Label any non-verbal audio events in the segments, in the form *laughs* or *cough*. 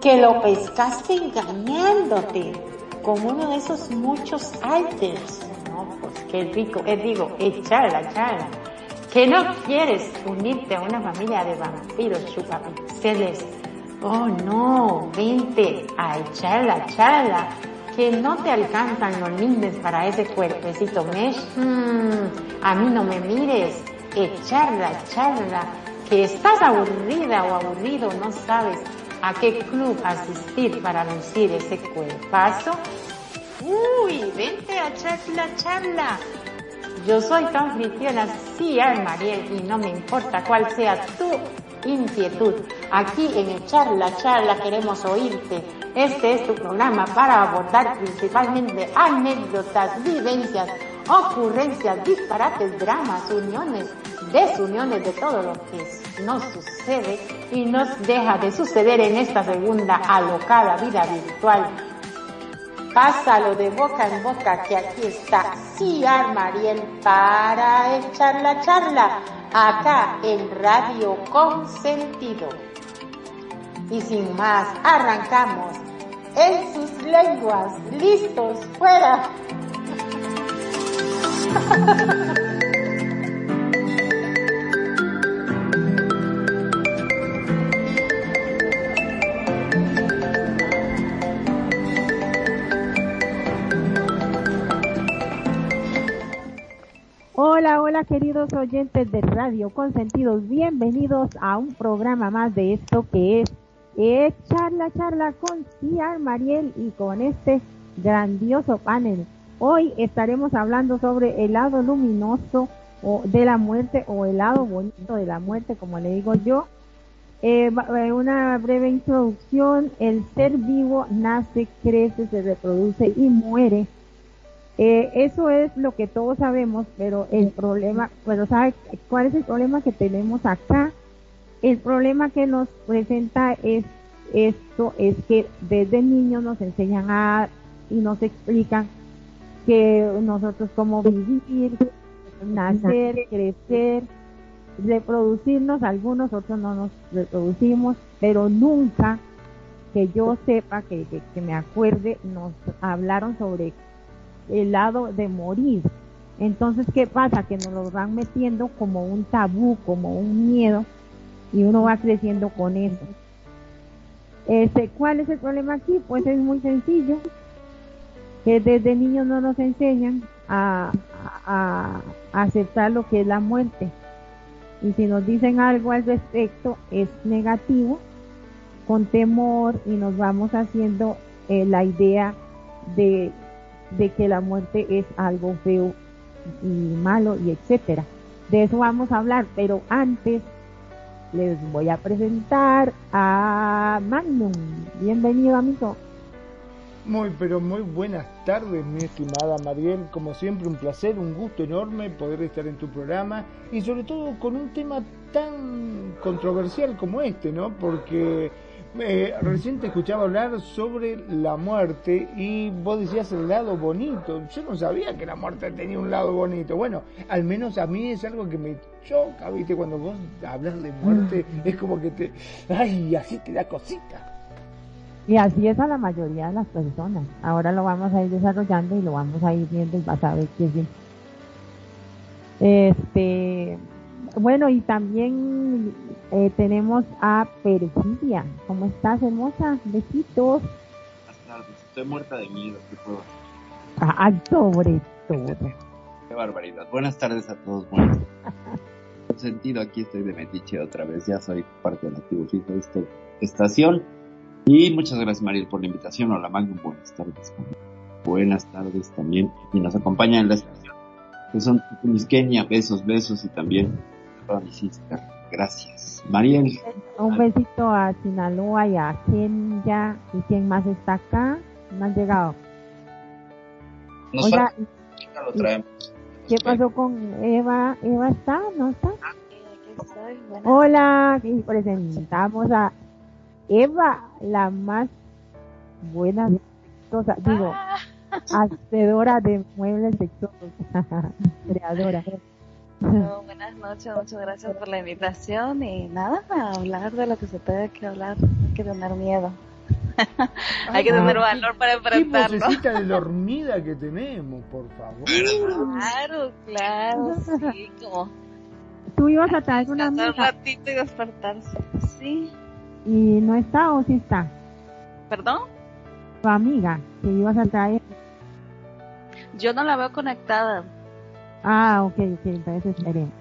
Que lo pescaste engañándote con uno de esos muchos alters. No, pues qué rico, es digo, echar la charla. Que no quieres unirte a una familia de vampiros chupapixeles. Oh no, vente a echar la charla que no te alcanzan los lindes para ese cuerpecito mesh, hmm, a mí no me mires, echarla, echarla, que estás aburrida o aburrido, no sabes a qué club asistir para lucir ese cuerpazo. Uy, vente a charla, charla. Yo soy tu anfitriona, sí, Mariel, y no me importa cuál sea tu inquietud. Aquí en el Charla Charla queremos oírte este es tu programa para abordar principalmente anécdotas, vivencias, ocurrencias, disparates, dramas, uniones, desuniones de todo lo que nos sucede y nos deja de suceder en esta segunda alocada vida virtual. Pásalo de boca en boca que aquí está Ciar Mariel para echar la charla acá en Radio Consentido. Y sin más, arrancamos en sus lenguas. Listos, fuera. *laughs* Hola, hola queridos oyentes de Radio Consentidos, bienvenidos a un programa más de esto que es charla, charla con Ciar Mariel y con este grandioso panel. Hoy estaremos hablando sobre el lado luminoso o de la muerte o el lado bonito de la muerte, como le digo yo. Eh, eh, una breve introducción. El ser vivo nace, crece, se reproduce y muere. Eh, eso es lo que todos sabemos, pero el problema, pero ¿sabe cuál es el problema que tenemos acá? El problema que nos presenta es esto es que desde niños nos enseñan a y nos explican que nosotros cómo vivir, nacer, crecer, reproducirnos, algunos otros no nos reproducimos, pero nunca que yo sepa, que, que, me acuerde, nos hablaron sobre el lado de morir. Entonces, ¿qué pasa? Que nos lo van metiendo como un tabú, como un miedo, y uno va creciendo con eso. Este, ¿Cuál es el problema aquí? Pues es muy sencillo, que desde niños no nos enseñan a, aceptar lo que es la muerte. Y si nos dicen algo al respecto es negativo, con temor y nos vamos haciendo eh, la idea de, de que la muerte es algo feo y malo y etcétera. De eso vamos a hablar, pero antes les voy a presentar a Magnum. Bienvenido, amigo. Muy, pero muy buenas tardes, mi estimada Mariel. Como siempre, un placer, un gusto enorme poder estar en tu programa y sobre todo con un tema tan controversial como este, ¿no? Porque eh, recién te escuchaba hablar sobre la muerte y vos decías el lado bonito. Yo no sabía que la muerte tenía un lado bonito. Bueno, al menos a mí es algo que me choca, ¿viste? Cuando vos hablas de muerte es como que te... ¡Ay! Así te da cosita. Y así es a la mayoría de las personas. Ahora lo vamos a ir desarrollando y lo vamos a ir viendo y vas a ver qué es bien. Este, bueno, y también eh, tenemos a Perfidia. ¿Cómo estás, hermosa? Besitos. Buenas tardes. Estoy muerta de miedo. ¿Qué puedo Ah, sobre todo. Qué barbaridad. Buenas tardes a todos. Buenas *laughs* sentido, aquí estoy de metiche otra vez. Ya soy parte del activo fijo de esta estación. Y muchas gracias, Mariel, por la invitación. Hola, Magnum. Buenas tardes. Buenas tardes también. Y nos acompaña en la estación, que son Kenia. Besos, besos y también Gracias. Mariel. Un besito a Sinaloa y a Kenya. ¿Y quién más está acá? No han llegado. Oiga, lo traemos. ¿Qué pasó con Eva? ¿Eva está? ¿No está? Hola, y presentamos a Eva, la más buena cosa, digo, hacedora de muebles sexosos, *laughs* creadora. buenas noches, muchas gracias por la invitación y nada, a hablar de lo que se tenga que hablar, hay que tener miedo. *laughs* hay que tener valor para enfrentarlo. Qué de dormida *laughs* que tenemos, por favor. Claro, claro, sí, como... Tú ibas a traer una amiga. un ratito y despertarse, sí. ¿Y no está o sí está? ¿Perdón? Tu amiga que ibas a traer. Yo no la veo conectada. Ah, ok, ok, entonces esperemos.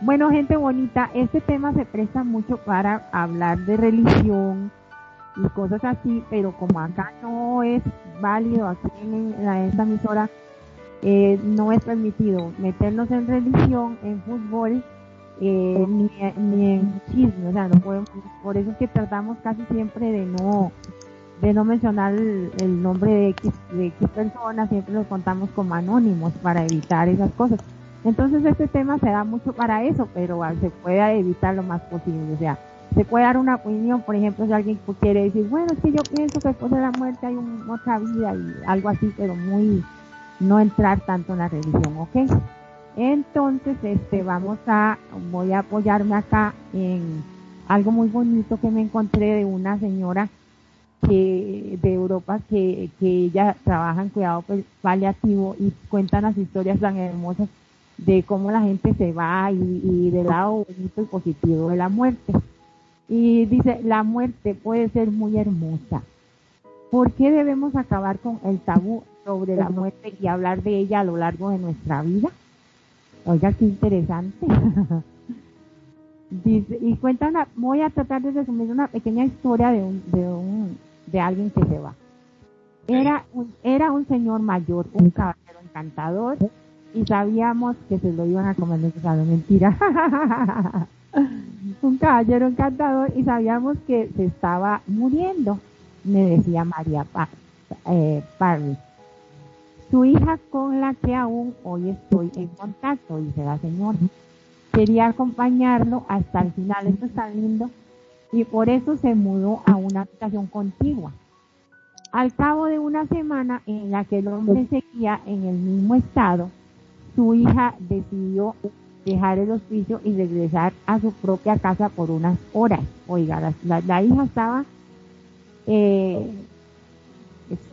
Bueno, gente bonita, este tema se presta mucho para hablar de religión y cosas así, pero como acá no es válido, aquí en, esta emisora eh, no es permitido meternos en religión, en fútbol, eh, ni, ni, en chisme, o sea, no podemos, por eso es que tratamos casi siempre de no de no mencionar el, nombre de X, de X personas, siempre los contamos como anónimos para evitar esas cosas. Entonces este tema se da mucho para eso, pero se puede evitar lo más posible. O sea, se puede dar una opinión, por ejemplo, si alguien quiere decir, bueno, es que yo pienso que después de la muerte hay otra vida y algo así, pero muy, no entrar tanto en la religión, ¿ok? Entonces, este, vamos a, voy a apoyarme acá en algo muy bonito que me encontré de una señora que de Europa que, que ella trabaja en cuidado paliativo y cuentan las historias tan hermosas de cómo la gente se va y, del lado bonito y positivo de la muerte. Y dice, la muerte puede ser muy hermosa. ¿Por qué debemos acabar con el tabú sobre la muerte y hablar de ella a lo largo de nuestra vida? Oiga, qué interesante. *laughs* Dice, y cuentan, voy a tratar de resumir una pequeña historia de un, de un, de alguien que se va. Era un, era un señor mayor, un caballero encantador, y sabíamos que se lo iban a comer, no mentira. *laughs* un caballero encantador y sabíamos que se estaba muriendo, me decía María eh, Parry. Su hija con la que aún hoy estoy en contacto, dice la señora. Quería acompañarlo hasta el final, esto está lindo, y por eso se mudó a una habitación contigua. Al cabo de una semana en la que el hombre seguía en el mismo estado, su hija decidió dejar el hospicio y regresar a su propia casa por unas horas. Oiga, la, hija estaba eh,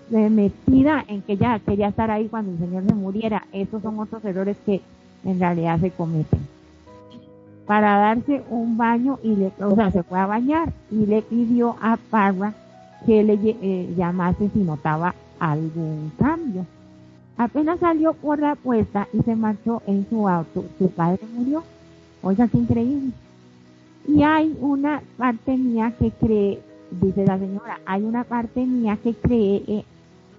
metida en que ella quería estar ahí cuando el Señor se muriera. Esos son otros errores que en realidad se cometen. Para darse un baño y le, o sea, se fue a bañar y le pidió a Parra que le eh, llamase si notaba algún cambio. Apenas salió por la puerta y se marchó en su auto, su padre murió. Oiga, qué increíble. Y hay una parte mía que cree, dice la señora, hay una parte mía que cree eh,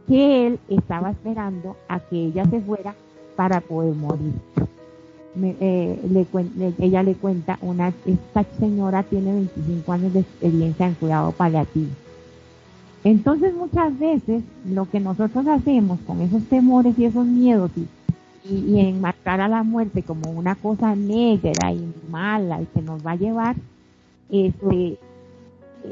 que él estaba esperando a que ella se fuera para poder morir. Eh, ella le cuenta, una, esta señora tiene 25 años de experiencia en cuidado paliativo. Entonces muchas veces lo que nosotros hacemos con esos temores y esos miedos y, y, enmarcar a la muerte como una cosa negra y mala y que nos va a llevar, este,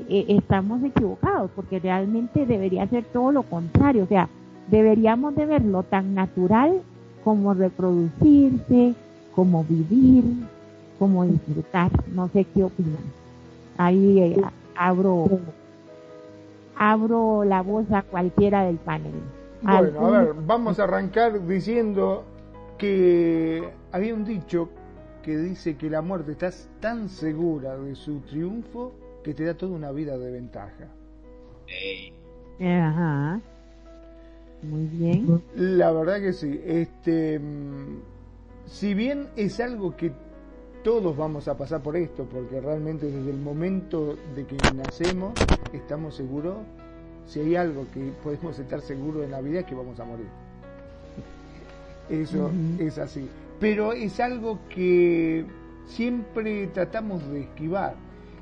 eh, estamos equivocados, porque realmente debería ser todo lo contrario, o sea, deberíamos de verlo tan natural como reproducirse, como vivir, como disfrutar, no sé qué opinan. Ahí eh, abro abro la voz a cualquiera del panel. Bueno, a ver, vamos a arrancar diciendo que había un dicho que dice que la muerte está tan segura de su triunfo que te da toda una vida de ventaja. Ajá. Muy bien. La verdad que sí. Este, mm, si bien es algo que todos vamos a pasar por esto, porque realmente desde el momento de que nacemos estamos seguros, si hay algo que podemos estar seguros en la vida es que vamos a morir. Eso es así. Pero es algo que siempre tratamos de esquivar.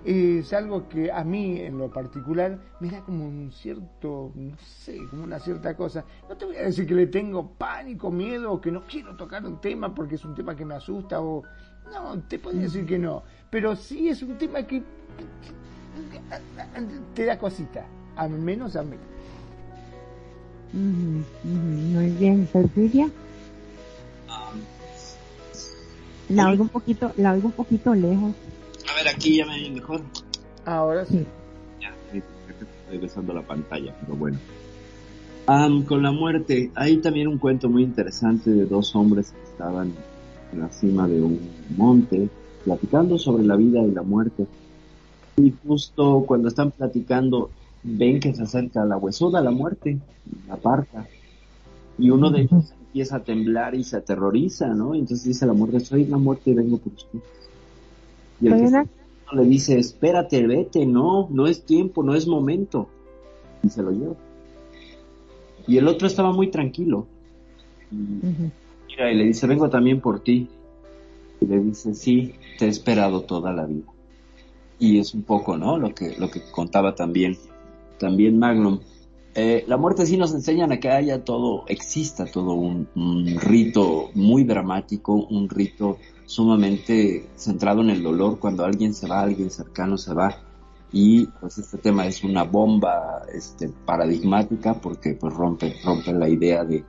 Es algo que a mí en lo particular me da como un cierto, no sé, como una cierta cosa. No te voy a decir que le tengo pánico, miedo o que no quiero tocar un tema porque es un tema que me asusta o... No, te puedo decir que no. Pero sí es un tema que te da cosita, al menos a mí. Muy bien, Perfidia. La oigo un poquito, la oigo un poquito lejos. A ver, aquí ya me oye mejor. Ahora sí. Ya, estoy besando la pantalla, pero bueno. con la muerte, hay también un cuento muy interesante de dos hombres que estaban en la cima de un monte platicando sobre la vida y la muerte. Y justo cuando están platicando, ven que se acerca la huesuda, la muerte, la aparta. Y uno de ellos empieza a temblar y se aterroriza, ¿no? Entonces dice la muerte, soy la muerte y vengo por usted. Y el que le dice, espérate, vete, no, no es tiempo, no es momento. Y se lo lleva. Y el otro estaba muy tranquilo. Y, Mira, y le dice, vengo también por ti. Y le dice, sí, te he esperado toda la vida y es un poco, ¿no? Lo que, lo que contaba también, también Magnum. Eh, la muerte sí nos enseña a que haya todo, exista todo un, rito muy dramático, un rito sumamente centrado en el dolor cuando alguien se va, alguien cercano se va. Y pues este tema es una bomba este, paradigmática porque pues rompe, rompe la idea de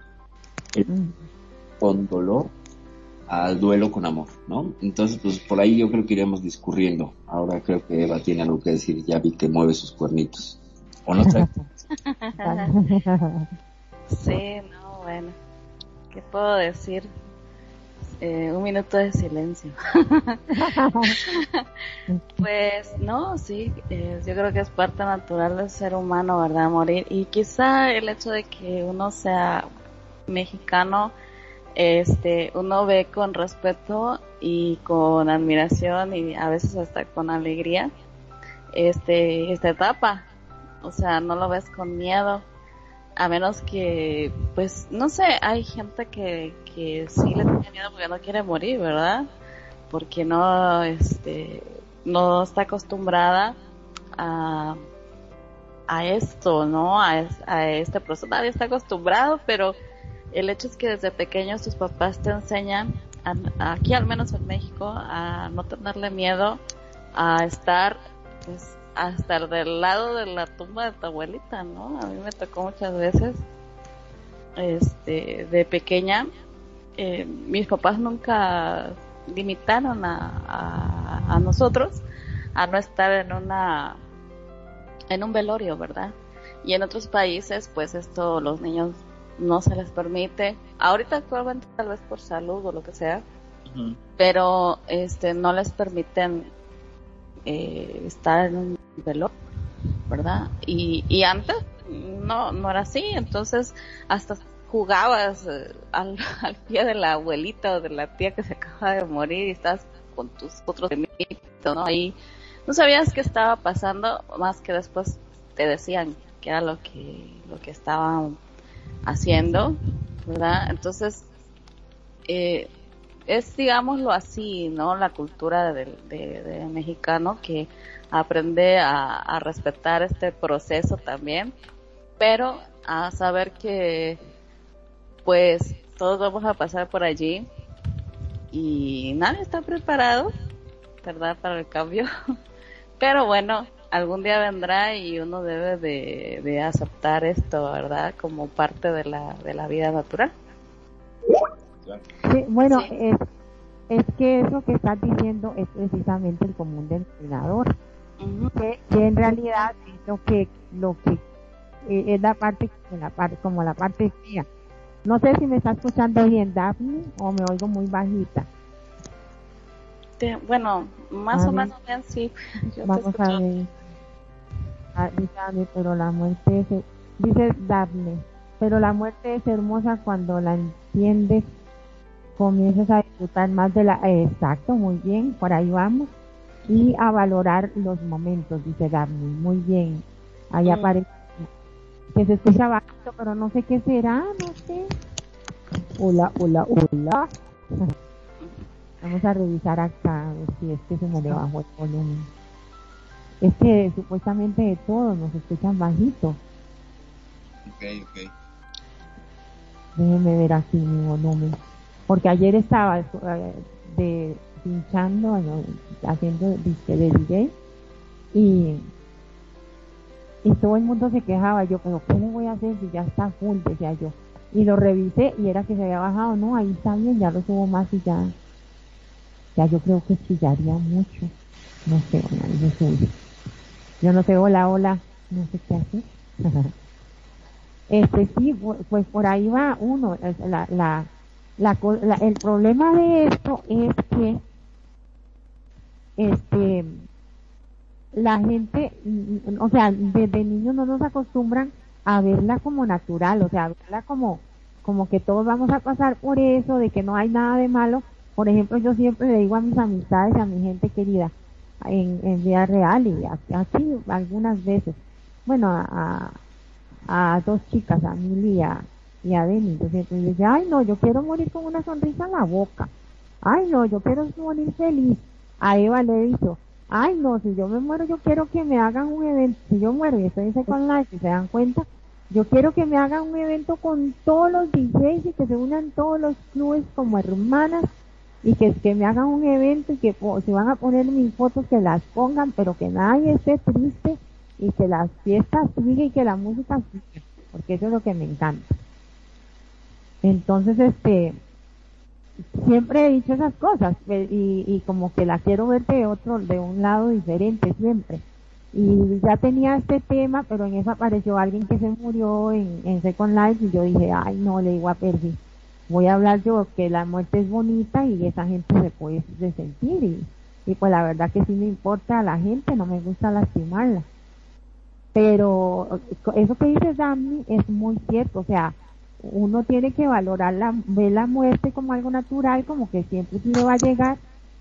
con dolor al duelo con amor, ¿no? Entonces, pues por ahí yo creo que iremos discurriendo. Ahora creo que Eva tiene algo que decir, ya vi que mueve sus cuernitos. ¿O no trae? *laughs* sí, no, bueno. ¿Qué puedo decir? Eh, un minuto de silencio. *laughs* pues no, sí, eh, yo creo que es parte natural del ser humano, ¿verdad? Morir. Y quizá el hecho de que uno sea mexicano, este, uno ve con respeto y con admiración y a veces hasta con alegría este, esta etapa. O sea, no lo ves con miedo. A menos que, pues, no sé, hay gente que, que sí le tiene miedo porque no quiere morir, ¿verdad? Porque no, este, no está acostumbrada a, a esto, ¿no? A, a este proceso. Nadie está acostumbrado, pero el hecho es que desde pequeños tus papás te enseñan, aquí al menos en México, a no tenerle miedo a estar pues hasta del lado de la tumba de tu abuelita, ¿no? A mí me tocó muchas veces, este, de pequeña, eh, mis papás nunca limitaron a, a, nosotros a no estar en una, en un velorio, ¿verdad? Y en otros países, pues esto los niños no se les permite. Ahorita actualmente tal vez por salud o lo que sea, pero este no les permiten eh, estar en un velor, ¿verdad? Y, y antes no no era así, entonces hasta jugabas eh, *laughs* al, pie de la abuelita o de la tía que se acaba de morir y estás con tus otros amiguitos, ¿no? Y no sabías qué estaba pasando, más que después te decían que era lo que lo que estaba haciendo, ¿verdad? Entonces, eh, es, digámoslo así, ¿no? La cultura del de, mexicano que aprende a, respetar este proceso también, pero a saber que, pues, todos vamos a pasar por allí y nadie está preparado, ¿verdad? Para el cambio. *laughs* Pero bueno, algún día vendrá y uno debe de, aceptar esto, ¿verdad? Como parte de la, de la vida natural. Sí, bueno, Es, es que eso que estás diciendo es precisamente el común denominador, que, en realidad es lo que, lo que eh, es la parte, la parte, como la parte fría. No sé si me está escuchando bien, Daphne, o me oigo muy bajita. bueno, más o menos bien, sí. Vamos a ver. Ah, pero la muerte es, dice Daphne, pero la muerte es hermosa cuando la entiendes, comienzas a disfrutar más de la, exacto, muy bien, por ahí vamos, y a valorar los momentos, dice Daphne, muy bien, ahí mm. aparece, que se escucha bajito, pero no sé qué será, no sé. Hola, hola, hola. *laughs* Vamos a revisar acá, a ver si es que se me le bajó el volumen. Es que supuestamente de todos nos escuchan bajito. Ok, ok. Déjenme ver aquí mi volumen. Porque ayer estaba eh, de, pinchando, haciendo disque de DJ y, y todo el mundo se quejaba. Yo, pero ¿qué le voy a hacer si ya está full? Decía yo. Y lo revisé y era que se había bajado. No, ahí está bien, ya lo subo más y ya. Ya yo creo que chillaría mucho. No sé, yo, yo no sé, hola, hola, no sé qué hacer. *laughs* Este sí, pues por ahí va uno. La, la, la, el problema de esto es que este la gente, o sea, desde niños no nos acostumbran a verla como natural, o sea, verla como, como que todos vamos a pasar por eso, de que no hay nada de malo. Por ejemplo, yo siempre le digo a mis amistades, a mi gente querida, en, en vida real y aquí algunas veces, bueno, a, a dos chicas, a Mili y a, Denis. Yo siempre dice, ay no, yo quiero morir con una sonrisa en la boca. Ay no, yo quiero morir feliz. A Eva le dicho, ay no, si yo me muero yo quiero que me hagan un evento. Si yo muero y estoy en con Life y se dan cuenta, yo quiero que me hagan un evento con todos los DJs y que se unan todos los clubes como hermanas y que, que me hagan un evento y que si van a poner mis fotos que las pongan, pero que nadie esté triste y que las fiestas sigan y que la música siga, porque eso es lo que me encanta. Entonces, este, siempre he dicho esas cosas y, y como que la quiero ver de otro, de un lado diferente siempre. Y ya tenía este tema, pero en eso apareció alguien que se murió en, Second Life y yo dije, ay no, le digo a Percy, voy a hablar yo que la muerte es bonita y esa gente se puede resentir y, pues la verdad que sí me importa a la gente, no me gusta lastimarla. Pero eso que dice Dami es muy cierto, o sea, uno tiene que valorar la, ver la muerte como algo natural, como que siempre sí va a llegar,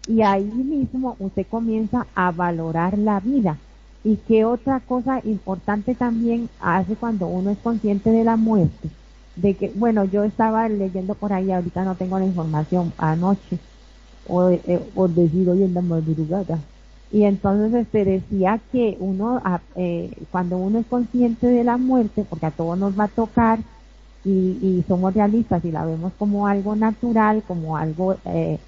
y ahí mismo usted comienza a valorar la vida. ¿Y qué otra cosa importante también hace cuando uno es consciente de la muerte? De que, bueno, yo estaba leyendo por ahí, ahorita no tengo la información, anoche, o, eh, o decir hoy en la madrugada, y entonces este decía que uno ah, eh, cuando uno es consciente de la muerte porque a todos nos va a tocar y, y somos realistas y la vemos como algo natural como algo eh,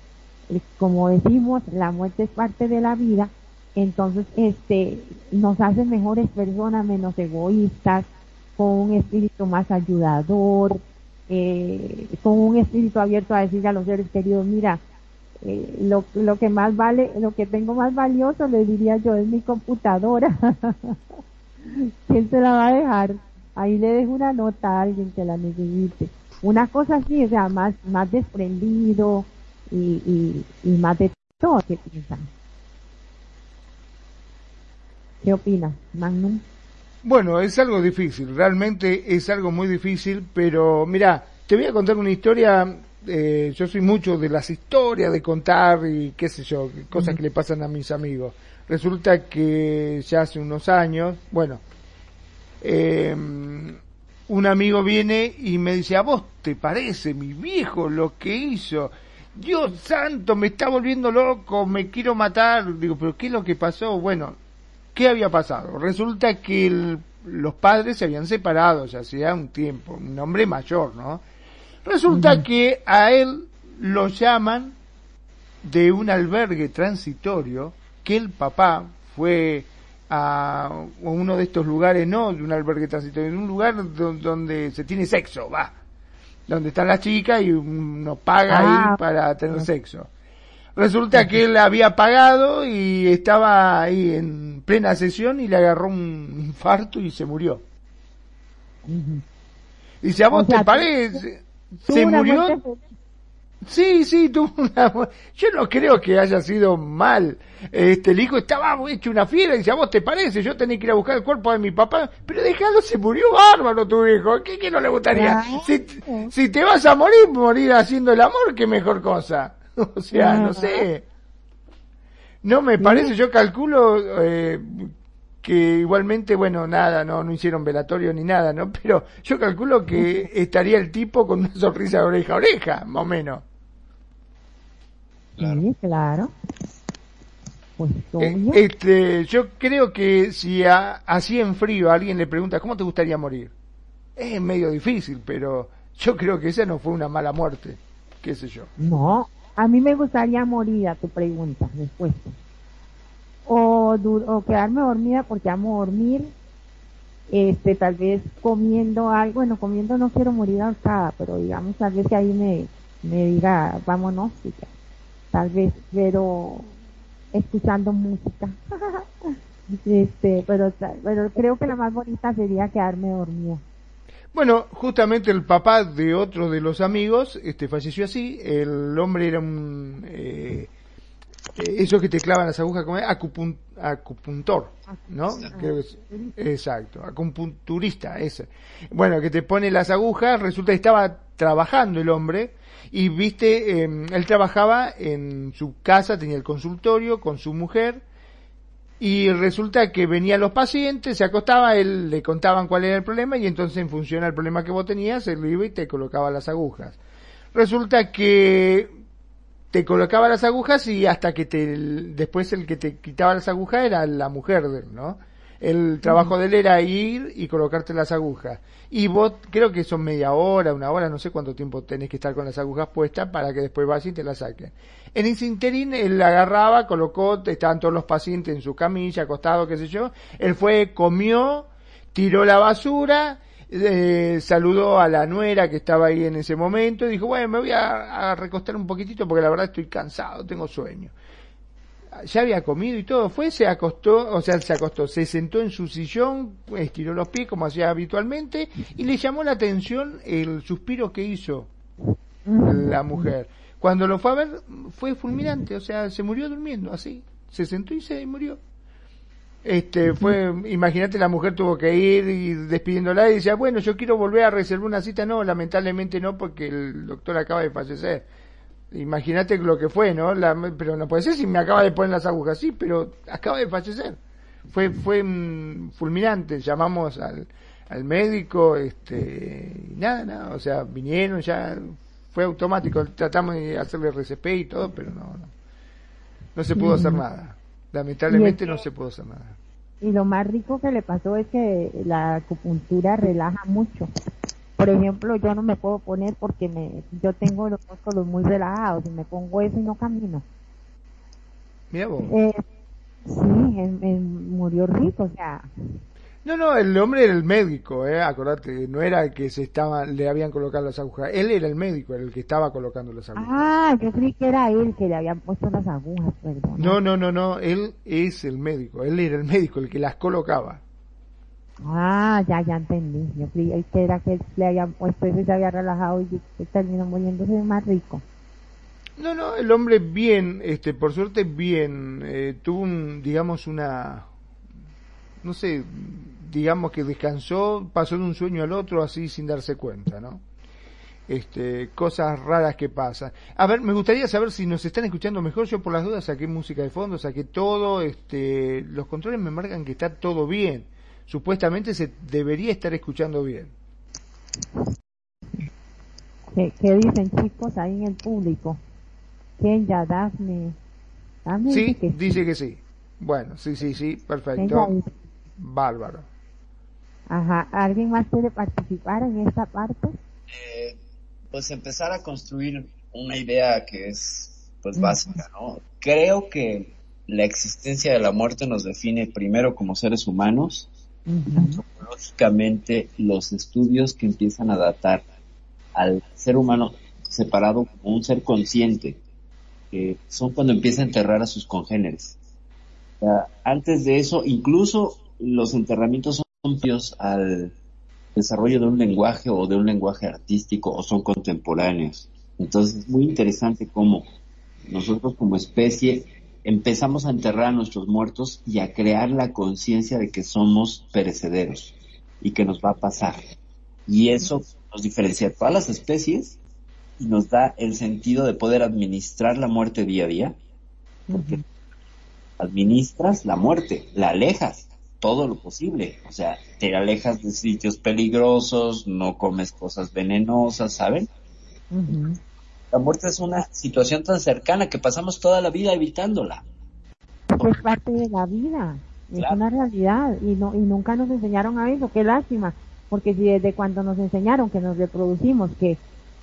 como decimos la muerte es parte de la vida entonces este nos hace mejores personas menos egoístas con un espíritu más ayudador eh, con un espíritu abierto a decirle a los seres queridos mira eh, lo, lo que más vale, lo que tengo más valioso, le diría yo, es mi computadora. *laughs* ¿Quién se la va a dejar? Ahí le dejo una nota a alguien que la necesite. Una cosa así, o sea, más, más desprendido y, y, y más de todo que piensan. ¿Qué opinas, Magnum? Bueno, es algo difícil, realmente es algo muy difícil, pero mira, te voy a contar una historia eh, yo soy mucho de las historias, de contar y qué sé yo, cosas que le pasan a mis amigos. Resulta que ya hace unos años, bueno, eh, un amigo viene y me dice, ¿a vos te parece mi viejo lo que hizo? Dios santo, me está volviendo loco, me quiero matar. Digo, pero ¿qué es lo que pasó? Bueno, ¿qué había pasado? Resulta que los padres se habían separado ya hacía un tiempo, un hombre mayor, ¿no? Resulta que a él lo llaman de un albergue transitorio, que el papá fue a uno de estos lugares, no de un albergue transitorio, de un lugar donde se tiene sexo, va, donde está la chica y uno paga ahí ah. para tener sexo. Resulta que él había pagado y estaba ahí en plena sesión y le agarró un infarto y se murió. Y Dice, ¿a vos te parece? se murió. Sí, sí, tuvo *laughs* una. Yo no creo que haya sido mal. Este, el hijo estaba hecho una fiera y dice, ¿a vos te parece? Yo tenía que ir a buscar el cuerpo de mi papá. Pero déjalo, se murió bárbaro tu hijo. ¿Qué, qué no le gustaría? Si, si, te vas a morir, morir haciendo el amor, qué mejor cosa. *laughs* O sea, no sé. No me parece, yo calculo eh, que igualmente, bueno, nada, no, no hicieron velatorio ni nada, ¿no? Pero yo calculo que *laughs* estaría el tipo con una sonrisa de oreja a oreja, más o menos. Sí, claro. Pues eh, este, yo creo que si así en frío alguien le pregunta, ¿cómo te gustaría morir? Es medio difícil, pero yo creo que esa no fue una mala muerte, qué sé yo. No, a mí me gustaría morir a tu pregunta, después. O, o quedarme dormida porque amo dormir, este, tal vez comiendo algo, bueno, comiendo no quiero morir ahorcada, pero digamos, tal vez que ahí me, me diga, vámonos, tal vez, pero escuchando música. *laughs* este, pero, pero creo que la más bonita sería quedarme dormida. Bueno, justamente el papá de otro de los amigos este, falleció así. El hombre era un. Eh, eh eso que te clavan las agujas, como acupuntor, ¿no? exacto, acupunturista, ese. Bueno, que te pone las agujas, resulta que estaba trabajando el hombre y viste, em, él trabajaba en su casa, tenía el consultorio con su mujer y resulta que venían los pacientes, se acostaba, él le contaban cuál era el problema y entonces en función al problema que vos tenías, él iba y te colocaba las agujas. Resulta que te colocaba las agujas y hasta que te, después el que te quitaba las agujas era la mujer de él, ¿no? El trabajo de él era ir y colocarte las agujas. Y vos creo que son media hora, una hora, no sé cuánto tiempo tenés que estar con las agujas puestas para que después vas y te las saquen. En ese interín él la agarraba, colocó, estaban todos los pacientes en su camilla, acostados, qué sé yo. Él fue, comió, tiró la basura, eh, saludó a la nuera que estaba ahí en ese momento y dijo, bueno, me voy a recostar un poquitito porque la verdad estoy cansado, tengo sueño ya había comido y todo, fue, se acostó, o sea, se acostó, se sentó en su sillón, estiró los pies como hacía habitualmente y le llamó la atención el suspiro que hizo la mujer. Cuando lo fue a ver, fue fulminante, o sea, se murió durmiendo, así, se sentó y se murió. Este, fue, imagínate, la mujer tuvo que ir y despidiéndola y decía, bueno, yo quiero volver a reservar una cita, no, lamentablemente no, porque el doctor acaba de fallecer Imagínate lo que fue, ¿no? pero no puede ser si me acaba de poner las agujas, sí, pero acaba de fallecer. Fue, fue fulminante, llamamos al, al médico, este, y nada, nada, o sea, vinieron ya, fue automático, tratamos de hacerle RCP y todo, pero no, no, no se pudo hacer nada. Lamentablemente no se pudo hacer nada. Y lo más rico que le pasó es que la acupuntura relaja mucho. Por ejemplo, yo no me puedo poner porque me, yo tengo los músculos muy relajados y me pongo eso y no camino. Mira vos. Eh, sí, murió rico, o sea. No, no, el hombre era el médico, eh, acordate, no era que se estaba, le habían colocado las agujas, él era el médico, era el que estaba colocando las agujas. Ah, yo creí que era él que le habían puesto las agujas, perdón. No, no, no, no, él es el médico, él era el médico, el que las colocaba. Ah, ya, ya entendí. Yo creí que era que le habían puesto y se había relajado y terminó muriéndose más rico. No, no, el hombre bien, este, por suerte bien, eh, tuvo un, digamos, una, no sé, digamos que descansó, pasó de un sueño al otro así sin darse cuenta, ¿no? Este, cosas raras que pasan. A ver, me gustaría saber si nos están escuchando mejor. Yo por las dudas saqué música de fondo, saqué todo, este, los controles me marcan que está todo bien supuestamente se debería estar escuchando bien. ¿Qué, dicen chicos ahí en el público? Kenya, Daphne. sí, dice que... sí. Bueno, sí, sí, sí, perfecto. Bárbaro. Ajá, ¿alguien más quiere participar en esta parte? Eh, pues empezar a construir una idea que es pues básica, ¿no? Creo que la existencia de la muerte nos define primero como seres humanos antropológicamente los estudios que empiezan a datar al ser humano separado como un ser consciente, son cuando empieza a enterrar a sus congéneres. antes de eso, incluso los enterramientos son propios al desarrollo de un lenguaje o de un lenguaje artístico o son contemporáneos. Entonces es muy interesante cómo nosotros como especie empezamos a enterrar a nuestros muertos y a crear la conciencia de que somos perecederos y que nos va a pasar. Y eso nos diferencia de todas las especies y nos da el sentido de poder administrar la muerte día a día. Porque administras la muerte, la alejas todo lo posible. O sea, te alejas de sitios peligrosos, no comes cosas venenosas, ¿saben? La muerte es una situación tan cercana que pasamos toda la vida evitándola. Es parte de la vida, es una realidad y no y nunca nos enseñaron a eso, qué lástima, porque si desde cuando nos enseñaron que nos reproducimos, que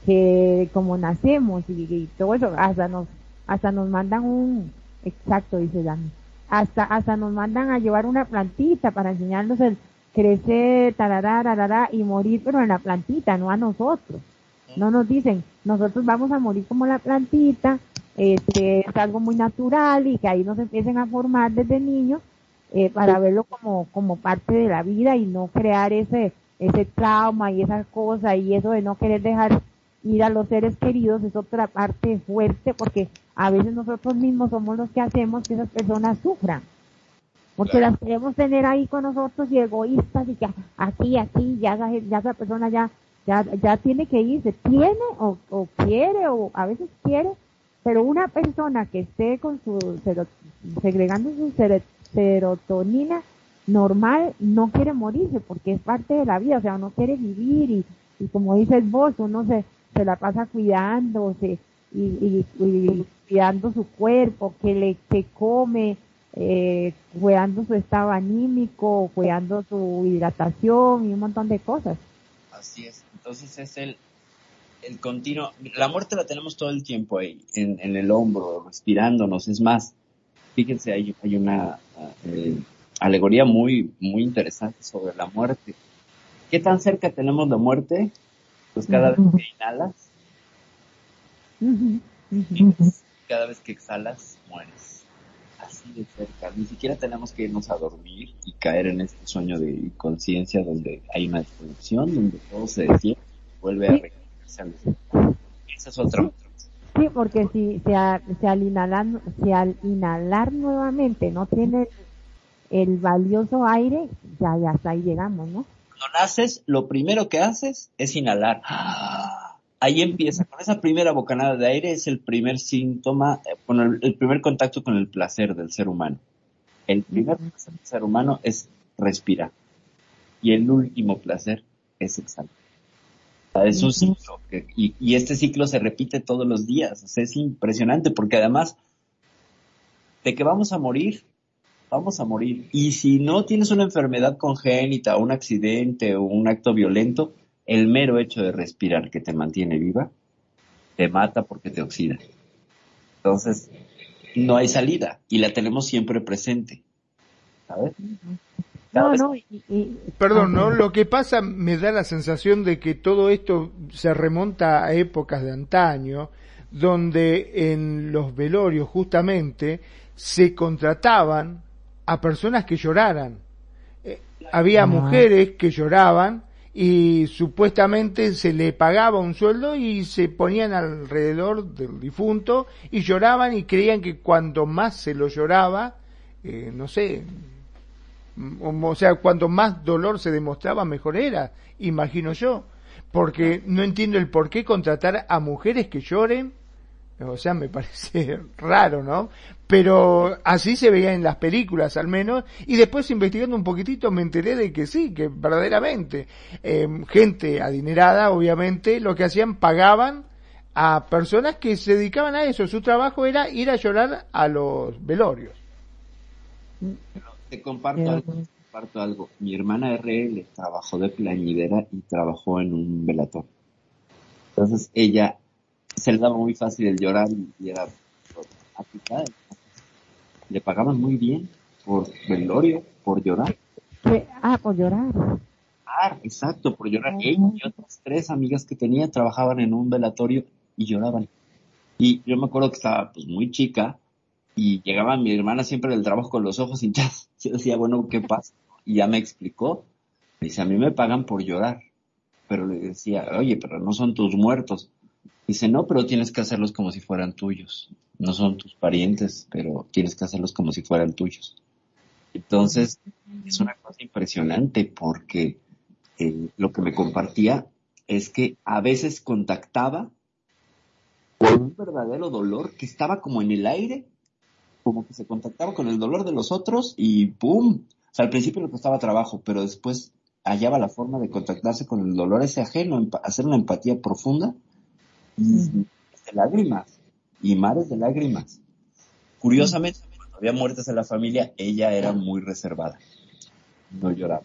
que como nacemos y, todo eso, hasta nos hasta nos mandan un exacto dice Dani, hasta hasta nos mandan a llevar una plantita para enseñarnos el crecer, tarará, tarará, y morir, pero en la plantita, no a nosotros. No nos dicen, nosotros vamos a morir como la plantita, este, es algo muy natural y que ahí nos empiecen a formar desde niños eh, para verlo como, como parte de la vida y no crear ese, ese trauma y esa cosa y eso de no querer dejar ir a los seres queridos es otra parte fuerte porque a veces nosotros mismos somos los que hacemos que esas personas sufran. Porque las queremos tener ahí con nosotros y egoístas y que aquí, aquí, ya, ya esa persona ya ya, ya tiene que irse, tiene o, o quiere o a veces quiere, pero una persona que esté con su segregando su serotonina normal no quiere morirse porque es parte de la vida, o sea, no quiere vivir y, y como dices vos, uno se, se la pasa cuidándose y, y, y cuidando su cuerpo, que le que come, eh, cuidando su estado anímico, cuidando su hidratación y un montón de cosas. Así es. Entonces es el, el continuo, la muerte la tenemos todo el tiempo ahí, en, en el hombro, respirándonos. Es más, fíjense, hay, hay una eh, alegoría muy, muy interesante sobre la muerte. ¿Qué tan cerca tenemos la muerte? Pues cada vez que inhalas, cada vez que exhalas, mueres. Así de cerca. Ni siquiera tenemos que irnos a dormir y caer en este sueño de conciencia donde hay una desconexión, donde todo se detiene, vuelve a regresar. Esa es otra. Sí, porque si, si, al inhalar, si al inhalar nuevamente no tiene el valioso aire, ya, ya hasta ahí llegamos, ¿no? Cuando naces, lo primero que haces es inhalar. Ahí empieza, con esa primera bocanada de aire es el primer síntoma, eh, con el, primer contacto con el placer del ser humano. El primer placer del ser humano es respirar. Y el último placer es exhalar. Es un ciclo. y, este ciclo se repite todos los días. es impresionante porque además de que vamos a morir, vamos a morir. Y si no tienes una enfermedad congénita, un accidente o un acto violento, el mero hecho de respirar que te mantiene viva, te mata porque te oxida. Entonces, no hay salida y la tenemos siempre presente. ¿Sabes? No, no, Perdón, ¿no? Lo que pasa me da la sensación de que todo esto se remonta a épocas de antaño, donde en los velorios justamente se contrataban a personas que lloraran. Eh, había mujeres que lloraban y supuestamente se le pagaba un sueldo y se ponían alrededor del difunto y lloraban y creían que cuanto más se lo lloraba, eh, no sé, o sea, cuanto más dolor se demostraba, mejor era, imagino yo. Porque no entiendo el por qué contratar a mujeres que lloren. O sea, me parece *laughs* raro, ¿no? Pero así se veía en las películas al menos. Y después investigando un poquitito me enteré de que sí, que verdaderamente em, gente adinerada, obviamente, lo que hacían pagaban a personas que se dedicaban a eso. Su trabajo era ir a llorar a los velorios. Te comparto algo, comparto algo. Mi hermana RL trabajó de plañidera y trabajó en un velator. Entonces ella se le daba muy fácil el llorar y, era aplicada. Le pagaban muy bien por velorio, por llorar. Ah, por llorar. Ah, exacto, por llorar. Ella y otras tres amigas que tenía trabajaban en un velatorio y lloraban. Y yo me acuerdo que estaba pues muy chica y llegaba mi hermana siempre del trabajo con los ojos *laughs* hinchados. Yo decía, bueno, ¿qué pasa? Y ya me explicó. Dice, a mí me pagan por llorar. Pero le decía, oye, pero no son tus muertos. Dice, no, pero tienes que hacerlos como si fueran tuyos. No son tus parientes, pero tienes que hacerlos como si fueran tuyos. Entonces, es una cosa impresionante porque eh, lo que me compartía es que a veces contactaba con un verdadero dolor que estaba como en el aire como que se contactaba con el dolor de los otros y ¡pum! O sea, al principio le costaba trabajo, pero después hallaba la forma de contactarse con el dolor ese ajeno, hacer una empatía profunda. Y de lágrimas y mares de lágrimas. Curiosamente, cuando había muertes en la familia, ella era muy reservada. No lloraba.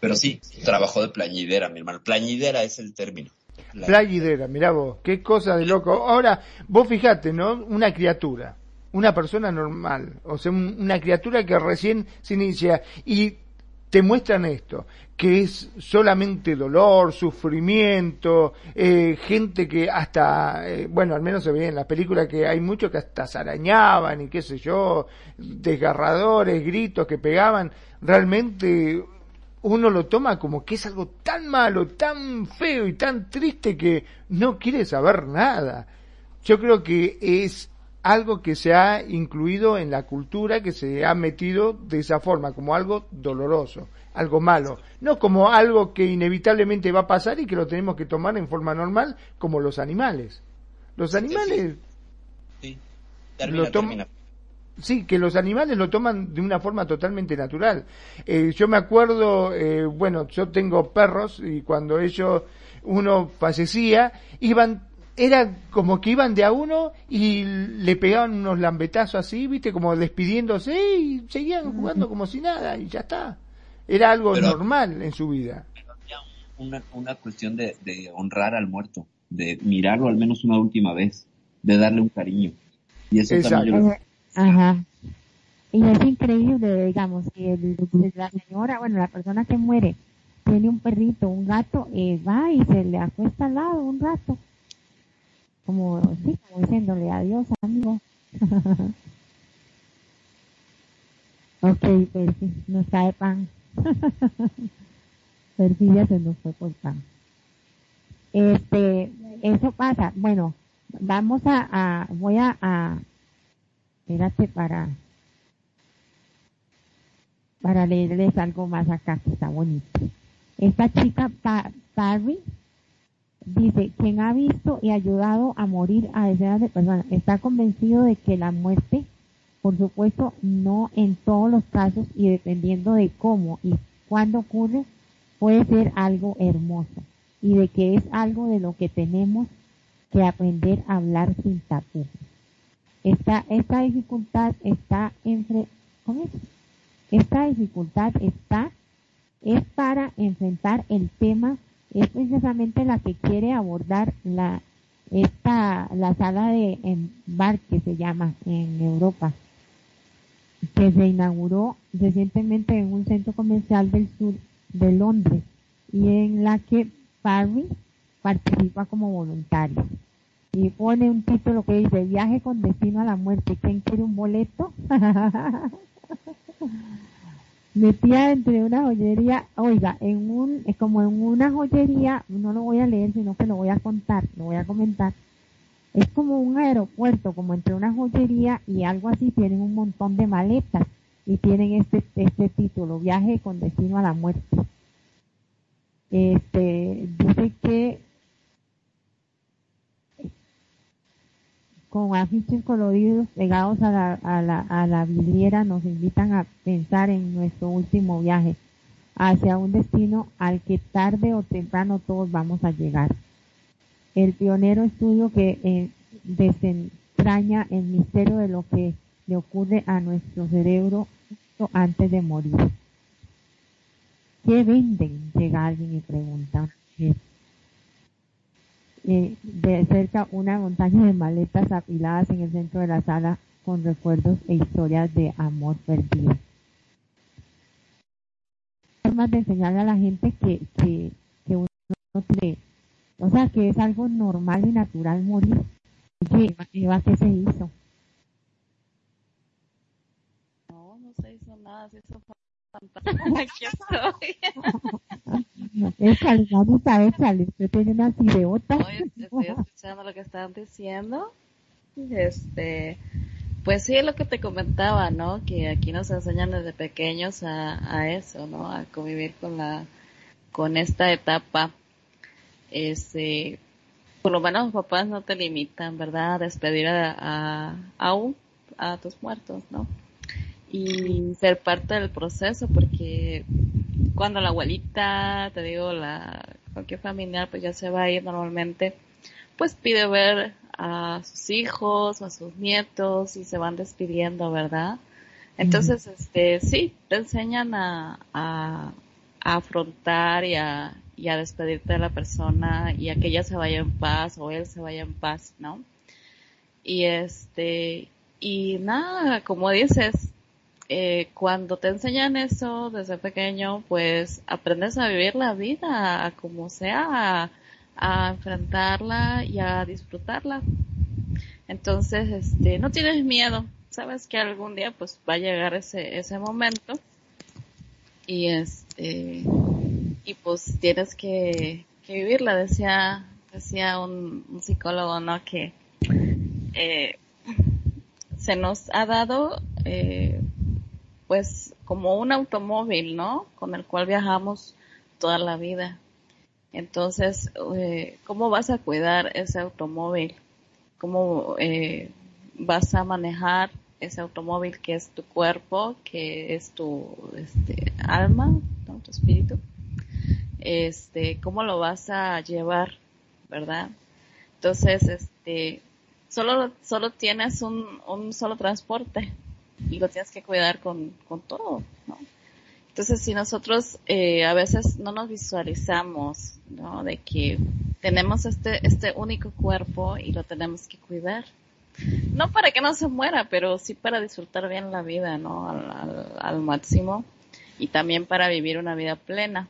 Pero sí, trabajó de plañidera, mi hermano. Plañidera es el término. Plañidera, mirá vos, qué cosa de loco. Ahora, vos fijate, ¿no? Una criatura, una persona normal, o sea, una criatura que recién se inicia y te muestran esto, que es solamente dolor, sufrimiento, eh, gente que hasta, eh, bueno, al menos se ve en la película que hay muchos que hasta se arañaban y qué sé yo, desgarradores, gritos que pegaban, realmente uno lo toma como que es algo tan malo, tan feo y tan triste que no quiere saber nada. Yo creo que es algo que se ha incluido en la cultura, que se ha metido de esa forma, como algo doloroso, algo malo, no como algo que inevitablemente va a pasar y que lo tenemos que tomar en forma normal, como los animales. Los animales... Sí, Sí, que los animales lo toman de una forma totalmente natural. Eh, yo me acuerdo, eh, bueno, yo tengo perros y cuando ellos, uno fallecía, iban era como que iban de a uno y le pegaban unos lambetazos así, viste, como despidiéndose y seguían jugando como si nada y ya está. Era algo normal en su vida. Una, una cuestión de, honrar al muerto, de mirarlo al menos una última vez, de darle un cariño. Y eso también Ajá. Y es increíble, digamos, que la señora, bueno, la persona que muere tiene un perrito, un gato, eh, va y se le acuesta al lado un rato como, sí, como diciéndole adiós, amigo. *laughs* ok, Percy, nos cae pan. *laughs* Percy ya se nos fue por pan. Este, eso pasa. Bueno, vamos a, a voy a, a, espérate para, para leerles algo más acá que está bonito. Esta chica, Parry, Dice, quien ha visto y ayudado a morir a decenas de personas está convencido de que la muerte, por supuesto, no en todos los casos y dependiendo de cómo y cuándo ocurre, puede ser algo hermoso y de que es algo de lo que tenemos que aprender a hablar sin tapujos. Esta, esta dificultad está entre, ¿cómo es? Esta dificultad está, es para enfrentar el tema es precisamente la que quiere abordar la esta la sala de embarque se llama en Europa que se inauguró recientemente en un centro comercial del sur de Londres y en la que Parry participa como voluntario y pone un título que dice viaje con destino a la muerte ¿quién quiere un boleto? *laughs* metía entre una joyería, oiga, en un, es como en una joyería, no lo voy a leer, sino que lo voy a contar, lo voy a comentar. Es como un aeropuerto, como entre una joyería y algo así, tienen un montón de maletas y tienen este, este título, Viaje con destino a la muerte. Este, dice que con afiches coloridos pegados a la, a, la, a la vidriera nos invitan a pensar en nuestro último viaje hacia un destino al que tarde o temprano todos vamos a llegar. El pionero estudio que eh, desentraña el misterio de lo que le ocurre a nuestro cerebro antes de morir. ¿Qué venden? Llega alguien y pregunta eh, de cerca una montaña de maletas apiladas en el centro de la sala con recuerdos e historias de amor perdido. Formas de enseñarle a la gente que, que, que uno cree, o sea, que es algo normal y natural morir. Oye, ¿qué se hizo? No, no se hizo nada, se hizo Aquí estoy. Échale, mamita, échale. Usted tiene una cideota. estoy escuchando lo que estaban diciendo. Este, pues sí, es lo que te comentaba, ¿no? Que aquí nos enseñan desde pequeños a, a eso, ¿no? A convivir con la, con esta etapa. Este, por lo menos los papás no te limitan, ¿verdad? A despedir a, a, a, a tus muertos, ¿no? Y ser parte del proceso porque cuando la abuelita, te digo, la cualquier familiar pues ya se va a ir normalmente, pues pide ver a sus hijos o a sus nietos y se van despidiendo, ¿verdad? Entonces, este, sí, te enseñan a, a, afrontar y a, y a despedirte de la persona y a que ella se vaya en paz o él se vaya en paz, ¿no? Y este, y nada, como dices, eh, cuando te enseñan eso desde pequeño, pues aprendes a vivir la vida como sea, a, enfrentarla y a disfrutarla. Entonces, este, no tienes miedo, sabes que algún día pues va a llegar ese, ese momento y este, y pues tienes que, vivirla, decía, decía un, un psicólogo, ¿no? Que, eh, se nos ha dado eh, pues como un automóvil, ¿no? Con el cual viajamos toda la vida. Entonces, eh, ¿cómo vas a cuidar ese automóvil? ¿Cómo eh, vas a manejar ese automóvil que es tu cuerpo, que es tu este, alma, tu espíritu? Este, ¿cómo lo vas a llevar, verdad? Entonces, este, solo, solo tienes un solo transporte y lo tienes que cuidar con, con todo, ¿no? Entonces, si nosotros eh, a veces no nos visualizamos, ¿no? De que tenemos este, este único cuerpo y lo tenemos que cuidar. No para que no se muera, pero sí para disfrutar bien la vida, ¿no? Al, al, máximo. Y también para vivir una vida plena.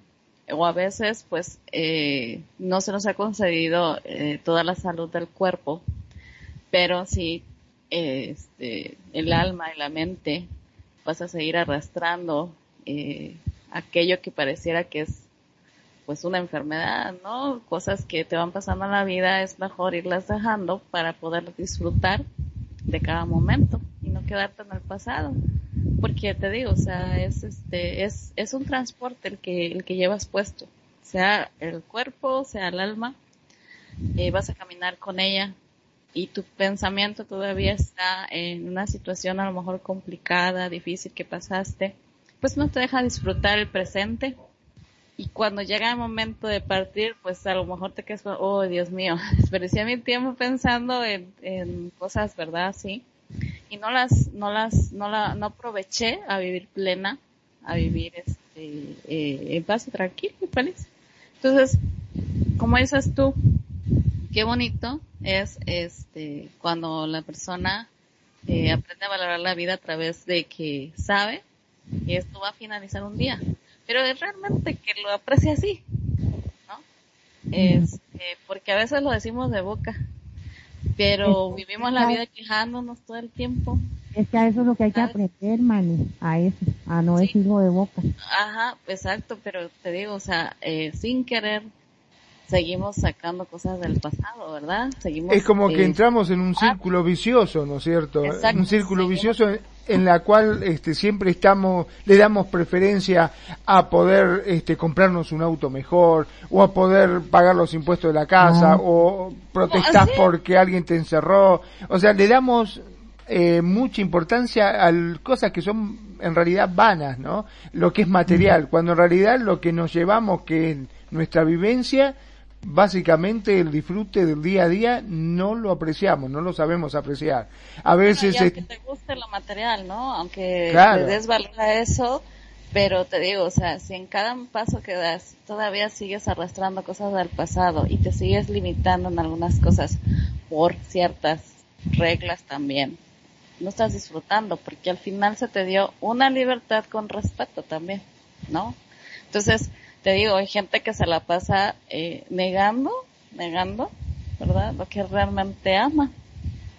O a veces, pues, eh, no se nos ha concedido eh, toda la salud del cuerpo pero si este, el alma y la mente vas a seguir arrastrando eh, aquello que pareciera que es pues una enfermedad, ¿no? Cosas que te van pasando en la vida, es mejor irlas dejando para poder disfrutar de cada momento y no quedarte en el pasado. Porque te digo, o sea, es este, es, es un transporte el que, el que llevas puesto, sea el cuerpo, sea el alma, eh, vas a caminar con ella y tu pensamiento todavía está en una situación a lo mejor complicada, difícil que pasaste, pues no te deja disfrutar el presente. Y cuando llega el momento de partir, pues a lo mejor te quedas, oh Dios mío, *laughs* desperdicié mi tiempo pensando en, cosas, ¿verdad? Sí. Y no las, no las, no la, no aproveché a vivir plena, a vivir este, eh, en paz y tranquilo y feliz. Entonces, como dices tú, qué bonito es este cuando la persona eh, aprende a valorar la vida a través de que sabe que esto va a finalizar un día, pero es realmente que lo aprecia así, ¿no? Este, porque a veces lo decimos de boca, pero vivimos la vida quejándonos todo el tiempo. Es que a eso es lo que hay que aprender, Mani, a eso, a no decirlo de boca. Ajá, exacto, pero te digo, o sea, eh, sin querer seguimos sacando cosas del pasado, ¿verdad? Seguimos, es como que eh, entramos en un ah, círculo vicioso, ¿no es cierto? un círculo vicioso en, la cual este, siempre estamos, le damos preferencia a poder este, comprarnos un auto mejor, o a poder pagar los impuestos de la casa, o protestar porque alguien te encerró. O sea, le damos eh, mucha importancia a cosas que son en realidad vanas, ¿no? Lo que es material, cuando en realidad lo que nos llevamos, que es nuestra vivencia, básicamente el disfrute del día a día no lo apreciamos, no lo sabemos apreciar. A veces... Bueno, aunque te guste lo material, ¿no? Aunque des valor a eso, pero te digo, o sea, si en cada paso que das todavía sigues arrastrando cosas del pasado y te sigues limitando en algunas cosas por ciertas reglas también, no estás disfrutando porque al final se te dio una libertad con respeto también, ¿no? Entonces, te digo, hay gente que se la pasa eh, negando, negando, ¿verdad? Lo que realmente ama.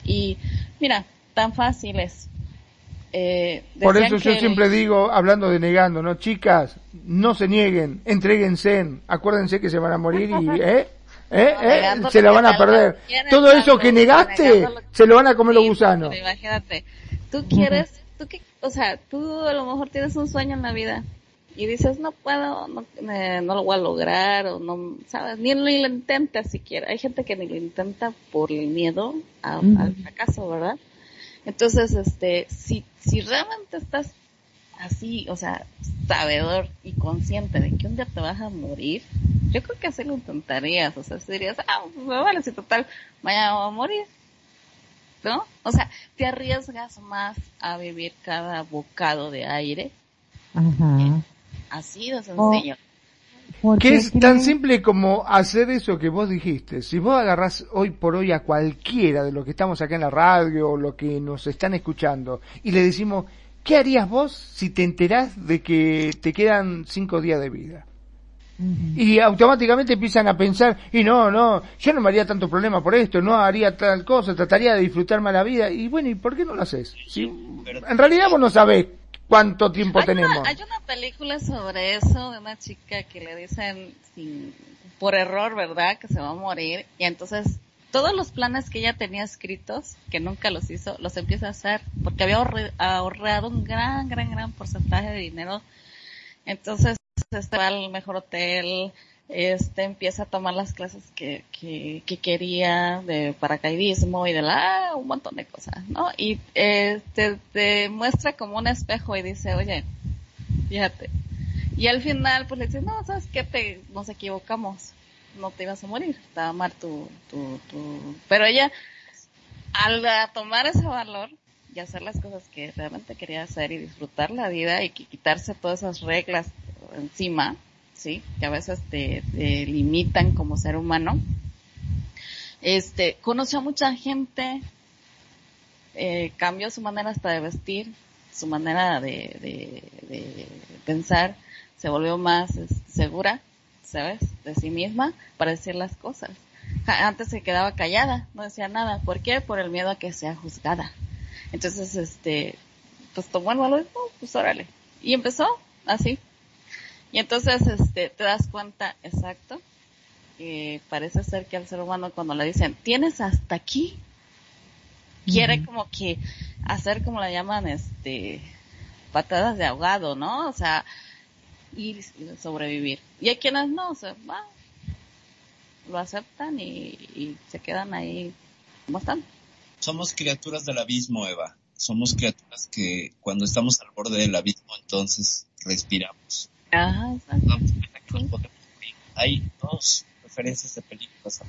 Y mira, tan fácil es. Eh, Por eso yo siempre digo, hablando de negando, ¿no? Chicas, no se nieguen, entreguense, acuérdense que se van a morir y, *laughs* ¿eh? ¿Eh? ¿Eh? Se la van a perder. Todo eso que negaste, se lo van a comer los gusanos. Imagínate, tú quieres, tú que, o sea, tú a lo mejor tienes un sueño en la vida y dices, no puedo, no, no lo voy a lograr, o no, ¿sabes? Ni lo intenta siquiera. Hay gente que ni lo intenta por el miedo al fracaso, ¿verdad? Entonces, este, si, si realmente estás así, o sea, sabedor y consciente de que un día te vas a morir, yo creo que así lo intentarías, o sea, si dirías, ah, me vale, si total, mañana voy a morir, ¿no? O sea, te arriesgas más a vivir cada bocado de aire. Ajá. Así de sencillo. Que es tan simple como hacer eso que vos dijiste. Si vos agarrás hoy por hoy a cualquiera de los que estamos acá en la radio o los que nos están escuchando y le decimos, ¿qué harías vos si te enterás de que te quedan cinco días de vida? Y automáticamente empiezan a pensar, y no, no, yo no me haría tanto problema por esto, no haría tal cosa, trataría de disfrutarme la vida. Y bueno, ¿y por qué no lo haces? Si, en realidad vos no sabés cuánto tiempo tenemos. hay una película sobre eso, de una chica que le dicen, sin, por error, ¿verdad?, que se va a morir. Y entonces todos los planes que ella tenía escritos, que nunca los hizo, los empieza a hacer, porque había ahorrado un gran, gran, gran porcentaje de dinero. Entonces, este va al mejor hotel, este empieza a tomar las clases que, que, que quería de paracaidismo y de la, un montón de cosas, ¿no? Y eh, te, muestra como un espejo y dice, oye, fíjate. Y al final, pues le dice, no, ¿sabes qué? Te, nos equivocamos. No te ibas a morir. Estaba mal tu, tu, tu... Pero ella, al tomar ese valor y hacer las cosas que realmente quería hacer y disfrutar la vida y quitarse todas esas reglas encima, ¿sí? Que a veces te, limitan como ser humano. Este, conoció a mucha gente, eh, cambió su manera hasta de vestir, su manera de, pensar, se volvió más segura, ¿sabes? De sí misma para decir las cosas. Antes se quedaba callada, no decía nada. ¿Por qué? Por el miedo a que sea juzgada. Entonces, este, pues tomó el valor, oh, pues órale. Y empezó así, y entonces este, te das cuenta, exacto, que parece ser que al ser humano cuando le dicen, tienes hasta aquí, quiere como que hacer como la llaman, este, patadas de ahogado, ¿no? O sea, y sobrevivir. Y hay quienes no, o sea, lo aceptan y, y se quedan ahí como están. Somos criaturas del abismo, Eva. Somos criaturas que cuando estamos al borde del abismo entonces respiramos. Ah, Hay dos referencias de películas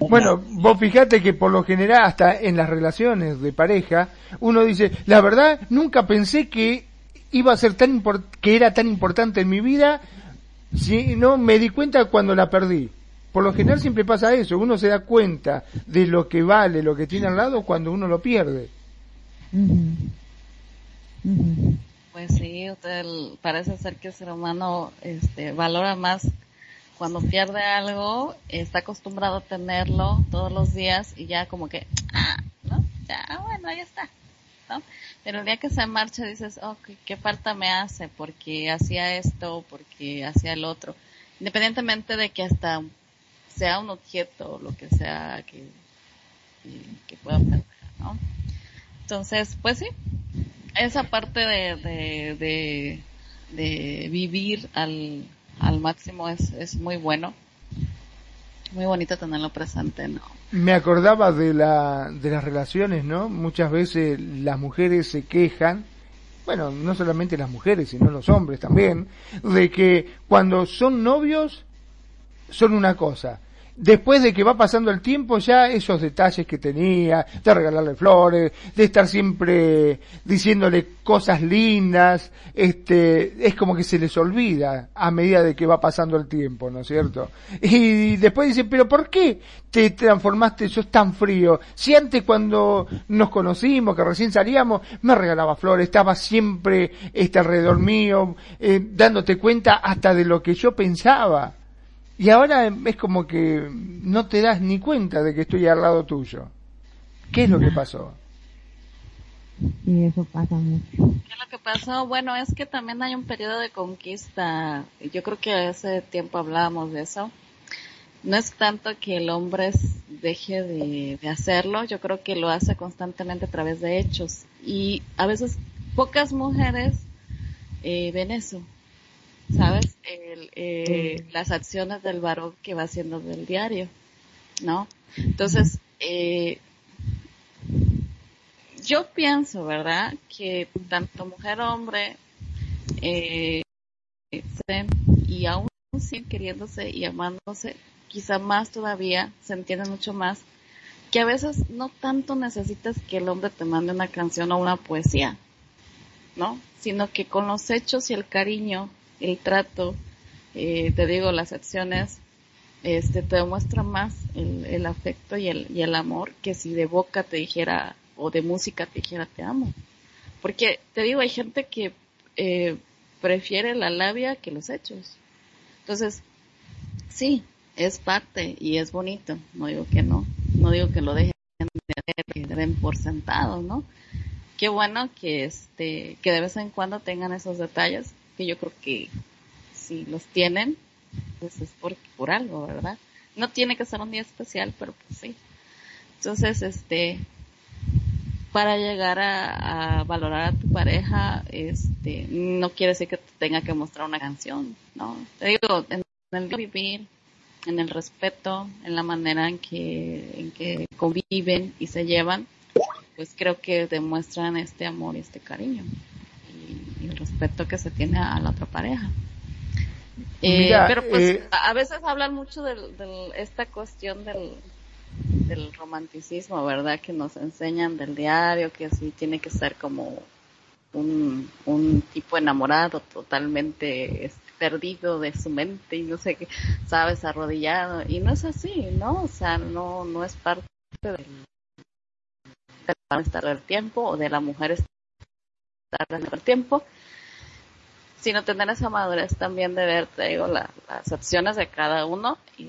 Bueno, vos fijate que por lo general hasta en las relaciones de pareja uno dice, la verdad nunca pensé que iba a ser tan que era tan importante en mi vida, si no me di cuenta cuando la perdí. Por lo general siempre pasa eso, uno se da cuenta de lo que vale, lo que tiene al lado cuando uno lo pierde. Pues sí, usted parece ser que el ser humano este, valora más cuando pierde algo, está acostumbrado a tenerlo todos los días y ya como que, ah, ¿no? Ya, bueno, ahí está. Pero el día que se marcha dices, oh, ¿qué, falta me hace? Porque hacía esto, porque hacía el otro. Independientemente de que hasta sea un objeto o lo que sea que, que pueda perder, ¿no? Entonces, pues sí, esa parte de, de, vivir al, al máximo es, es muy bueno. Muy bonito tenerlo presente, ¿no? Me acordaba de, la, de las relaciones, ¿no? Muchas veces las mujeres se quejan, bueno, no solamente las mujeres, sino los hombres también, de que cuando son novios son una cosa, después de que va pasando el tiempo ya esos detalles que tenía, de regalarle flores, de estar siempre diciéndole cosas lindas, este, es como que se les olvida a medida de que va pasando el tiempo, ¿no es cierto? Y después dice, pero ¿por qué te transformaste, sos tan frío? Si antes cuando nos conocimos, que recién salíamos, me regalaba flores, estaba siempre este alrededor mío, eh, dándote cuenta hasta de lo que yo pensaba. Y ahora es como que no te das ni cuenta de que estoy al lado tuyo. ¿Qué es lo que pasó? Y eso pasa mucho. ¿Qué es lo que pasó? Bueno, es que también hay un periodo de conquista. Yo creo que hace tiempo hablábamos de eso. No es tanto que el hombre deje de, hacerlo, yo creo que lo hace constantemente a través de hechos. Y a veces pocas mujeres eh, ven eso. ¿Sabes? El, eh, las acciones del varón que va haciendo del diario, ¿no? Entonces, eh, yo pienso, ¿verdad? Que tanto mujer hombre, eh, y aún siguen queriéndose y amándose, quizá más todavía, se entiende mucho más, que a veces no tanto necesitas que el hombre te mande una canción o una poesía, ¿no? Sino que con los hechos y el cariño, el trato, eh, te digo, las acciones, este, te demuestra más el, el afecto y el, y el amor que si de boca te dijera o de música te dijera te amo. Porque te digo, hay gente que eh, prefiere la labia que los hechos. Entonces, sí, es parte y es bonito, no digo que no, no digo que lo dejen de que den por sentado, ¿no? Qué bueno que este, que de vez en cuando tengan esos detalles, que yo creo que si los tienen, pues es por, por algo, ¿verdad? No tiene que ser un día especial, pero pues sí. Entonces, este, para llegar a, valorar a tu pareja, este, no quiere decir que tenga que mostrar una canción, ¿no? Te digo, en el vivir, en el respeto, en la manera en que, en que conviven y se llevan, pues creo que demuestran este amor y este cariño el respeto que se tiene a la otra pareja. Eh, pero pues eh, a veces hablan mucho de, esta cuestión del, del romanticismo, ¿verdad? Que nos enseñan del diario, que así tiene que ser como un, un tipo enamorado totalmente perdido de su mente y no sé qué, sabes, arrodillado. Y no es así, ¿no? O sea, no, no es parte del, estar del tiempo o de la mujer estar del tiempo, sino tener esa madurez también de ver, te digo, las acciones de cada uno y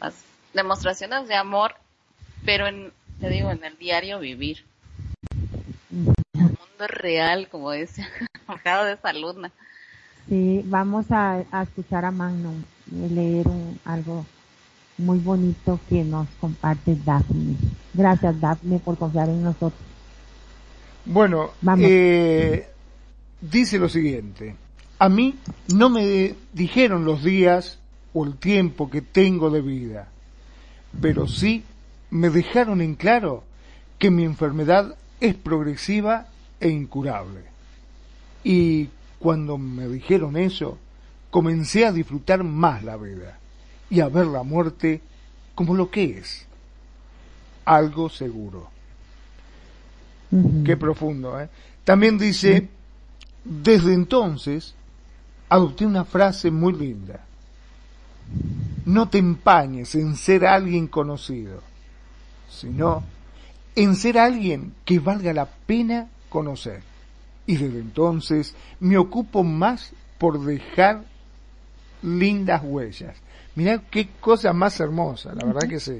las demostraciones de amor, pero en, te digo, en el diario vivir. El mundo real, como dice, *laughs* bajado de esa luna. Sí, vamos a, escuchar a Magnum leer algo muy bonito que nos comparte Daphne. Gracias Daphne por confiar en nosotros. Bueno, eh, dice lo siguiente, a mí no me dijeron los días o el tiempo que tengo de vida, pero sí me dejaron en claro que mi enfermedad es progresiva e incurable. Y cuando me dijeron eso, comencé a disfrutar más la vida y a ver la muerte como lo que es, algo seguro. Qué profundo, ¿eh? También dice, desde entonces adopté una frase muy linda. No te empañes en ser alguien conocido, sino en ser alguien que valga la pena conocer y desde entonces me ocupo más por dejar lindas huellas. Mira qué cosa más hermosa, la verdad que sí.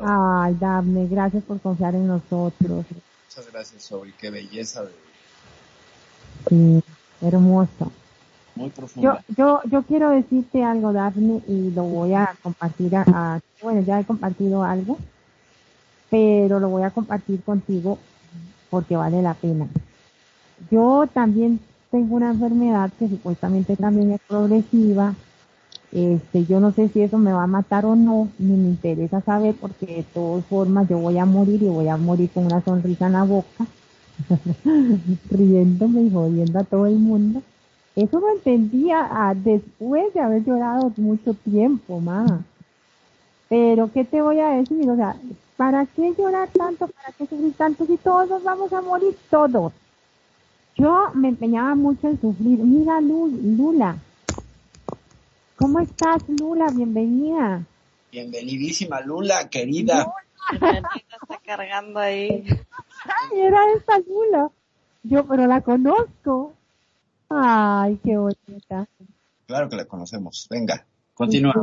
Ay, Daphne, gracias por confiar en nosotros. Muchas gracias, Soy, qué belleza de... Sí, hermoso. Muy profundo. Yo, yo, yo quiero decirte algo, Daphne, y lo voy a compartir a, bueno, ya he compartido algo, pero lo voy a compartir contigo porque vale la pena. Yo también tengo una enfermedad que supuestamente también es progresiva. Este, yo no sé si eso me va a matar o no, ni me interesa saber porque de todas formas yo voy a morir y voy a morir con una sonrisa en la boca, *laughs* riéndome y jodiendo a todo el mundo. Eso lo entendía ah, después de haber llorado mucho tiempo, más. Pero, ¿qué te voy a decir? O sea, ¿para qué llorar tanto? ¿Para qué sufrir tanto si todos nos vamos a morir todos? Yo me empeñaba mucho en sufrir. Mira, Lula. ¿Cómo estás, Lula? Bienvenida. Bienvenidísima, Lula, querida. Lula. está cargando ahí. Ay, era esta Lula. Yo, pero la conozco. Ay, qué bonita. Claro que la conocemos. Venga, continúa.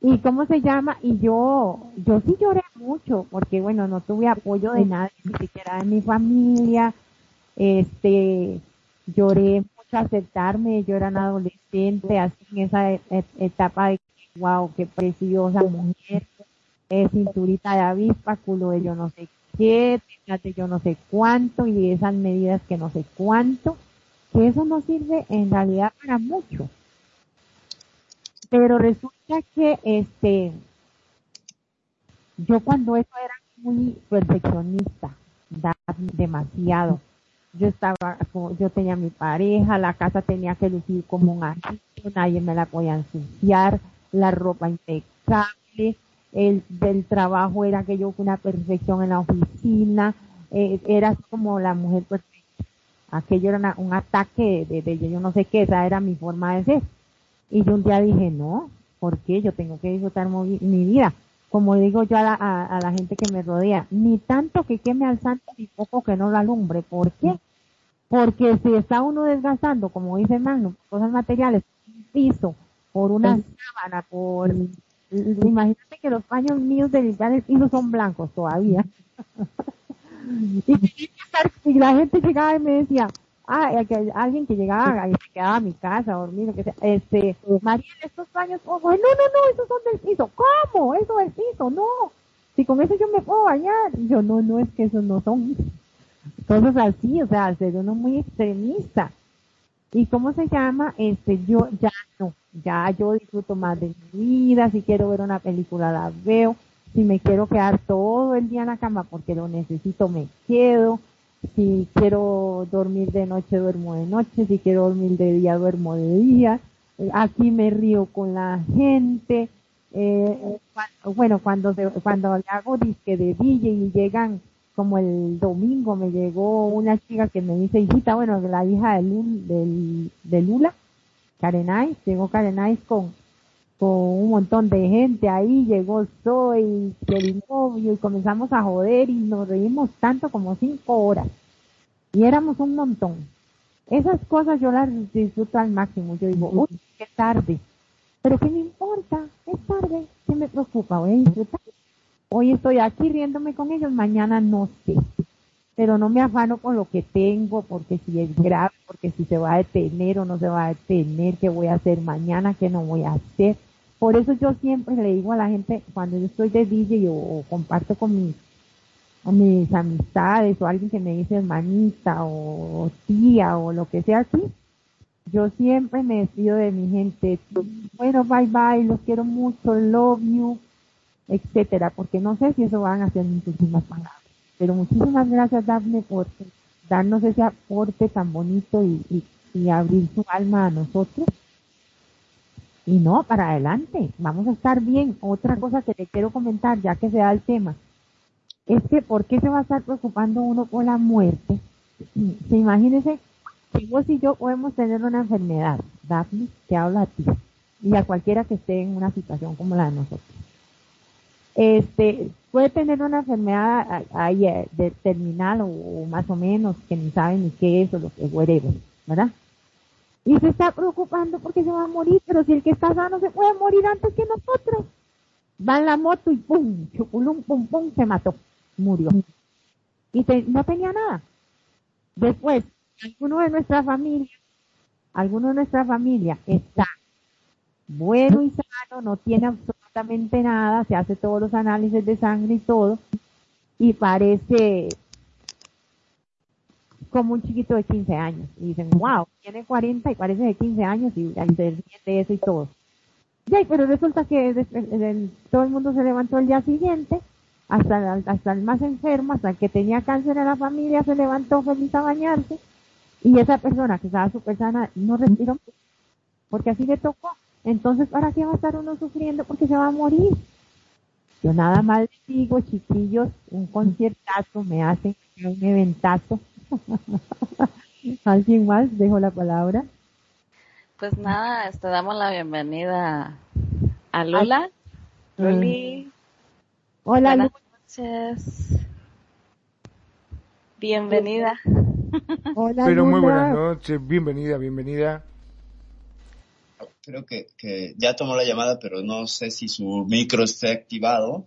¿Y cómo se llama? Y yo, yo sí lloré mucho, porque bueno, no tuve apoyo de nadie, ni siquiera de mi familia, este, lloré aceptarme, yo era una adolescente, así en esa e, e, etapa de, wow, qué preciosa mujer, es cinturita de avispa, culo de yo no sé qué, fíjate yo no sé cuánto, y esas medidas que no sé cuánto, que eso no sirve en realidad para mucho. Pero resulta que, este, yo cuando eso era muy perfeccionista, demasiado yo estaba, yo tenía mi pareja, la casa tenía que lucir como un anillo, nadie me la podía ensuciar, la ropa impecable, el del trabajo era que yo una perfección en la oficina, eh, era como la mujer perfecta. Aquello era un ataque de, de, yo no sé qué, esa era mi forma de ser. Y yo un día dije, no, ¿por qué? Yo tengo que disfrutar mi vida. Como digo yo a la, a, la gente que me rodea, ni tanto que queme al santo, ni poco que no lo alumbre. ¿Por qué? Porque si está uno desgastando, como dice Magno, cosas materiales, un piso, por una sábana, por... Imagínate que los paños míos de limpiar el piso son blancos todavía. *laughs* y, la gente llegaba y me decía, ah, alguien que llegaba y se quedaba a mi casa a dormir, que sea, este, María, estos baños, oh, no, no, no, esos son del piso. ¿Cómo? Eso del piso, no. Si con eso yo me puedo bañar. Y yo, no, no, es que esos no son cosas así, o sea, ser uno muy extremista. ¿Y cómo se llama? Este, yo ya no, ya yo disfruto más de mi vida, si quiero ver una película la veo, si me quiero quedar todo el día en la cama porque lo necesito me quedo, si quiero dormir de noche duermo de noche, si quiero dormir de día duermo de día, aquí me río con la gente, eh, bueno, cuando cuando hago disque de DJ y llegan como el domingo me llegó una chica que me dice, hijita, bueno, la hija de, de Lula, Karenais, llegó Karenais con, con un montón de gente ahí, llegó el novio, y comenzamos a joder y nos reímos tanto como cinco horas. Y éramos un montón. Esas cosas yo las disfruto al máximo. Yo digo, uy, qué tarde. Pero qué me importa, es tarde, ¿qué me preocupa? Voy a disfrutar. Hoy estoy aquí riéndome con ellos, mañana no sé. Pero no me afano con lo que tengo, porque si es grave, porque si se va a detener o no se va a detener, qué voy a hacer mañana, qué no voy a hacer. Por eso yo siempre le digo a la gente, cuando yo estoy de DJ o, comparto con mis, mis amistades o alguien que me dice hermanita o tía o lo que sea así, yo siempre me despido de mi gente. Bueno, bye bye, los quiero mucho, love you, etcétera, porque no sé si eso van a ser mis últimas palabras. Pero muchísimas gracias, Daphne, por darnos ese aporte tan bonito y, y, abrir su alma a nosotros. Y no, para adelante, vamos a estar bien. Otra cosa que te quiero comentar, ya que se da el tema, es que ¿por qué se va a estar preocupando uno por la muerte? *clears throat* Se imagínese que vos y yo podemos tener una enfermedad, Daphne, que habla a ti y a cualquiera que esté en una situación como la de nosotros este, puede tener una enfermedad ahí eh, de terminal o, más o menos que ni sabe ni qué es o lo que whatever, ¿verdad? Y se está preocupando porque se va a morir, pero si el que está sano se puede morir antes que nosotros. Va en la moto y pum, chupulum, pum, pum, se mató, murió. Y no tenía nada. Después, alguno de nuestra familia, alguno de nuestra familia está bueno y sano, no tiene absolutamente nada, se hace todos los análisis de sangre y todo, y parece como un chiquito de 15 años. Y dicen, wow, tiene 40 y parece de 15 años y, se de eso y todo. Pero resulta que todo el mundo se levantó el día siguiente, hasta, hasta el más enfermo, hasta el que tenía cáncer en la familia, se levantó feliz a bañarse, y esa persona que estaba súper sana no respiró, porque así le tocó. Entonces, ¿para qué va a estar uno sufriendo? Porque se va a morir. Yo nada más digo, chiquillos, un conciertazo me hace un eventazo. *laughs* ¿Alguien más? Dejo la palabra. Pues nada, te damos la bienvenida a Lula. Luli. Hola, Buenas noches. Bienvenida. Hola, Pero muy buenas noches, bienvenida, bienvenida creo que, que ya tomó la llamada, pero no sé si su micro esté activado.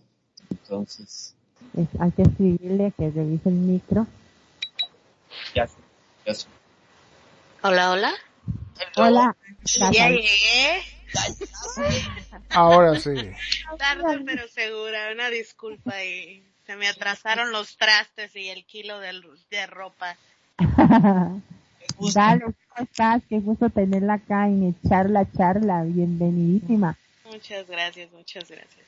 Entonces. hay que escribirle que revise el micro. Ya, ya. Hola, hola. Hola. Ya llegué. Ahora sí. Tarde pero segura, una disculpa y se me atrasaron los trastes y el kilo de, de ropa. *laughs* Dale, ¿cómo estás? Qué gusto tenerla acá en echar la charla. Bienvenidísima. Muchas gracias, muchas gracias.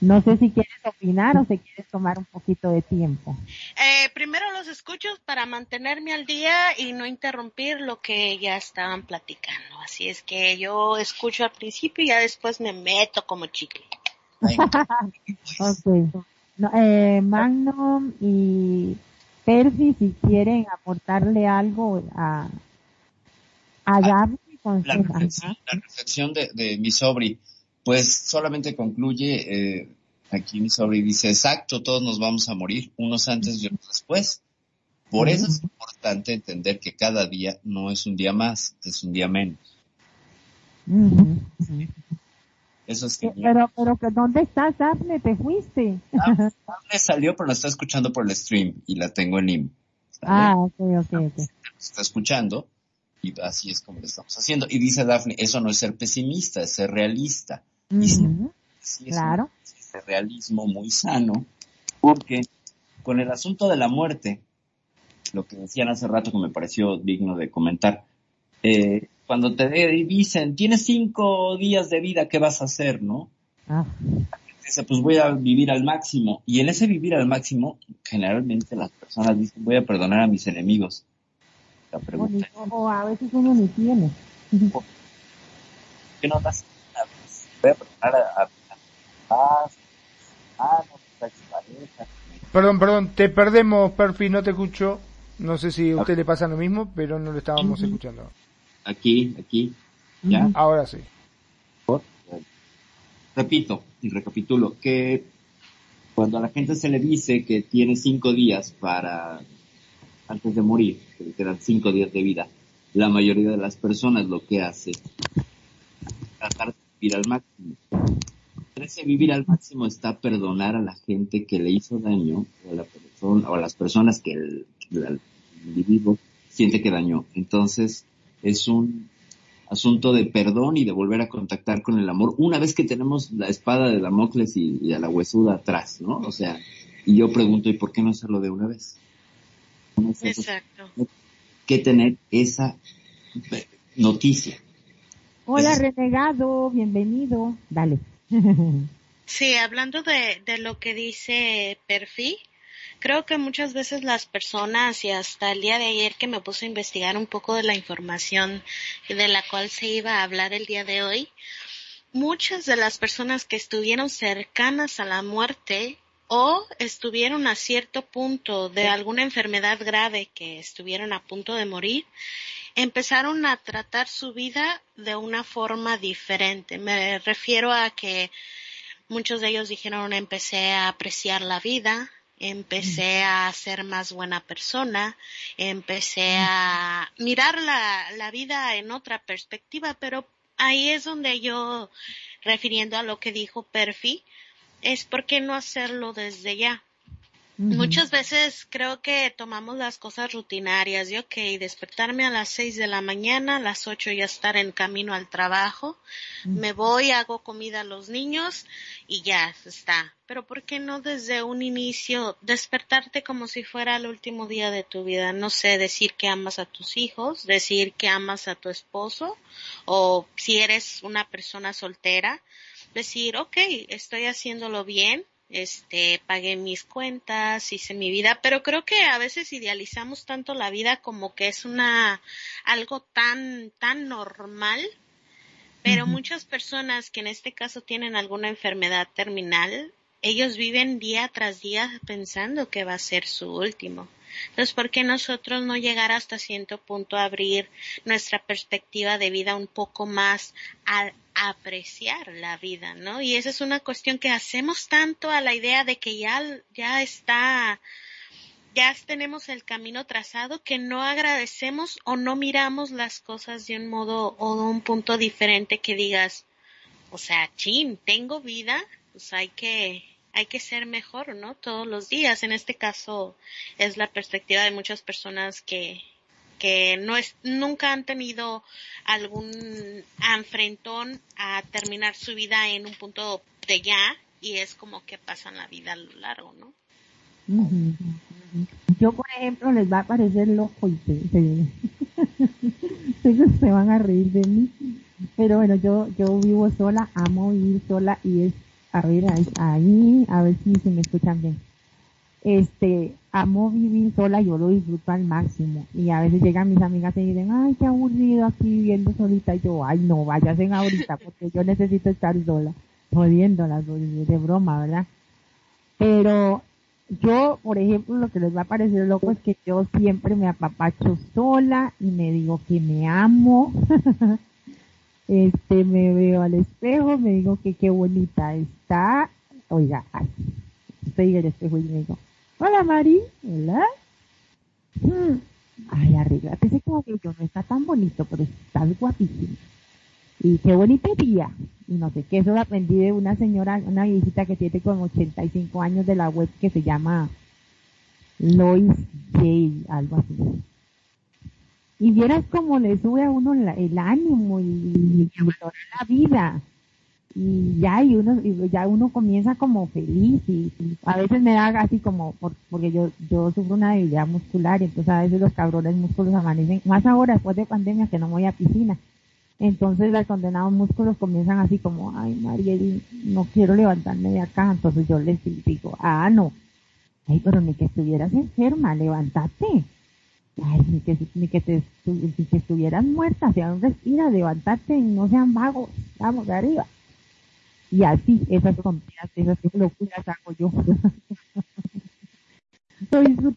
No sé si quieres opinar o si quieres tomar un poquito de tiempo. Eh, primero los escucho para mantenerme al día y no interrumpir lo que ya estaban platicando. Así es que yo escucho al principio y ya después me meto como chicle. ok. No, eh, Magnum y Percy, si quieren aportarle algo a, a Gaby. La, reflexión, de, de mi sobri pues solamente concluye, eh, aquí mi sobre dice, exacto, todos nos vamos a morir, unos antes y otros después. Por eso es importante entender que cada día no es un día más, es un día menos. Eso es que pero, pero, ¿dónde estás, Daphne? ¿Te fuiste? Daphne *laughs* salió, pero la está escuchando por el stream y la tengo en IM. Ah, ok, ok, ok. Está escuchando y así es como lo estamos haciendo. Y dice Daphne, eso no es ser pesimista, es ser realista claro. ese realismo muy sano, porque con el asunto de la muerte, lo que decían hace rato que me pareció digno de comentar, eh, cuando te dicen, tienes cinco días de vida, ¿qué vas a hacer, no? Ah. Dice, pues voy a vivir al máximo. Y en ese vivir al máximo, generalmente las personas dicen, voy a perdonar a mis enemigos. La pregunta o, a veces uno ni tiene. ¿Qué no das voy a a, Perdón, perdón, te perdemos, Perfi, no te escucho. No sé si a usted le pasa lo mismo, pero no lo estábamos escuchando. Aquí, aquí, ¿ya? Ahora sí. Repito y recapitulo que cuando a la gente se le dice que tiene cinco días para, antes de morir, que le quedan cinco días de vida, la mayoría de las personas lo que hace es tratar vivir al máximo. Ese vivir al máximo está perdonar a la gente que le hizo daño o a, la persona, o a las personas que el, individuo siente que dañó. Entonces es un asunto de perdón y de volver a contactar con el amor una vez que tenemos la espada de Damocles y, a la huesuda atrás, ¿no? O sea, y yo pregunto, ¿y por qué no hacerlo de una vez? Exacto. Que tener esa noticia Hola, renegado, bienvenido. Dale. *laughs* Sí, hablando de, de lo que dice Perfi, creo que muchas veces las personas y hasta el día de ayer que me puse a investigar un poco de la información de la cual se iba a hablar el día de hoy, muchas de las personas que estuvieron cercanas a la muerte o estuvieron a cierto punto de alguna enfermedad grave que estuvieron a punto de morir, empezaron a tratar su vida de una forma diferente. Me refiero a que muchos de ellos dijeron empecé a apreciar la vida, empecé a ser más buena persona, empecé a mirar la, la vida en otra perspectiva, pero ahí es donde yo, refiriendo a lo que dijo Perfi, es por qué no hacerlo desde ya. Muchas veces creo que tomamos las cosas rutinarias. Yo, ok, despertarme a las seis de la mañana, a las ocho ya estar en camino al trabajo, me voy, hago comida a los niños y ya está. Pero ¿por qué no desde un inicio despertarte como si fuera el último día de tu vida? No sé, decir que amas a tus hijos, decir que amas a tu esposo o si eres una persona soltera, decir, ok, estoy haciéndolo bien, este, pagué mis cuentas, hice mi vida, pero creo que a veces idealizamos tanto la vida como que es una, algo tan, tan normal, pero muchas personas que en este caso tienen alguna enfermedad terminal, ellos viven día tras día pensando que va a ser su último. Entonces, ¿por qué nosotros no llegar hasta cierto punto a abrir nuestra perspectiva de vida un poco más a, apreciar la vida, ¿no? Y esa es una cuestión que hacemos tanto a la idea de que ya, ya está, ya tenemos el camino trazado que no agradecemos o no miramos las cosas de un modo o de un punto diferente que digas, o sea, chin, tengo vida, pues hay que, hay que ser mejor, ¿no? Todos los días. En este caso es la perspectiva de muchas personas que, que no es, nunca han tenido algún afrentón a terminar su vida en un punto de ya y es como que pasan la vida a lo largo, ¿no? Yo, por ejemplo, les va a parecer loco y se, *laughs* se van a reír de mí. Pero bueno, yo, yo vivo sola, amo vivir sola y es a ver, ahí, a ver si se me escuchan bien. Este, amo vivir sola, yo lo disfruto al máximo. Y a veces llegan mis amigas y dicen, ay, qué aburrido aquí viviendo solita. Y yo, ay, no, en ahorita porque yo necesito estar sola. Jodiéndolas, de broma, ¿verdad? Pero yo, por ejemplo, lo que les va a parecer loco es que yo siempre me apapacho sola y me digo que me amo. *laughs* este, me veo al espejo, me digo que qué bonita está. Oiga, ay, estoy en el espejo y me digo, hola Mari, hola. Hmm. Ay, arréglate ese cabello, no está tan bonito, pero estás guapísimo. Y qué bonito día. Y no sé qué, eso lo aprendí de una señora, una viejita que tiene como 85 años de la web que se llama Lois J, algo así. Y vieras cómo le sube a uno el ánimo y, la vida. Y ya, y uno, ya uno comienza como feliz y, a veces me da así como, porque yo, yo sufro una debilidad muscular y entonces a veces los cabrones músculos amanecen, más ahora después de pandemia que no voy a piscina entonces los condenados músculos comienzan así como, ay Mariel, no quiero levantarme de acá. Entonces yo les digo, ah, no. Ay, pero ni que estuvieras enferma, levántate. Ay, ni que, ni que, te, ni que estuvieras muerta, sea un respira, levántate y no sean vagos. Vamos, de arriba. Y así, esas tonterías, esas locuras hago yo. *laughs*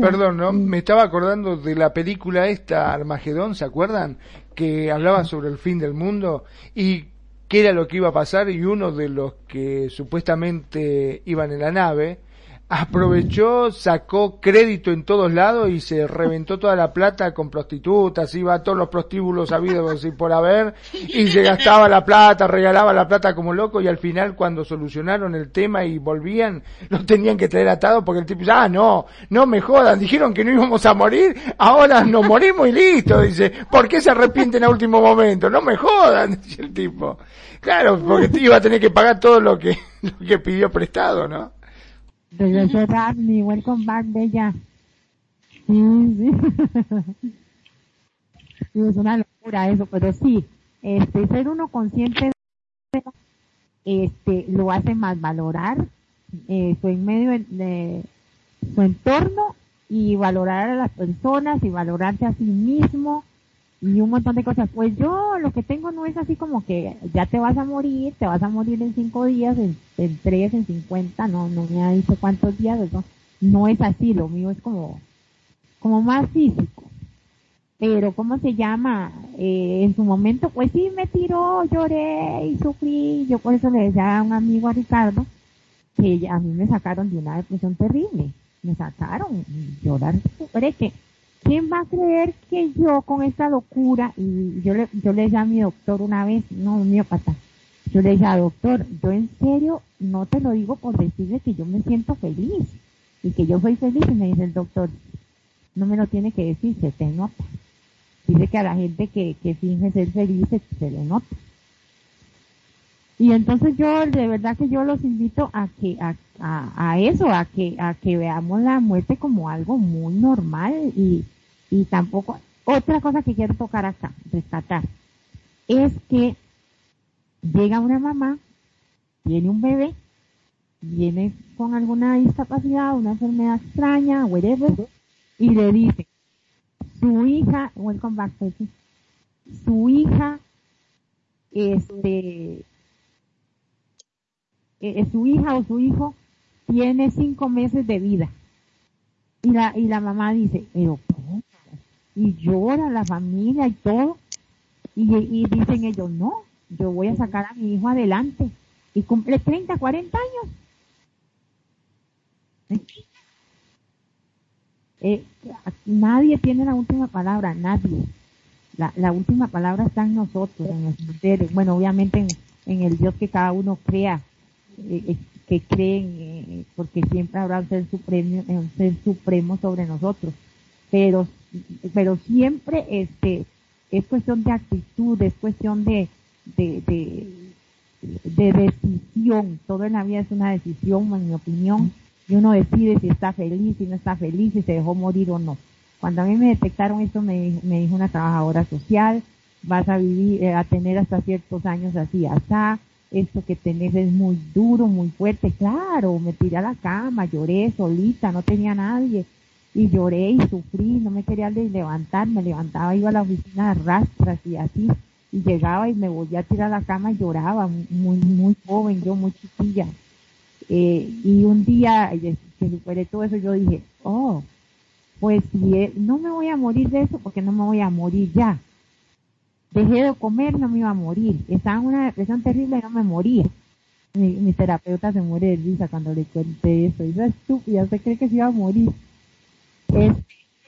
Perdón, ¿no? Me estaba acordando de la película esta, Armagedón, ¿se acuerdan? Que hablaba sobre el fin del mundo y qué era lo que iba a pasar y uno de los que supuestamente iban en la nave aprovechó, sacó crédito en todos lados y se reventó toda la plata con prostitutas, iba a todos los prostíbulos habidos por haber, y se gastaba la plata, regalaba la plata como loco, y al final cuando solucionaron el tema y volvían, lo tenían que traer atado porque el tipo dice, ah, no, no me jodan, dijeron que no íbamos a morir, ahora nos morimos y listo, dice, ¿por qué se arrepienten a último momento? No me jodan, dice el tipo. Claro, porque iba a tener que pagar todo lo que, lo que pidió prestado, ¿no? Regresó Daphne, welcome back, Bella. Sí, sí. *laughs* es una locura eso, pero sí, este, ser uno consciente de este, lo hace más valorar eh, su en medio de su entorno y valorar a las personas y valorarse a sí mismo y un montón de cosas. Pues yo lo que tengo no es así como que ya te vas a morir, te vas a morir en cinco días, en, tres, en cincuenta, no, no me ha dicho cuántos días, eso. no es así, lo mío es como, como más físico. Pero, ¿cómo se llama? Eh, en su momento, pues sí, me tiró, lloré y sufrí. Yo por eso le decía a un amigo, a Ricardo, que a mí me sacaron de una depresión terrible. Me sacaron, llorar, sufrí, ¿quién va a creer que yo con esta locura, y yo le, yo le dije a mi doctor una vez, no, pata, yo le dije, doctor, yo en serio no te lo digo por decirle que yo me siento feliz y que yo soy feliz, y me dice el doctor, no me lo tiene que decir, se te nota. Dice que a la gente que, que finge ser feliz se, le nota. Y entonces yo, de verdad que yo los invito a que, a, a, a, eso, a que, a que veamos la muerte como algo muy normal y, y tampoco, otra cosa que quiero tocar acá, rescatar, es que llega una mamá, tiene un bebé, viene con alguna discapacidad, una enfermedad extraña, whatever, y le dice, su hija, welcome back, su hija, este, eh, su hija o su hijo tiene cinco meses de vida. Y la, y la mamá dice, pero y llora la familia y todo. Y, dicen ellos, no, yo voy a sacar a mi hijo adelante. Y cumple 30, 40 años. Eh, nadie tiene la última palabra, nadie. La, la, última palabra está en nosotros, en seres. Bueno, obviamente en, el Dios que cada uno crea, eh, eh, que creen, porque siempre habrá un ser supremo, un ser supremo sobre nosotros. Pero pero siempre este es cuestión de actitud, es cuestión de, de, de, decisión. Todo en la vida es una decisión, en mi opinión. Y uno decide si está feliz, si no está feliz, si se dejó morir o no. Cuando a mí me detectaron esto, me, me dijo una trabajadora social, vas a vivir, eh, a tener hasta ciertos años así, hasta, esto que tenés es muy duro, muy fuerte. Claro, me tiré a la cama, lloré solita, no tenía nadie. Y lloré y sufrí, no me quería levantar, me levantaba, iba a la oficina de rastras y así. Y llegaba y me volvía a tirar a la cama y lloraba, muy, muy joven, yo muy chiquilla. Eh, y un día que superé todo eso, yo dije, oh, pues si no me voy a morir de eso porque no me voy a morir ya dejé de comer, no me iba a morir. Estaba en una depresión terrible y no me moría. Mi, terapeuta se muere de risa cuando le conté eso. Y es estúpida, usted cree que se iba a morir.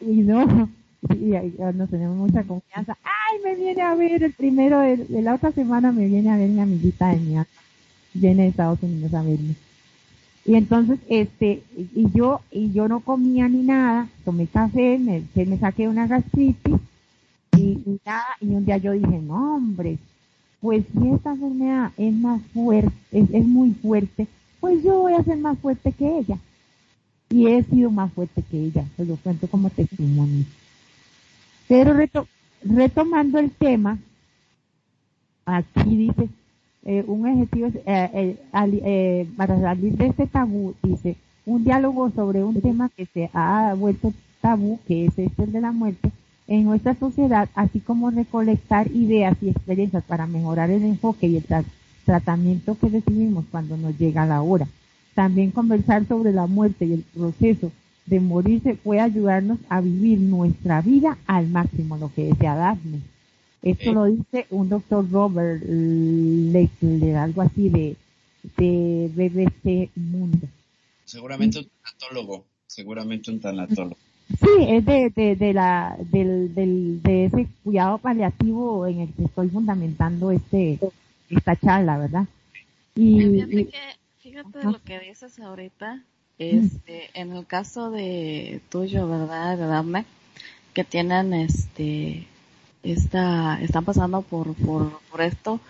Y no, y, nos tenemos mucha confianza. Ay, me viene a ver el primero de, la otra semana, me viene a ver mi amiguita de mi Viene de Estados Unidos a verme. Y entonces, este, y yo, y yo no comía ni nada, tomé café, me, me saqué una gastritis y, y un día yo dije, no hombre, pues si esta enfermedad es más fuerte, es, muy fuerte, pues yo voy a ser más fuerte que ella. Y he sido más fuerte que ella, se lo cuento como testimonio. Pero retomando el tema, aquí dice, eh, un objetivo eh, eh, para salir de este tabú, dice, un diálogo sobre un tema que se ha vuelto tabú, que es este de la muerte, en nuestra sociedad, así como recolectar ideas y experiencias para mejorar el enfoque y el tratamiento que recibimos cuando nos llega la hora. También conversar sobre la muerte y el proceso de morirse puede ayudarnos a vivir nuestra vida al máximo, lo que desea darnos. Esto lo dice un doctor Robert Lechler, algo así de, de BBC Mundo. Seguramente un tanatólogo, seguramente un tanatólogo. Sí, es de, de, de la, del, del, de ese cuidado paliativo en el que estoy fundamentando este, esta charla, ¿verdad? Y, que, fíjate lo que dices ahorita, este, en el caso de tuyo, ¿verdad? De que tienen este, esta, están pasando por, por, por esto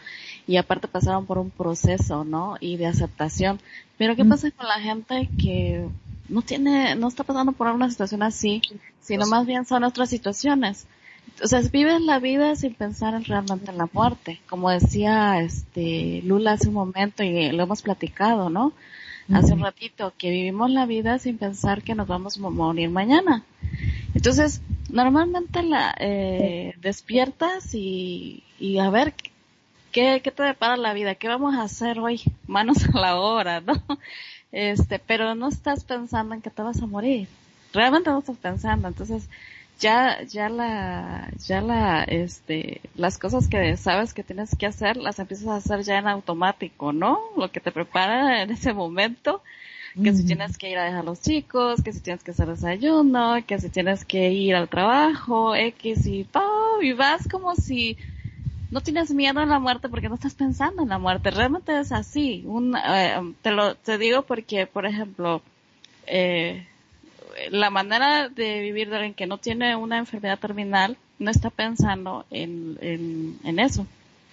y aparte pasaron por un proceso, ¿no? Y de aceptación. Pero ¿qué pasa con la gente que no tiene, no está pasando por una situación así, sino pues más bien son otras situaciones. O sea, vives la vida sin pensar en realmente en la muerte, como decía este Lula hace un momento y lo hemos platicado, ¿no? Hace un ratito, que vivimos la vida sin pensar que nos vamos a morir mañana. Entonces, normalmente la eh, despiertas y, y a ver qué, qué te depara la vida, qué vamos a hacer hoy, manos a la obra, ¿no? este, pero no estás pensando en que te vas a morir. Realmente no estás pensando, entonces ya, ya la, ya la, este, las cosas que sabes que tienes que hacer, las empiezas a hacer ya en automático, ¿no? Lo que te prepara en ese momento, que si tienes que ir a dejar a los chicos, que si tienes que hacer desayuno, que si tienes que ir al trabajo, X y todo, y vas como si no tienes miedo a la muerte porque no estás pensando en la muerte. Realmente es así. Un, eh, te lo te digo porque, por ejemplo, eh, la manera de vivir de alguien que no tiene una enfermedad terminal no está pensando en, en, en eso,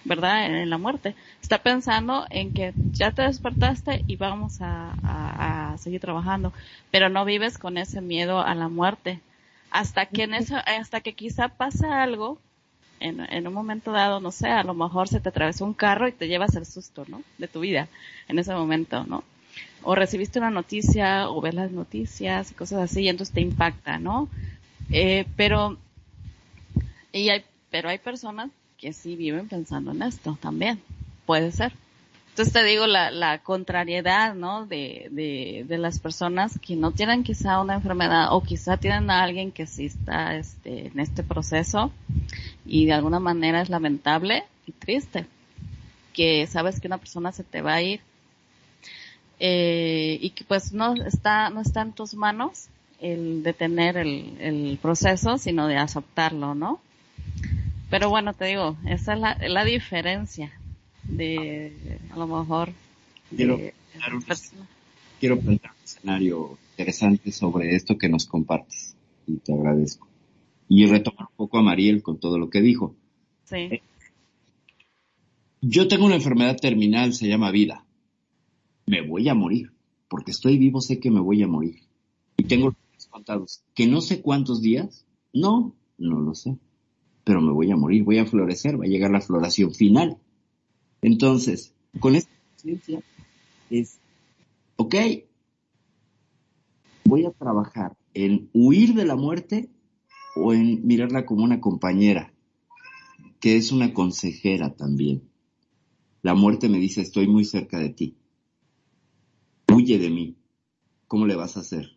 ¿verdad? En, la muerte. Está pensando en que ya te despertaste y vamos a, a, seguir trabajando, pero no vives con ese miedo a la muerte. Hasta que en eso, hasta que quizá pasa algo en, un momento dado, no sé, a lo mejor se te atravesó un carro y te llevas el susto, ¿no? De tu vida en ese momento, ¿no? O recibiste una noticia o ves las noticias y cosas así y entonces te impacta, ¿no? Eh, pero, y hay, pero hay personas que sí viven pensando en esto también, puede ser. Entonces te digo la, la contrariedad, ¿no? De, de, de las personas que no tienen quizá una enfermedad o quizá tienen a alguien que sí está este, en este proceso y de alguna manera es lamentable y triste que sabes que una persona se te va a ir eh, y que pues no está, no está en tus manos el detener el, el proceso, sino de aceptarlo, ¿no? Pero bueno, te digo, esa es la, la diferencia de a lo mejor quiero, plantear un, quiero plantear un escenario interesante sobre esto que nos compartes y te agradezco. Y retomar un poco a Mariel con todo lo que dijo. Sí. Yo tengo una enfermedad terminal se llama vida me voy a morir porque estoy vivo sé que me voy a morir. Y tengo los contados. Que no sé cuántos días no no lo sé. Pero me voy a morir voy a florecer va a llegar la floración final. Entonces, con este conciencia es, ok, voy a trabajar en huir de la muerte o en mirarla como una compañera, que es una consejera también. La muerte me dice, estoy muy cerca de ti. Huye de mí. ¿Cómo le vas a hacer?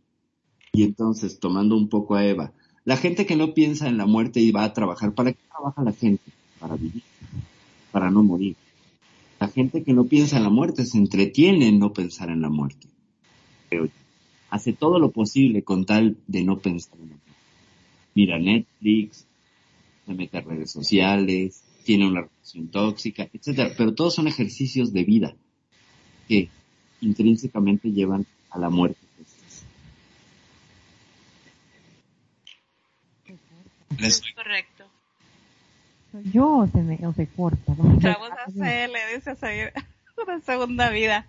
Y entonces, tomando un poco a Eva, la gente que no piensa en la muerte y va a trabajar, ¿para qué trabaja la gente? Para vivir, para no morir. La gente que no piensa en la muerte se entretiene en no pensar en la muerte. Pero hace todo lo posible con tal de no pensar en la muerte. Mira Netflix, se mete a redes sociales, tiene una relación tóxica, etcétera. Pero todos son ejercicios de vida que intrínsecamente llevan a la muerte. Es correcto. Yo o se me o se corta. *laughs* Vamos a hacerle, dice seguir una segunda vida.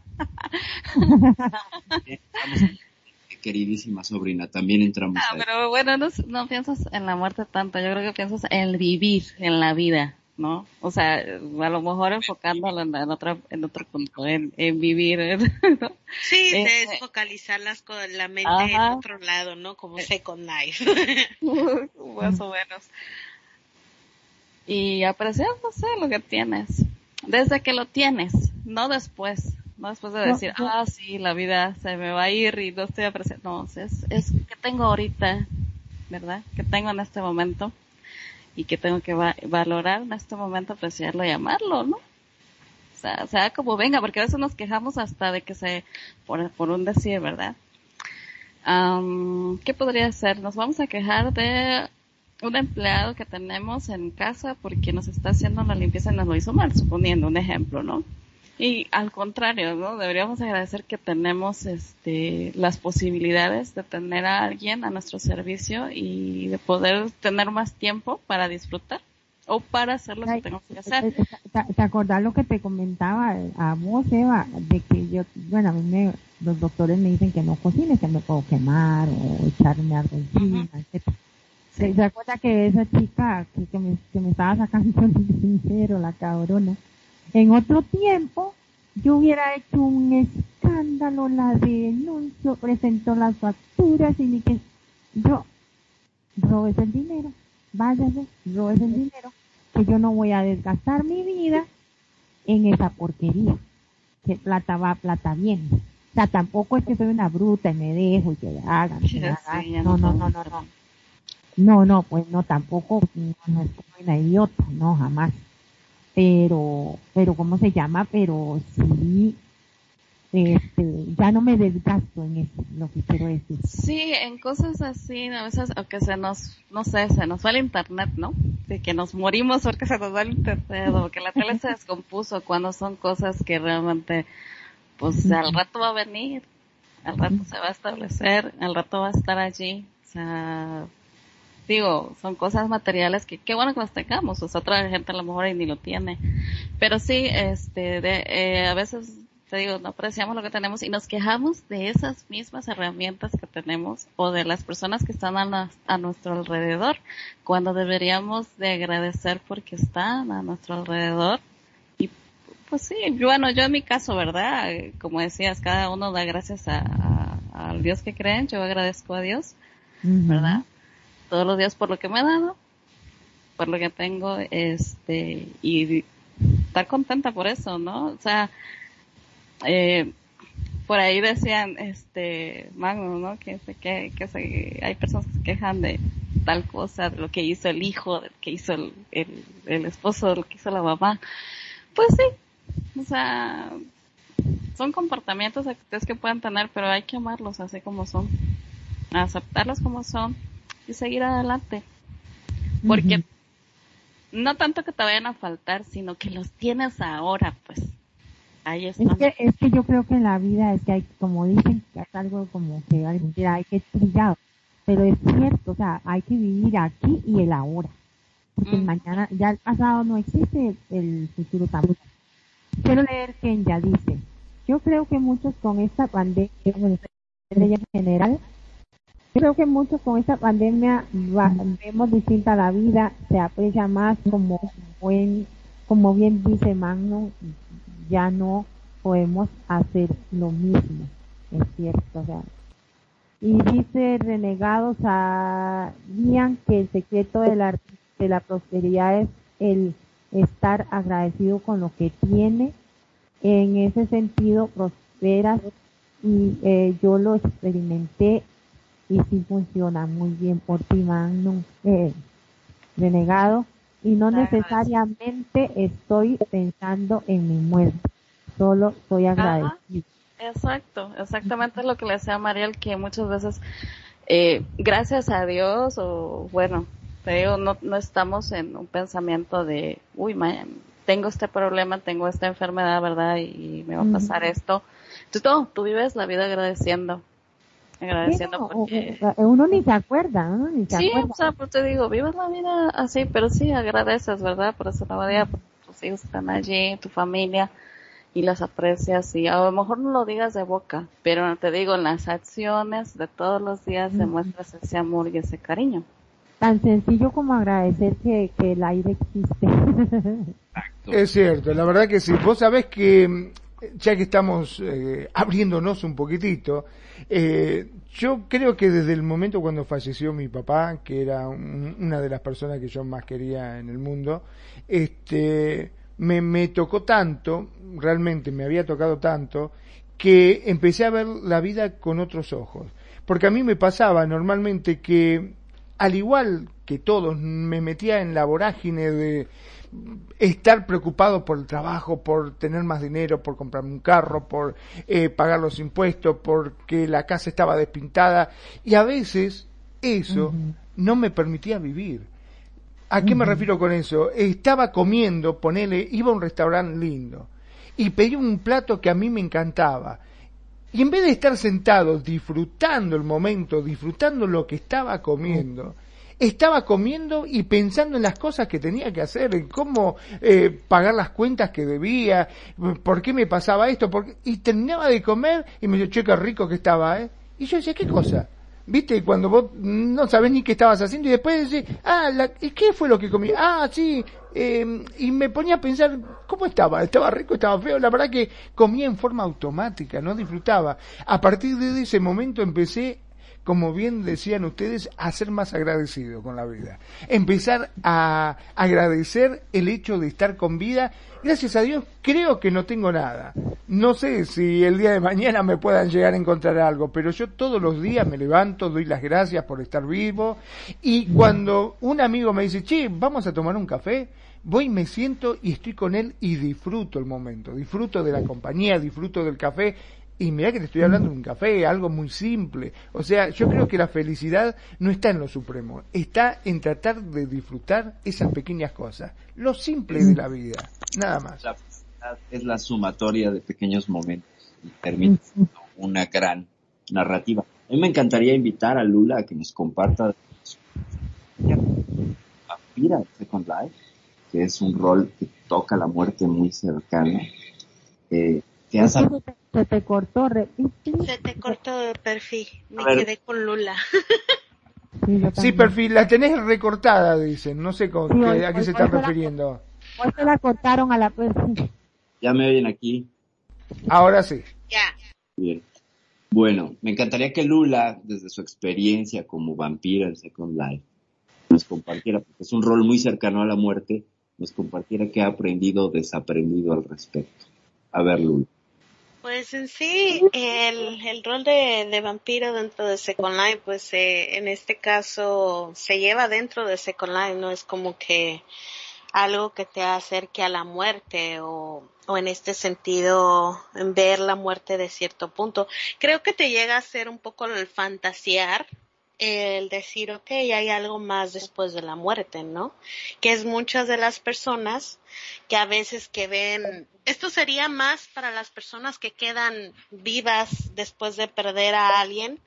Queridísima sobrina, también entramos. Ah, pero bueno, no, no piensas en la muerte tanto, yo creo que piensas en vivir, en la vida. ¿No? O sea, a lo mejor enfocándolo en, otro, en otro punto, en, vivir, *laughs* ¿no? Sí, este, es focalizar las, la mente en otro lado, ¿no? Como eh. Second Life. *laughs* *laughs* Más o menos. Y apreciar, no sé, lo que tienes. Desde que lo tienes, no después. No después de decir, ah, sí, la vida se me va a ir y no estoy apreciando. No, es, es que tengo ahorita, ¿verdad? Que tengo en este momento y que tengo que valorar en este momento, apreciarlo y amarlo, ¿no? O sea, sea como venga, porque a veces nos quejamos hasta de que se, por, por un decir, ¿verdad? ¿Qué podría ser? Nos vamos a quejar de un empleado que tenemos en casa porque nos está haciendo la limpieza y nos lo hizo mal, suponiendo un ejemplo, ¿no? Y al contrario, ¿no? Deberíamos agradecer que tenemos este, las posibilidades de tener a alguien a nuestro servicio y de poder tener más tiempo para disfrutar o para hacer lo que tenemos que hacer. ¿Te, acordás lo que te comentaba a vos, Eva? De que yo, bueno, a mí me, los doctores me dicen que no cocine, que me puedo quemar o echarme algo encima, ¿Se acuerda que esa chica que, me, que me estaba sacando *laughs* el dinero, la cabrona? En otro tiempo, yo hubiera hecho un escándalo, la denuncio, presentó las facturas y ni que yo robes el dinero, váyase, robes el dinero, que yo no voy a desgastar mi vida en esa porquería, que plata va, plata viene. O sea, tampoco es que soy una bruta y me dejo y que hagan, no, no, no, no, no. No, no, pues no, tampoco, no, no soy una idiota, no, jamás pero, pero ¿cómo se llama? Pero sí, este, ya no me desgasto en eso, lo que quiero decir. Sí, en cosas así, a veces, o que se nos, no sé, se nos va el internet, ¿no? De que nos morimos porque se nos va el internet, o que la tele se descompuso, cuando son cosas que realmente, pues al rato va a venir, al rato se va a establecer, al rato va a estar allí, o sea, digo, son cosas materiales que qué bueno que las tengamos, o sea, otra gente a lo mejor ni lo tiene. Pero sí, este, de, eh, a veces, te digo, no apreciamos lo que tenemos y nos quejamos de esas mismas herramientas que tenemos o de las personas que están a, a nuestro alrededor, cuando deberíamos de agradecer porque están a nuestro alrededor. Y pues sí, bueno, yo en mi caso, ¿verdad? Como decías, cada uno da gracias a, al Dios que creen, yo agradezco a Dios, ¿verdad? Todos los días por lo que me ha dado, por lo que tengo, este, y estar contenta por eso, ¿no? O sea, eh, por ahí decían, este, Magno, ¿no? Que, que, que se, hay personas que se quejan de tal cosa, de lo que hizo el hijo, de lo que hizo el, el, esposo, de lo que hizo la mamá. Pues sí, o sea, son comportamientos que pueden tener, pero hay que amarlos así como son, aceptarlos como son y seguir adelante. Porque no tanto que te vayan a faltar, sino que los tienes ahora, pues. Ahí está. Es que, es que yo creo que en la vida es que hay, como dicen, que es algo como que hay que trillar. Pero es cierto, o sea, hay que vivir aquí y el ahora. Porque el mañana, ya el pasado no existe, el futuro tampoco. Quiero leer que ya dice, yo creo que muchos con esta pandemia, en general, creo que muchos con esta pandemia vemos distinta la vida, se aprecia más como buen, como bien dice Magno, ya no podemos hacer lo mismo, es cierto. O sea, y dice Renegados a Ian que el secreto de la, de la prosperidad es el estar agradecido con lo que tiene. En ese sentido, prosperas y eh, yo lo experimenté y sí funciona muy bien por ti, Magnum, eh, renegado. Y no necesariamente estoy pensando en mi muerte, solo estoy agradecido. Exacto, exactamente lo que le decía a Mariel, que muchas veces, eh, gracias a Dios, o bueno, te digo, no, no estamos en un pensamiento de, uy, tengo este problema, tengo esta enfermedad, ¿verdad? Y, me va a pasar esto. Tú, tú vives la vida agradeciendo. Agradeciendo porque... Uno ni se acuerda, uno ni se sí, acuerda. o sea, pues te digo, vives la vida así, pero sí agradeces, ¿verdad? Por esa día, porque tus hijos están allí, tu familia y las aprecias y a lo mejor no lo digas de boca, pero te digo, en las acciones de todos los días demuestras ese amor y ese cariño. Tan sencillo como agradecer que, que el aire existe. *laughs* es cierto, la verdad que sí. Vos sabés que, ya que estamos eh, abriéndonos un poquitito, eh, yo creo que desde el momento cuando falleció mi papá, que era una de las personas que yo más quería en el mundo, este, me, me tocó tanto, realmente me había tocado tanto, que empecé a ver la vida con otros ojos. Porque a mí me pasaba normalmente que, al igual que todos, me metía en la vorágine de estar preocupado por el trabajo, por tener más dinero, por comprarme un carro, por eh, pagar los impuestos, porque la casa estaba despintada. Y a veces eso no me permitía vivir ¿A qué me refiero con eso? Estaba comiendo, ponele, iba a un restaurante lindo y pedí un plato que a mí me encantaba. Y en vez de estar sentado disfrutando el momento, disfrutando lo que estaba comiendo, estaba comiendo y pensando en las cosas que tenía que hacer, en cómo eh, pagar las cuentas que debía, por qué me pasaba esto, y terminaba de comer y me dijo, che, qué rico que estaba, ¿eh? Y yo decía, ¿qué cosa? ¿Viste? Cuando vos no sabés ni qué estabas haciendo y después decís, ah, la, ¿qué fue lo que comí? Ah, sí. Eh, y me ponía a pensar, ¿cómo estaba? ¿Estaba rico? ¿Estaba feo? La verdad que comía en forma automática, no disfrutaba. A partir de ese momento empecé como bien decían ustedes, a ser más agradecido con la vida. Empezar a agradecer el hecho de estar con vida. Gracias a Dios, creo que no tengo nada. No sé si el día de mañana me puedan llegar a encontrar algo, pero yo todos los días me levanto, doy las gracias por estar vivo. Y cuando un amigo me dice, che, vamos a tomar un café, voy, me siento y estoy con él y disfruto el momento, disfruto de la compañía, disfruto del café y mira que te estoy hablando de un café, algo muy simple. O sea, yo creo que la felicidad no está en lo supremo, está en tratar de disfrutar esas pequeñas cosas, lo simple de la vida, nada más. La felicidad es la sumatoria de pequeños momentos y permite una gran narrativa. A mí me encantaría invitar a Lula a que nos comparta Vampira Second Life, que es un rol que toca la muerte muy cercana. Eh, se te cortó, Se te cortó el perfil, me quedé con Lula. Sí, perfil, la tenés recortada, dicen, no sé con a qué se está refiriendo. Hoy se la cortaron a la perfil. Ya me oyen aquí. Ahora sí. Ya. Bien. Bueno, me encantaría que Lula, desde su experiencia como vampira en Second Life, nos compartiera, porque es un rol muy cercano a la muerte, nos compartiera qué ha aprendido o desaprendido al respecto. A ver, Lula. Pues en sí, el, el rol de, de, vampiro dentro de Second Life, pues en este caso se lleva dentro de Second Life, no es como que algo que te acerque a la muerte o, o en este sentido ver la muerte de cierto punto. Creo que te llega a ser un poco el fantasear el decir, ok, hay algo más después de la muerte, ¿no? Que es muchas de las personas que a veces que ven, esto sería más para las personas que quedan vivas después de perder a alguien,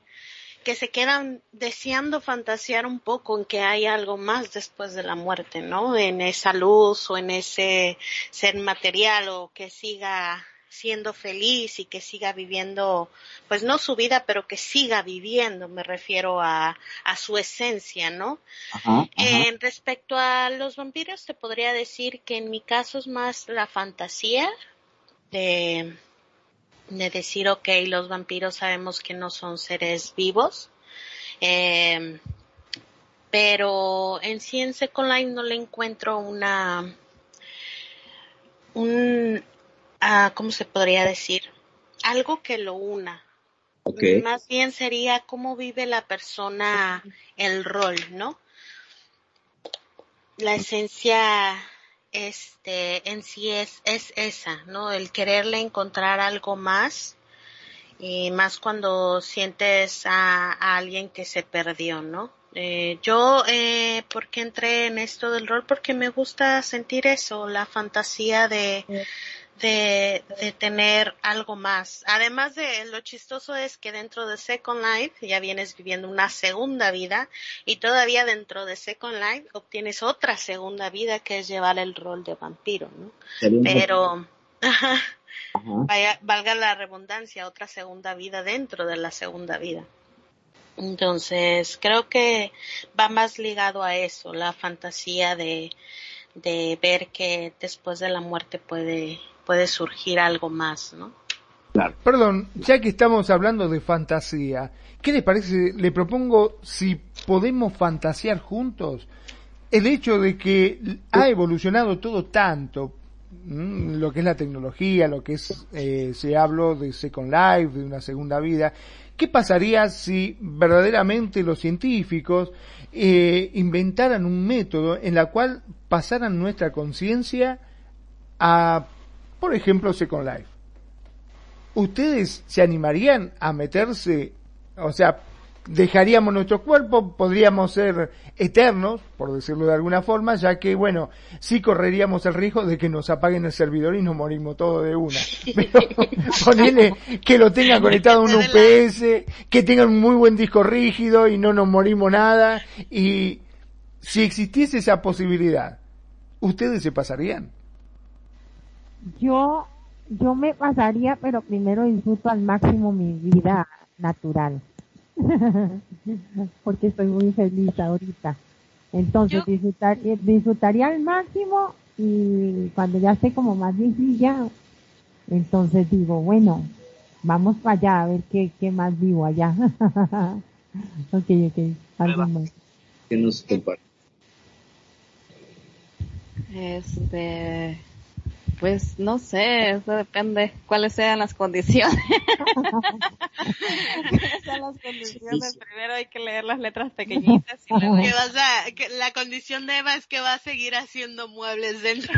que se quedan deseando fantasear un poco en que hay algo más después de la muerte, ¿no? En esa luz o en ese ser material o que siga siendo feliz y que siga viviendo, pues no su vida, pero que siga viviendo, me refiero a, a su esencia, ¿no? En respecto a los vampiros, te podría decir que en mi caso es más la fantasía de, de decir, ok, los vampiros sabemos que no son seres vivos, eh, pero en sí en Second Life no le encuentro una, un, ah, ¿cómo se podría decir? Algo que lo una. Más bien sería cómo vive la persona el rol, ¿no? La esencia este en sí es, es esa, ¿no? El quererle encontrar algo más y más cuando sientes a, alguien que se perdió, ¿no? Eh, yo, eh, ¿por qué entré en esto del rol? Porque me gusta sentir eso, la fantasía de, de, de, tener algo más. Además de lo chistoso es que dentro de Second Life ya vienes viviendo una segunda vida y todavía dentro de Second Life obtienes otra segunda vida que es llevar el rol de vampiro, ¿no? Pero, *laughs* Vaya, valga la redundancia, otra segunda vida dentro de la segunda vida. Entonces, creo que va más ligado a eso, la fantasía de, de ver que después de la muerte puede puede surgir algo más, ¿no? Claro. Perdón, ya que estamos hablando de fantasía, ¿qué les parece? Le propongo si podemos fantasear juntos. El hecho de que ha evolucionado todo tanto, lo que es la tecnología, lo que es, eh, se habló de Second Life, de una segunda vida, ¿qué pasaría si verdaderamente los científicos eh, inventaran un método en la cual pasaran nuestra conciencia a por ejemplo, Second Life. ¿Ustedes se animarían a meterse, o sea, dejaríamos nuestro cuerpo, podríamos ser eternos, por decirlo de alguna forma, ya que, bueno, sí correríamos el riesgo de que nos apaguen el servidor y nos morimos todos de una. *laughs* Pero ponele que lo tengan conectado a un UPS, que tengan un muy buen disco rígido y no nos morimos nada. Y si existiese esa posibilidad, ¿ustedes se pasarían? Yo, yo me pasaría, pero primero disfruto al máximo mi vida natural. *laughs* Porque estoy muy feliz ahorita. Entonces disfrutar, eh, disfrutaría al máximo y cuando ya esté como más viejilla, entonces digo, bueno, vamos para allá a ver qué, qué más vivo allá. *laughs* ok, ok, algo más. ¿Qué nos Este, pues no sé, eso depende cuáles sean las condiciones. *laughs* ¿Cuáles sean las condiciones? Primero hay que leer las letras pequeñitas. Y que vas a, que la condición de Eva es que va a seguir haciendo muebles dentro.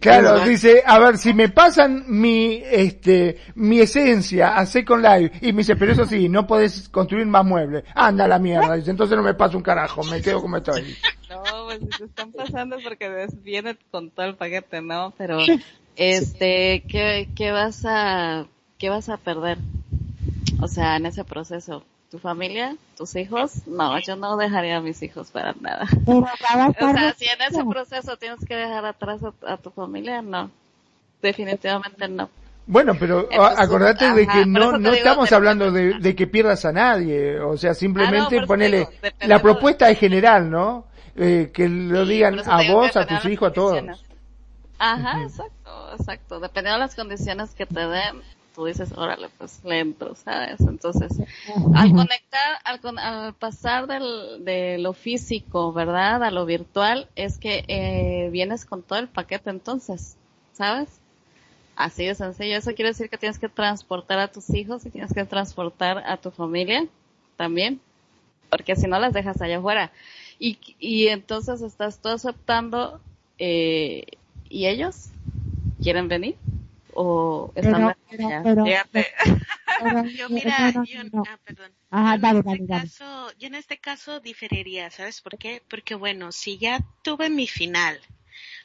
claro, dice, a ver, si me pasan mi, este, mi esencia a Second Life y me dice, pero eso sí, no puedes construir más muebles. Anda la mierda, dice, entonces no me paso un carajo, me quedo como estoy. *laughs* No, pues si se están pasando porque viene con todo el paquete, ¿no? Pero, este, ¿qué, qué vas a, qué vas a perder? O sea, en ese proceso. ¿Tu familia? ¿Tus hijos? No, yo no dejaría a mis hijos para nada. o sea, si en ese proceso tienes que dejar atrás a, tu familia, no. Definitivamente no. Bueno, pero acordate de que no, no estamos hablando de, de, que pierdas a nadie, o sea, simplemente ah, ponele, la propuesta es general, ¿no? Eh, que lo digan a vos, a tus hijos, a todos. Ajá, exacto, exacto. Dependiendo de las condiciones que te den, tú dices, órale, pues lento, ¿sabes? Entonces, al conectar, al, pasar del, de lo físico, ¿verdad? A lo virtual, es que eh, vienes con todo el paquete entonces, ¿sabes? Así de sencillo. Eso quiere decir que tienes que transportar a tus hijos y tienes que transportar a tu familia también, porque si no las dejas allá afuera. Y, y entonces estás tú aceptando, eh, ¿y ellos quieren venir? ¿O están pero, *laughs* yo mira, yo, ah, perdón. en este Caso, yo en este caso diferiría, ¿sabes por qué? Porque bueno, si ya tuve mi final,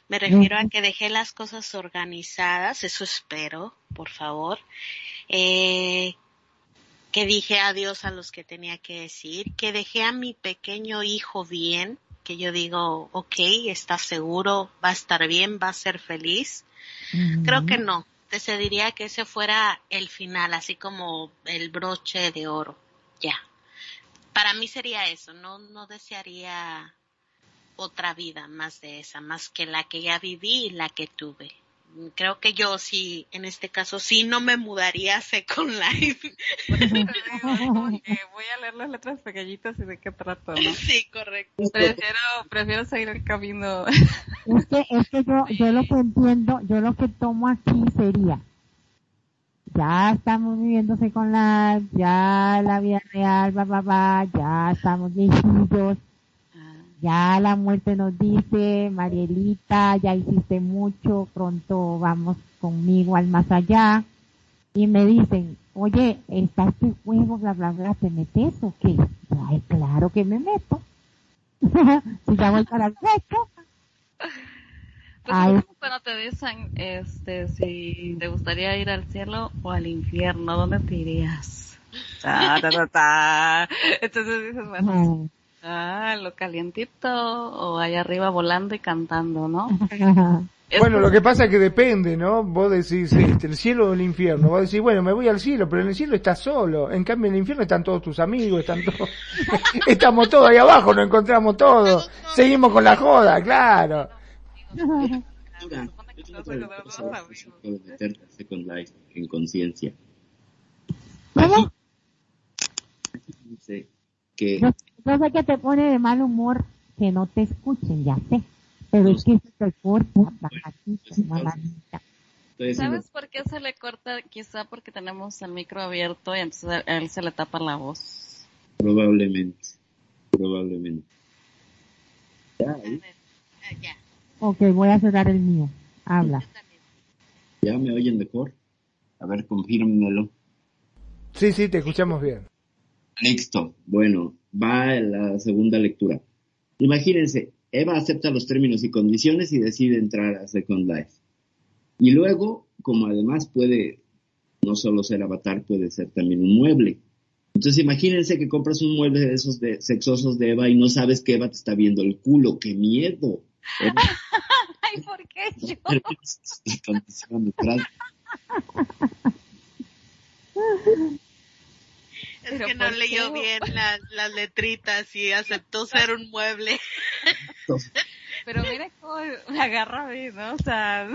me refiero a que dejé las cosas organizadas, eso espero, por favor. Eh, que dije adiós a los que tenía que decir, que dejé a mi pequeño hijo bien, que yo digo, ok, está seguro, va a estar bien, va a ser feliz. Creo que no. Decidiría que ese fuera el final, así como el broche de oro. Ya. Para mí sería eso. No, no desearía otra vida más de esa, más que la que ya viví y la que tuve. Creo que yo sí, en este caso sí no me mudaría a Second Life. *laughs* voy a leer las letras pequeñitas y de qué trato, ¿no? Sí, correcto. Prefiero, prefiero seguir el camino. Es que, es que yo, yo lo que entiendo, yo lo que tomo aquí sería, ya estamos viviendo Second Life, ya la vida real, va, va, va, ya estamos viejitos, ya la muerte nos dice, Marielita, ya hiciste mucho, pronto vamos conmigo al más allá. Y me dicen, oye, está este juego, bla, bla, bla, ¿te metes o qué? Ay, claro que me meto. *laughs* si ya voy para el hueco. Pues cuando te dicen, este, si te gustaría ir al cielo o al infierno, ¿dónde te irías? *laughs* Entonces dices, bueno, Ah, lo calientito o allá arriba volando y cantando, ¿no? *laughs* bueno, lo que pasa es que depende, ¿no? Vos decís este, el cielo o el infierno. Vos decís, bueno, me voy al cielo, pero en el cielo estás solo. En cambio, en el infierno están todos tus amigos, están todos... *laughs* *laughs* Estamos todos ahí abajo, nos encontramos todos. Seguimos con la joda, claro. en conciencia. Que yo sé que te pone de mal humor que no te escuchen, ya sé. Pero es que se te corta, ¿Sabes por qué se le corta? Quizá porque tenemos el micro abierto y entonces a él se le tapa la voz. Probablemente. Probablemente. Ya, ¿eh? ya. Ok, voy a cerrar el mío. Habla. ¿Ya me oyen mejor? A ver, confírmelo. Sí, sí, te escuchamos bien. Listo. Bueno, va la segunda lectura. Imagínense, Eva acepta los términos y condiciones y decide entrar a Second Life. Y luego, como además puede no solo ser avatar, puede ser también un mueble. Entonces imagínense que compras un mueble de esos de sexosos de Eva y no sabes que Eva te está viendo el culo. ¡Qué miedo! *laughs* Ay, ¿por qué yo? *laughs* Es que no leyó bien las letritas y aceptó ser un mueble. *laughs* Pero mire cómo me agarra a mí, ¿no? O sea,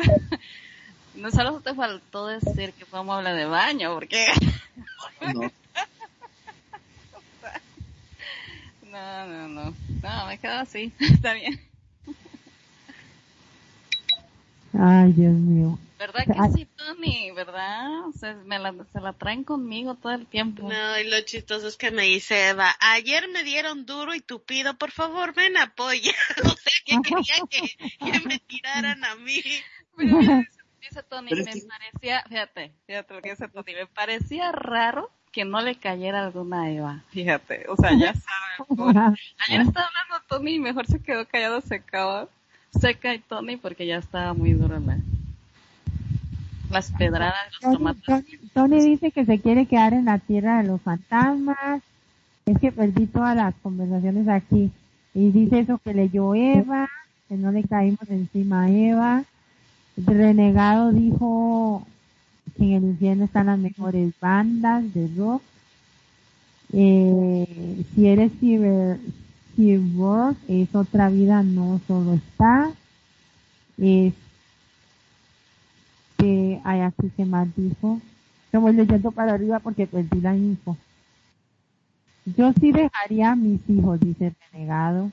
*laughs* no solo te faltó decir que fue un mueble de baño, porque... *laughs* No. No, no, no. No, me quedo así. Está bien. Ay, Dios mío. ¿Verdad que sí, Tony? ¿Verdad? O sea, me la, se la traen conmigo todo el tiempo. No, y lo chistoso es que me dice Eva, ayer me dieron duro y tupido, por favor ven apoya. *laughs* o sea, que querían que, me tiraran a mí. Pero *laughs* dice Tony, me parecía, fíjate, fíjate lo que dice Tony, me parecía raro que no le cayera alguna Eva, fíjate, o sea, ya saben. *laughs* Ayer estaba hablando Tony y mejor se quedó callado, se acabó seca y Tony porque ya estaba muy duro la, las pedradas, los tomates. Tony, dice que se quiere quedar en la tierra de los fantasmas. Es que perdí todas las conversaciones aquí. Y dice eso que leyó Eva, que no le caímos encima a Eva. Renegado dijo que en el infierno están las mejores bandas de rock. Eh, si eres ciber, es otra vida, no solo está. Es que hay así que más dijo. Yo leyendo para arriba porque perdí la info. Yo sí dejaría a mis hijos, dice renegado,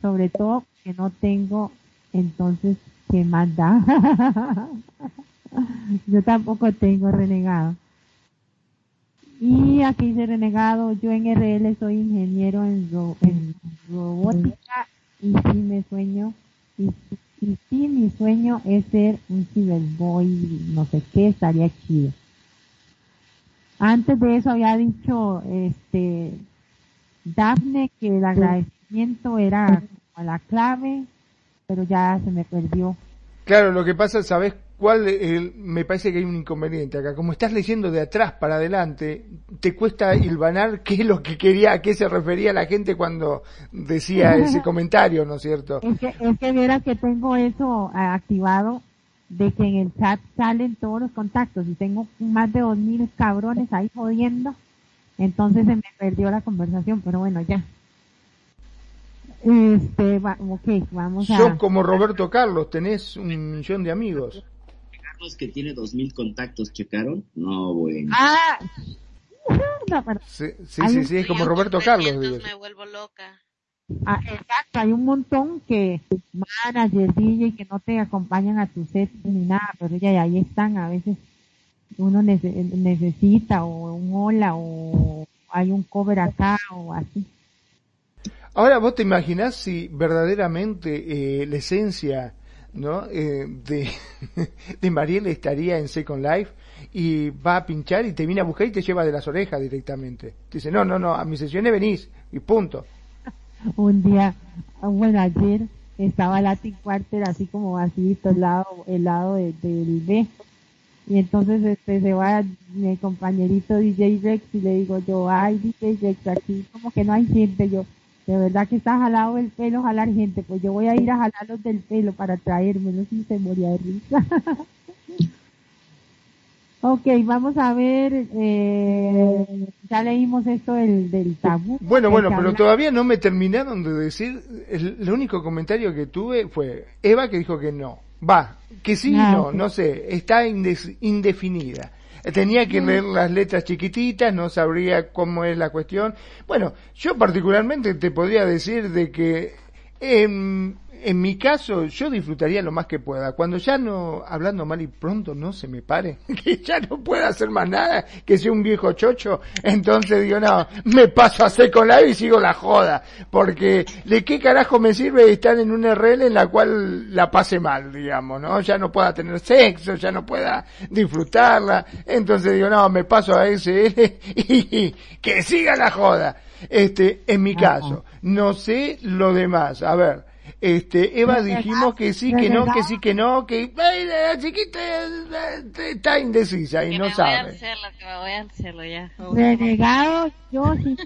sobre todo que no tengo, entonces, ¿qué más *laughs* da? Yo tampoco tengo renegado. Y aquí dice renegado, yo en RL soy ingeniero en, en robótica y sí me sueño, y, y sí mi sueño es ser un cyberboy, no sé qué, estaría chido. Antes de eso había dicho, este, Daphne que el agradecimiento era la clave, pero ya se me perdió. Claro, lo que pasa, ¿sabes cuál? me parece que hay un inconveniente acá. Como estás leyendo de atrás para adelante, te cuesta hilvanar qué es lo que quería, a qué se refería la gente cuando decía *laughs* ese comentario, ¿no es cierto? Es que, es que que tengo eso eh, activado de que en el chat salen todos los contactos y tengo más de dos mil cabrones ahí jodiendo, entonces se me perdió la conversación, pero bueno, ya. Este, ok, vamos a... Sos como Roberto Carlos, tenés un millón de amigos. Que tiene dos mil contactos, ¿checaron? No, bueno. Ah, sí, sí, sí, es como Roberto Carlos. Me vuelvo loca. Ah, exacto, hay un montón que manager, DJ que no te acompañan a tu set ni nada, pero ya ahí están, a veces uno necesita o un hola o hay un cover acá o así. Ahora vos te imaginás si verdaderamente eh, la esencia ¿no? Eh, de, *laughs* de Mariel estaría en Second Life y va a pinchar y te viene a buscar y te lleva de las orejas directamente. dice, no, no, no, a mis sesiones venís y punto. *laughs* Un día, bueno, ayer estaba Latin Quarter así como así, el lado, el lado del B. Y entonces este se va mi compañerito DJ Rex y le digo yo, ay DJ Rex, aquí como que no hay gente, yo, de verdad que está jalado el pelo, jalar gente, pues yo voy a ir a jalarlos del pelo para traérmelos y se moría de risa. *laughs* ok, vamos a ver, eh, ya leímos esto del, del tabú. Bueno, bueno, pero todavía no me terminaron de decir, el, único comentario que tuve fue Eva que dijo que no. Va, que sí, ah, no, no sé, está indefinida. Tenía que leer las letras chiquititas, no sabría cómo es la cuestión. Bueno, yo particularmente te podría decir de que en en mi caso, yo disfrutaría lo más que pueda. Cuando ya no, hablando mal y pronto no se me pare, *laughs* que ya no pueda hacer más nada, que sea un viejo chocho, entonces digo, no, me paso a con la y sigo la joda. Porque, ¿de qué carajo me sirve estar en un RL en la cual la pase mal, digamos, no? Ya no pueda tener sexo, ya no pueda disfrutarla. Entonces digo, no, me paso a SL *laughs* y que siga la joda. Este, en mi caso, no sé lo demás. A ver, este, Eva dijimos que sí, que no, que sí, que no, que la chiquita está indecisa y no sabe. Voy a hacerlo, que me voy a hacerlo ya. Renegado, yo sí.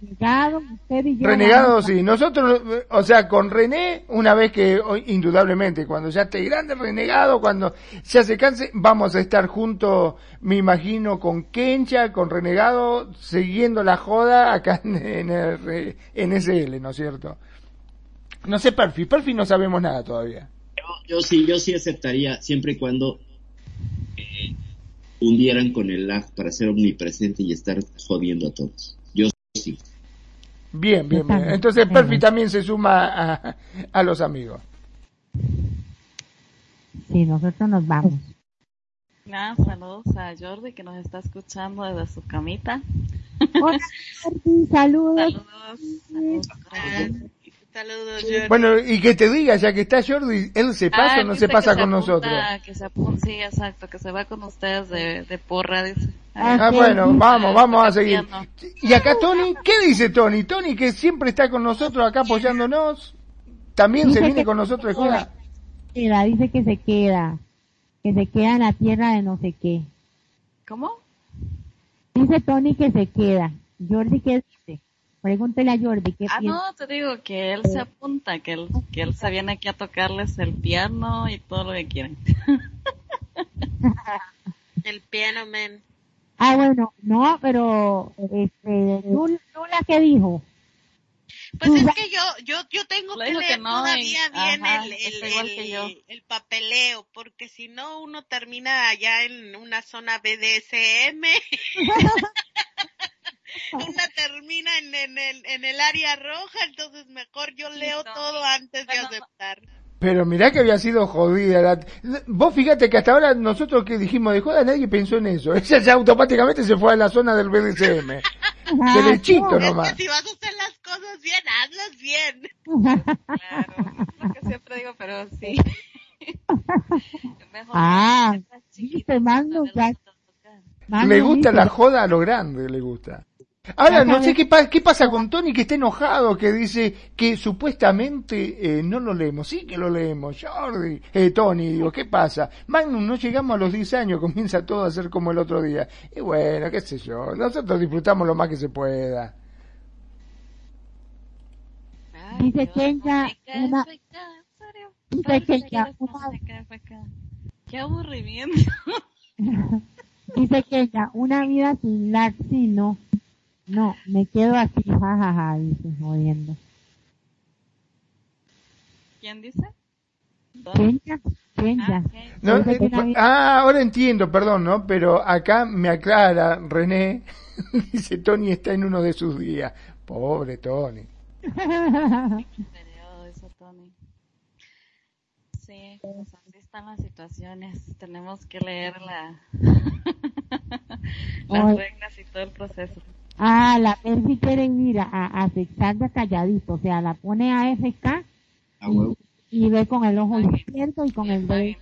Renegado, usted y yo. Renegado, sí. Nosotros, o sea, con René, una vez que, indudablemente, cuando ya esté grande, renegado, cuando ya se canse, vamos a estar juntos, me imagino, con Kencha, con Renegado, siguiendo la joda acá en, en, en SL, ¿no es cierto? No sé Perfi, Perfi no sabemos nada todavía. Yo, sí, yo sí aceptaría siempre y cuando eh, hundieran con el lag para ser omnipresente y estar jodiendo a todos. Yo sí. Bien, bien, bien. Entonces Perfi también se suma a, a los amigos. Sí, nosotros nos vamos. Nada, saludos a Jordi que nos está escuchando desde su camita. Hola, saludos. Saludos. saludos. Saludos, Jordi. Bueno, y que te diga, ya que está Jordi, ¿él se pasa o no se pasa con nosotros? Que se apunta, sí, exacto, que se va con ustedes de, de porra, dice. Ah, bueno, vamos, vamos a seguir. Y acá Tony, ¿qué dice Tony? Tony que siempre está con nosotros acá apoyándonos, también se viene con nosotros de Mira, dice que se queda, que se queda en la tierra de no sé qué. ¿Cómo? Dice Tony que se queda. Jordi, ¿qué dice? Pregúntele a Jordi qué Ah, no, te digo que él se apunta, que él, que él se viene aquí a tocarles el piano y todo lo que quieren. *laughs* el piano, men. Ah, bueno, no, pero, este, Lula, ¿qué dijo? Pues es que yo, yo, yo tengo que leer todavía bien el, el, el, papeleo, porque si no uno termina allá en una zona BDSM. *laughs* *laughs* una termina en, en, el, en el área roja, entonces mejor yo leo todo antes de aceptar. Pero mirá que había sido jodida. Vos fíjate que hasta ahora nosotros que dijimos de joda nadie pensó en eso. *laughs* Ella ya automáticamente se fue a la zona del BDSM. Derechito nomás. Es que si vas a hacer las cosas bien, hazlas bien. Claro, lo que siempre digo, pero sí. *laughs* Mejor ah, viste, mando, Le gusta la joda a lo grande, le gusta. Ahora, no sé qué, qué pasa con Tony que está enojado, que dice que supuestamente eh, no lo leemos. Sí que lo leemos, Jordi. Eh, Tony, digo, ¿qué pasa? Magnum, no llegamos a los 10 años, *laughs* comienza todo a ser como el otro día. Y bueno, qué sé yo, nosotros disfrutamos lo más que se pueda. *laughs* Dice Kenja, una... Dice Kenja, Qué aburrimiento. Dice una vida sin laxi, no me quedo aquí, jajaja, ja, ja, dice, jodiendo. ¿Quién dice? Kencha, pequeña. No, eh, ah, ahora entiendo, perdón, ¿no? Pero acá me aclara René, *laughs* dice Tony está en uno de sus días. Pobre Tony. Sí, pues así están las situaciones. Tenemos que leer la... *laughs* las reglas y todo el proceso. Ah, la Perfi quiere ir a, a calladito, o sea, la pone a FK y, ve con el ojo izquierdo y con el derecho.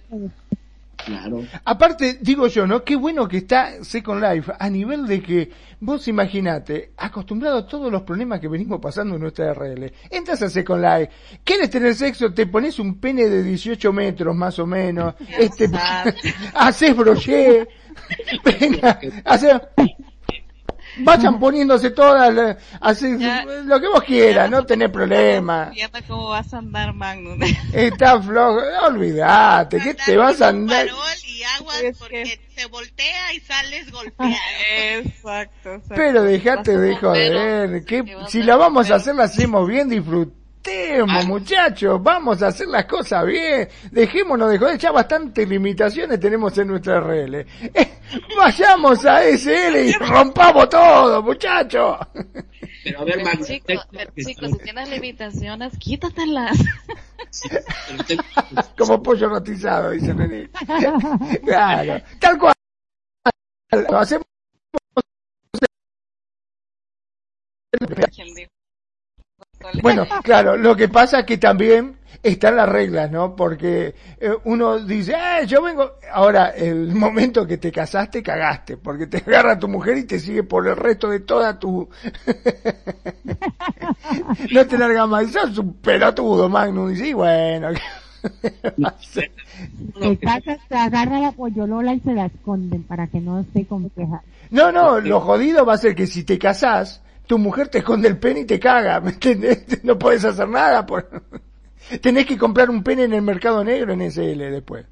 Claro. Aparte, digo yo, ¿no? Qué bueno que está Second Life a nivel de que vos imaginate, acostumbrado a todos los problemas que venimos pasando en nuestra RL. Entras a Second Life, quieres tener sexo, te pones un pene de 18 metros más o menos, este, *laughs* haces brochet, venga, *laughs* *laughs* haces, vayan *laughs* poniéndose todas, así, lo que vos quieras, no tenés problema. cómo vas a andar, Magnum. *laughs* Está flojo, olvídate, ¿qué te vas a andar? y agua porque se voltea y sales golpeado. *laughs* Exacto, Pero dejate de joder, que si la vamos a hacer la hacemos bien, disfrutemos Ah. muchachos, vamos a hacer las cosas bien, dejémonos de joder, ya bastantes limitaciones tenemos en nuestra RL. Eh, vayamos a SL y rompamos todo, muchachos. Pero a ver, chicos, chicos, si tienes limitaciones, quítatelas. Como pollo rotizado, dice René. Claro, tal cual. Lo hacemos. Bueno, *laughs* claro, lo que pasa es que también están las reglas, ¿no? Porque eh, uno dice, eh, yo vengo, ahora el *laughs* momento que te casaste, cagaste, porque te agarra tu mujer y te sigue por el resto de toda tu... *laughs* no te larga más, sos un pelotudo, Magnum, y sí, bueno... te casas, te agarra la pollolola y se la esconden para que no esté compleja. No, no, lo jodido va a ser que si te casás, tu mujer te esconde el pene y te caga, ¿me entiendes? *laughs* No puedes hacer nada. Por... *laughs* Tenés que comprar un pene en el mercado negro en SL después.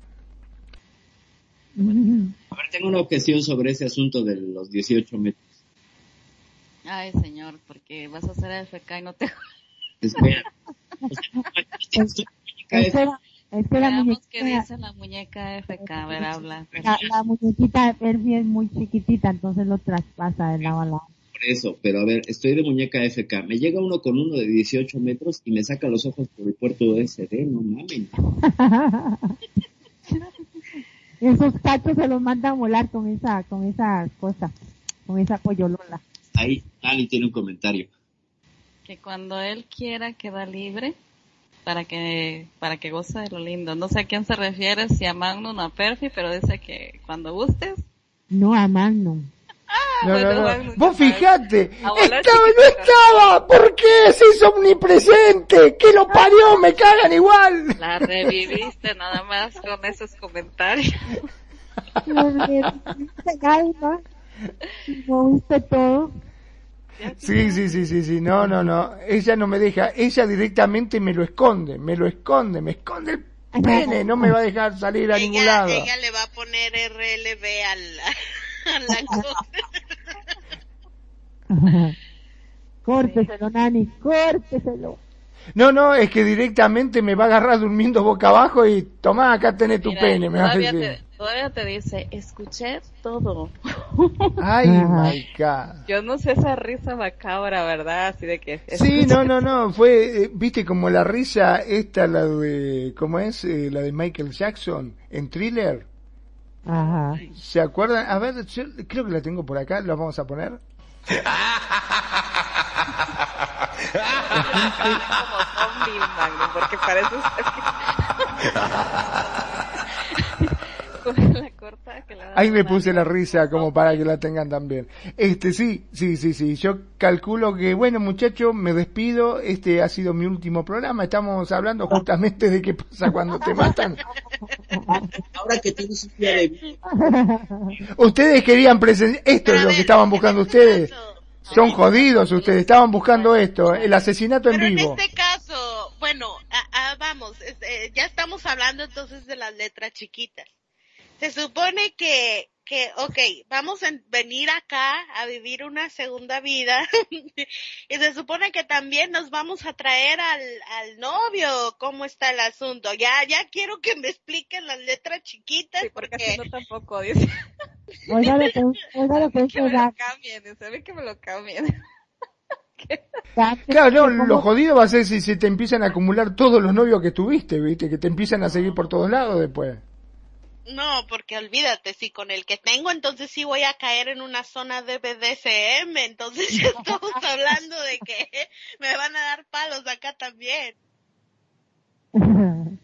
A ver, tengo una objeción sobre ese asunto de los 18 metros. Ay, señor, porque vas a hacer FK y no te... *laughs* Espera. Espera. Es que muñequita, dice la muñeca FK, a ver, habla. La, muñequita es muy chiquitita, entonces lo traspasa de lado a lado eso, pero a ver, estoy de muñeca FK. Me llega uno con uno de 18 metros y me saca los ojos por el puerto SD, no mames. *laughs* Esos cachos se los manda a volar con esa, con esa cosa, con esa pollolola. Ahí, Ali tiene un comentario. Que cuando él quiera queda libre para que, para que goce de lo lindo. No sé a quién se refiere, si a Magnum o a Perfi, pero dice que cuando gustes. No a Magnum. Ah, no, no, no. Vos fijate, estaba, no estaba, ¿por qué se hizo omnipresente? Que lo parió, me cagan igual. La reviviste nada más con esos comentarios. todo? Sí, sí, sí, sí, sí, no, no, no, ella no me deja, ella directamente me lo esconde, me lo esconde, me esconde el pene, no me va a dejar salir a ningún lado. Ella le va a poner RLB al, córteselo, Nani, córteselo. No, no, es que directamente me va a agarrar durmiendo boca abajo y toma, acá tenés tu pene. Me todavía, te, todavía te dice, escuché todo. Ay, my God. Yo no sé esa risa macabra, ¿verdad? Así de que... Sí, no, no, no, fue, eh, viste, como la risa esta, la de, ¿cómo es? Eh, la de Michael Jackson en Thriller. Ajá. ¿Se acuerdan? A ver, creo que la tengo por acá, la vamos a poner. porque parece *laughs* Ahí me puse la risa como para que la tengan también. Este, sí, sí, sí, sí. Yo calculo que, bueno, muchachos, me despido. Este ha sido mi último programa. Estamos hablando justamente de qué pasa cuando te matan. Ahora que tienes un día de... Ustedes querían presenciar, esto es lo que estaban buscando ustedes. Son jodidos ustedes, estaban buscando esto, el asesinato en vivo. En este caso, bueno, vamos, eh, ya estamos hablando entonces de las letras chiquitas. Se supone que que, ok, vamos a venir acá a vivir una segunda vida *laughs* y se supone que también nos vamos a traer al, al novio, cómo está el asunto. Ya, ya quiero que me expliquen las letras chiquitas. porque, porque... no tampoco, *laughs* dice. Oiga *laughs* lo que, oiga lo que, que me lo cambien, sabe que me lo cambien. Claro, no, lo jodido va a ser si se te empiezan a acumular todos los novios que tuviste, viste, que te empiezan a seguir por todos lados después. No, porque olvídate, si con el que tengo, entonces sí voy a caer en una zona de BDSM, entonces *laughs* ya estamos hablando de que me van a dar palos acá también. *laughs*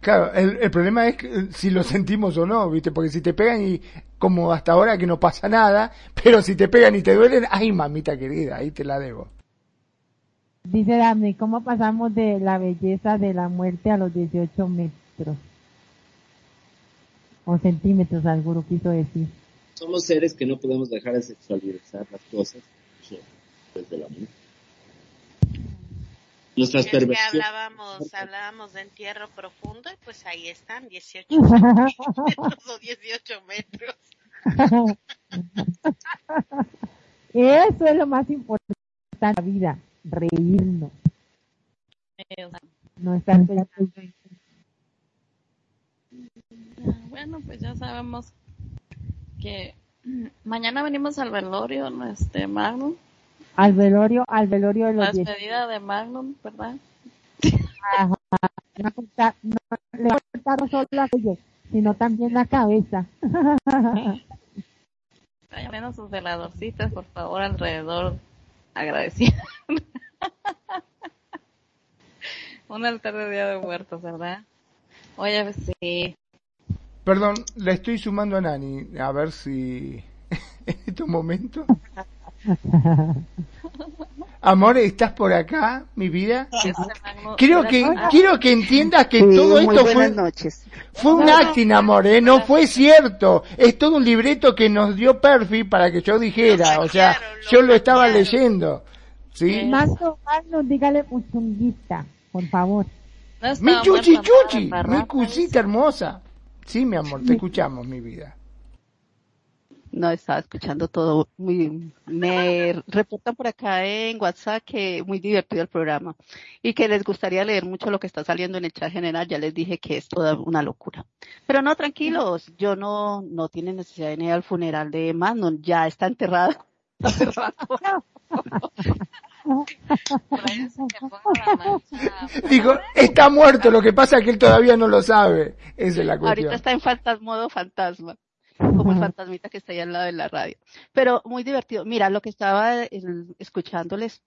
Claro, el, el problema es que, si lo sentimos o no, ¿viste? Porque si te pegan y como hasta ahora que no pasa nada, pero si te pegan y te duelen, ay mamita querida, ahí te la debo. Dice Dami, ¿cómo pasamos de la belleza de la muerte a los 18 metros? O centímetros, alguno quiso decir. Somos seres que no podemos dejar de sexualizar las cosas desde la mente. Nuestras es que hablábamos, hablábamos de entierro profundo y pues ahí están, 18 *laughs* metros o 18 metros. Eso es lo más importante en la vida, reírnos. No estar pensando bueno, pues ya sabemos que mañana venimos al velorio, este Magnum. Al velorio, al velorio de los La despedida de Magnum, ¿verdad? Ajá. No, le va a cortar no solo la cuello, sino también la cabeza. *laughs* Vayan menos sus veladorcitas, por favor, alrededor. Agradecido. *laughs* Un altar de Día de Muertos, ¿verdad? Oye, sí. Perdón, le estoy sumando a Nani, a ver si *laughs* en este momento. Amor, ¿estás por acá, mi vida? Quiero que, quiero que entiendas que todo esto fue, fue un acting, amor, ¿eh? no fue cierto. Es todo un libreto que nos dio Perfi para que yo dijera, o sea, yo lo estaba leyendo. ¿Sí? Mando, mando, dígale puchunguista, por favor. mi chuchi chuchi, mi cusita hermosa. Sí, mi amor, te escuchamos, mi vida. No, estaba escuchando todo. Muy, me reportan por acá en WhatsApp que muy divertido el programa y que les gustaría leer mucho lo que está saliendo en el chat general. Ya les dije que es toda una locura. Pero no, tranquilos, yo no, no tiene necesidad de ir al funeral de Manon, ya está enterrado. *laughs* *laughs* Digo, está muerto, lo que pasa es que él todavía no lo sabe. Esa es la cuestión. Ahorita está en fantasma, modo fantasma, como el fantasmita que está ahí al lado de la radio. Pero muy divertido. Mira, lo que estaba escuchándoles,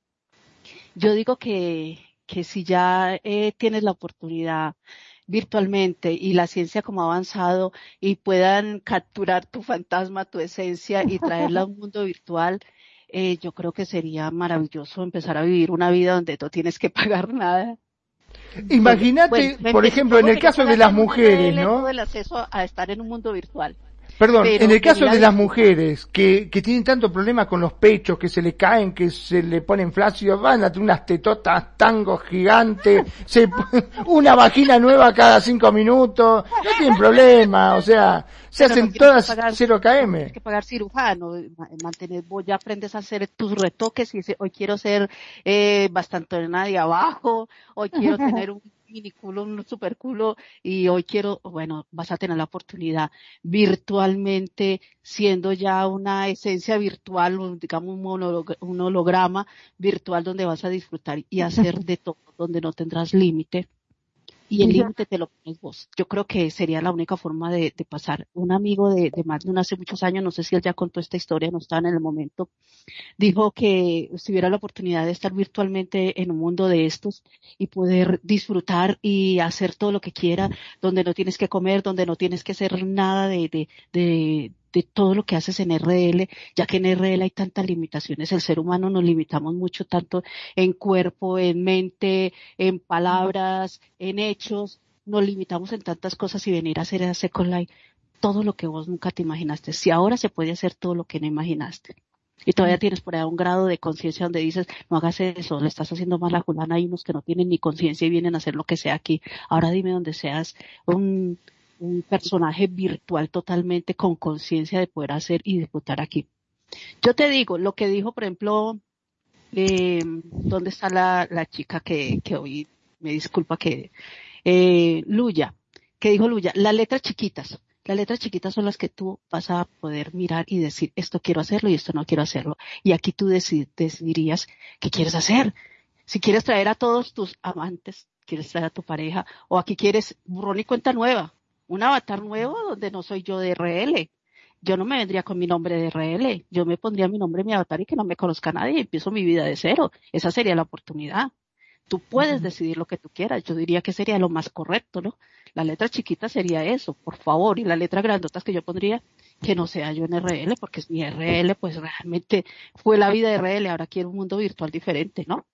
yo digo que, que si ya eh, tienes la oportunidad virtualmente y la ciencia como ha avanzado y puedan capturar tu fantasma, tu esencia y traerla a un mundo virtual, eh, yo creo que sería maravilloso empezar a vivir una vida donde no tienes que *laughs* pagar nada. Imagínate, por ejemplo, en el caso de las mujeres, ¿no? el acceso a estar en un mundo virtual. Perdón, en el caso de las mujeres que, que tienen tanto problema con los pechos, que se le caen, que se le ponen flácidos, van a tener unas tetotas tangos gigantes, *laughs* se, una vagina nueva cada cinco minutos, no tienen problema, o sea, se hacen todas pagar, 0 km. Tienes que pagar cirujano, mantener, vos ya aprendes a hacer tus retoques y dices, hoy quiero ser eh, bastante nadie abajo, hoy quiero *laughs* tener un miniculo, un superculo y hoy quiero, bueno, vas a tener la oportunidad virtualmente, siendo ya una esencia virtual, digamos un holograma virtual donde vas a disfrutar y hacer *laughs* de todo, donde no tendrás límite y el límite te lo pones vos. Yo creo que sería la única forma de, pasar. Un amigo de, de Magnum hace muchos años, no sé si él ya contó esta historia, no estaba en el momento, dijo que si hubiera la oportunidad de estar virtualmente en un mundo de estos y poder disfrutar y hacer todo lo que quiera, donde no tienes que comer, donde no tienes que hacer nada de, de, de de todo lo que haces en RL, ya que en RL hay tantas limitaciones. El ser humano nos limitamos mucho tanto en cuerpo, en mente, en palabras, en hechos. Nos limitamos en tantas cosas y venir a hacer a Second Life todo lo que vos nunca te imaginaste. Si ahora se puede hacer todo lo que no imaginaste. Y todavía tienes por ahí un grado de conciencia donde dices, no hagas eso, le estás haciendo mal a Julana. Hay unos que no tienen ni conciencia y vienen a hacer lo que sea aquí. Ahora dime donde seas un, un personaje virtual totalmente con conciencia de poder hacer y disfrutar aquí. Yo te digo, lo que dijo, por ejemplo, eh, ¿dónde está la, la chica que, que hoy me disculpa que, eh, Luya, que dijo Luya, las letras chiquitas, las letras chiquitas son las que tú vas a poder mirar y decir, esto quiero hacerlo y esto no quiero hacerlo. Y aquí tú decidirías qué quieres hacer. Si quieres traer a todos tus amantes, quieres traer a tu pareja, o aquí quieres borrón y cuenta nueva, un avatar nuevo donde no soy yo de RL. Yo no me vendría con mi nombre de RL, yo me pondría mi nombre en mi avatar y que no me conozca nadie y empiezo mi vida de cero. Esa sería la oportunidad. Tú puedes decidir lo que tú quieras. Yo diría que sería lo más correcto, ¿no? La letra chiquita sería eso, por favor. Y la letra grandotas que yo pondría, que no sea yo en RL, porque es mi RL, pues realmente fue la vida de RL. Ahora quiero un mundo virtual diferente, ¿no?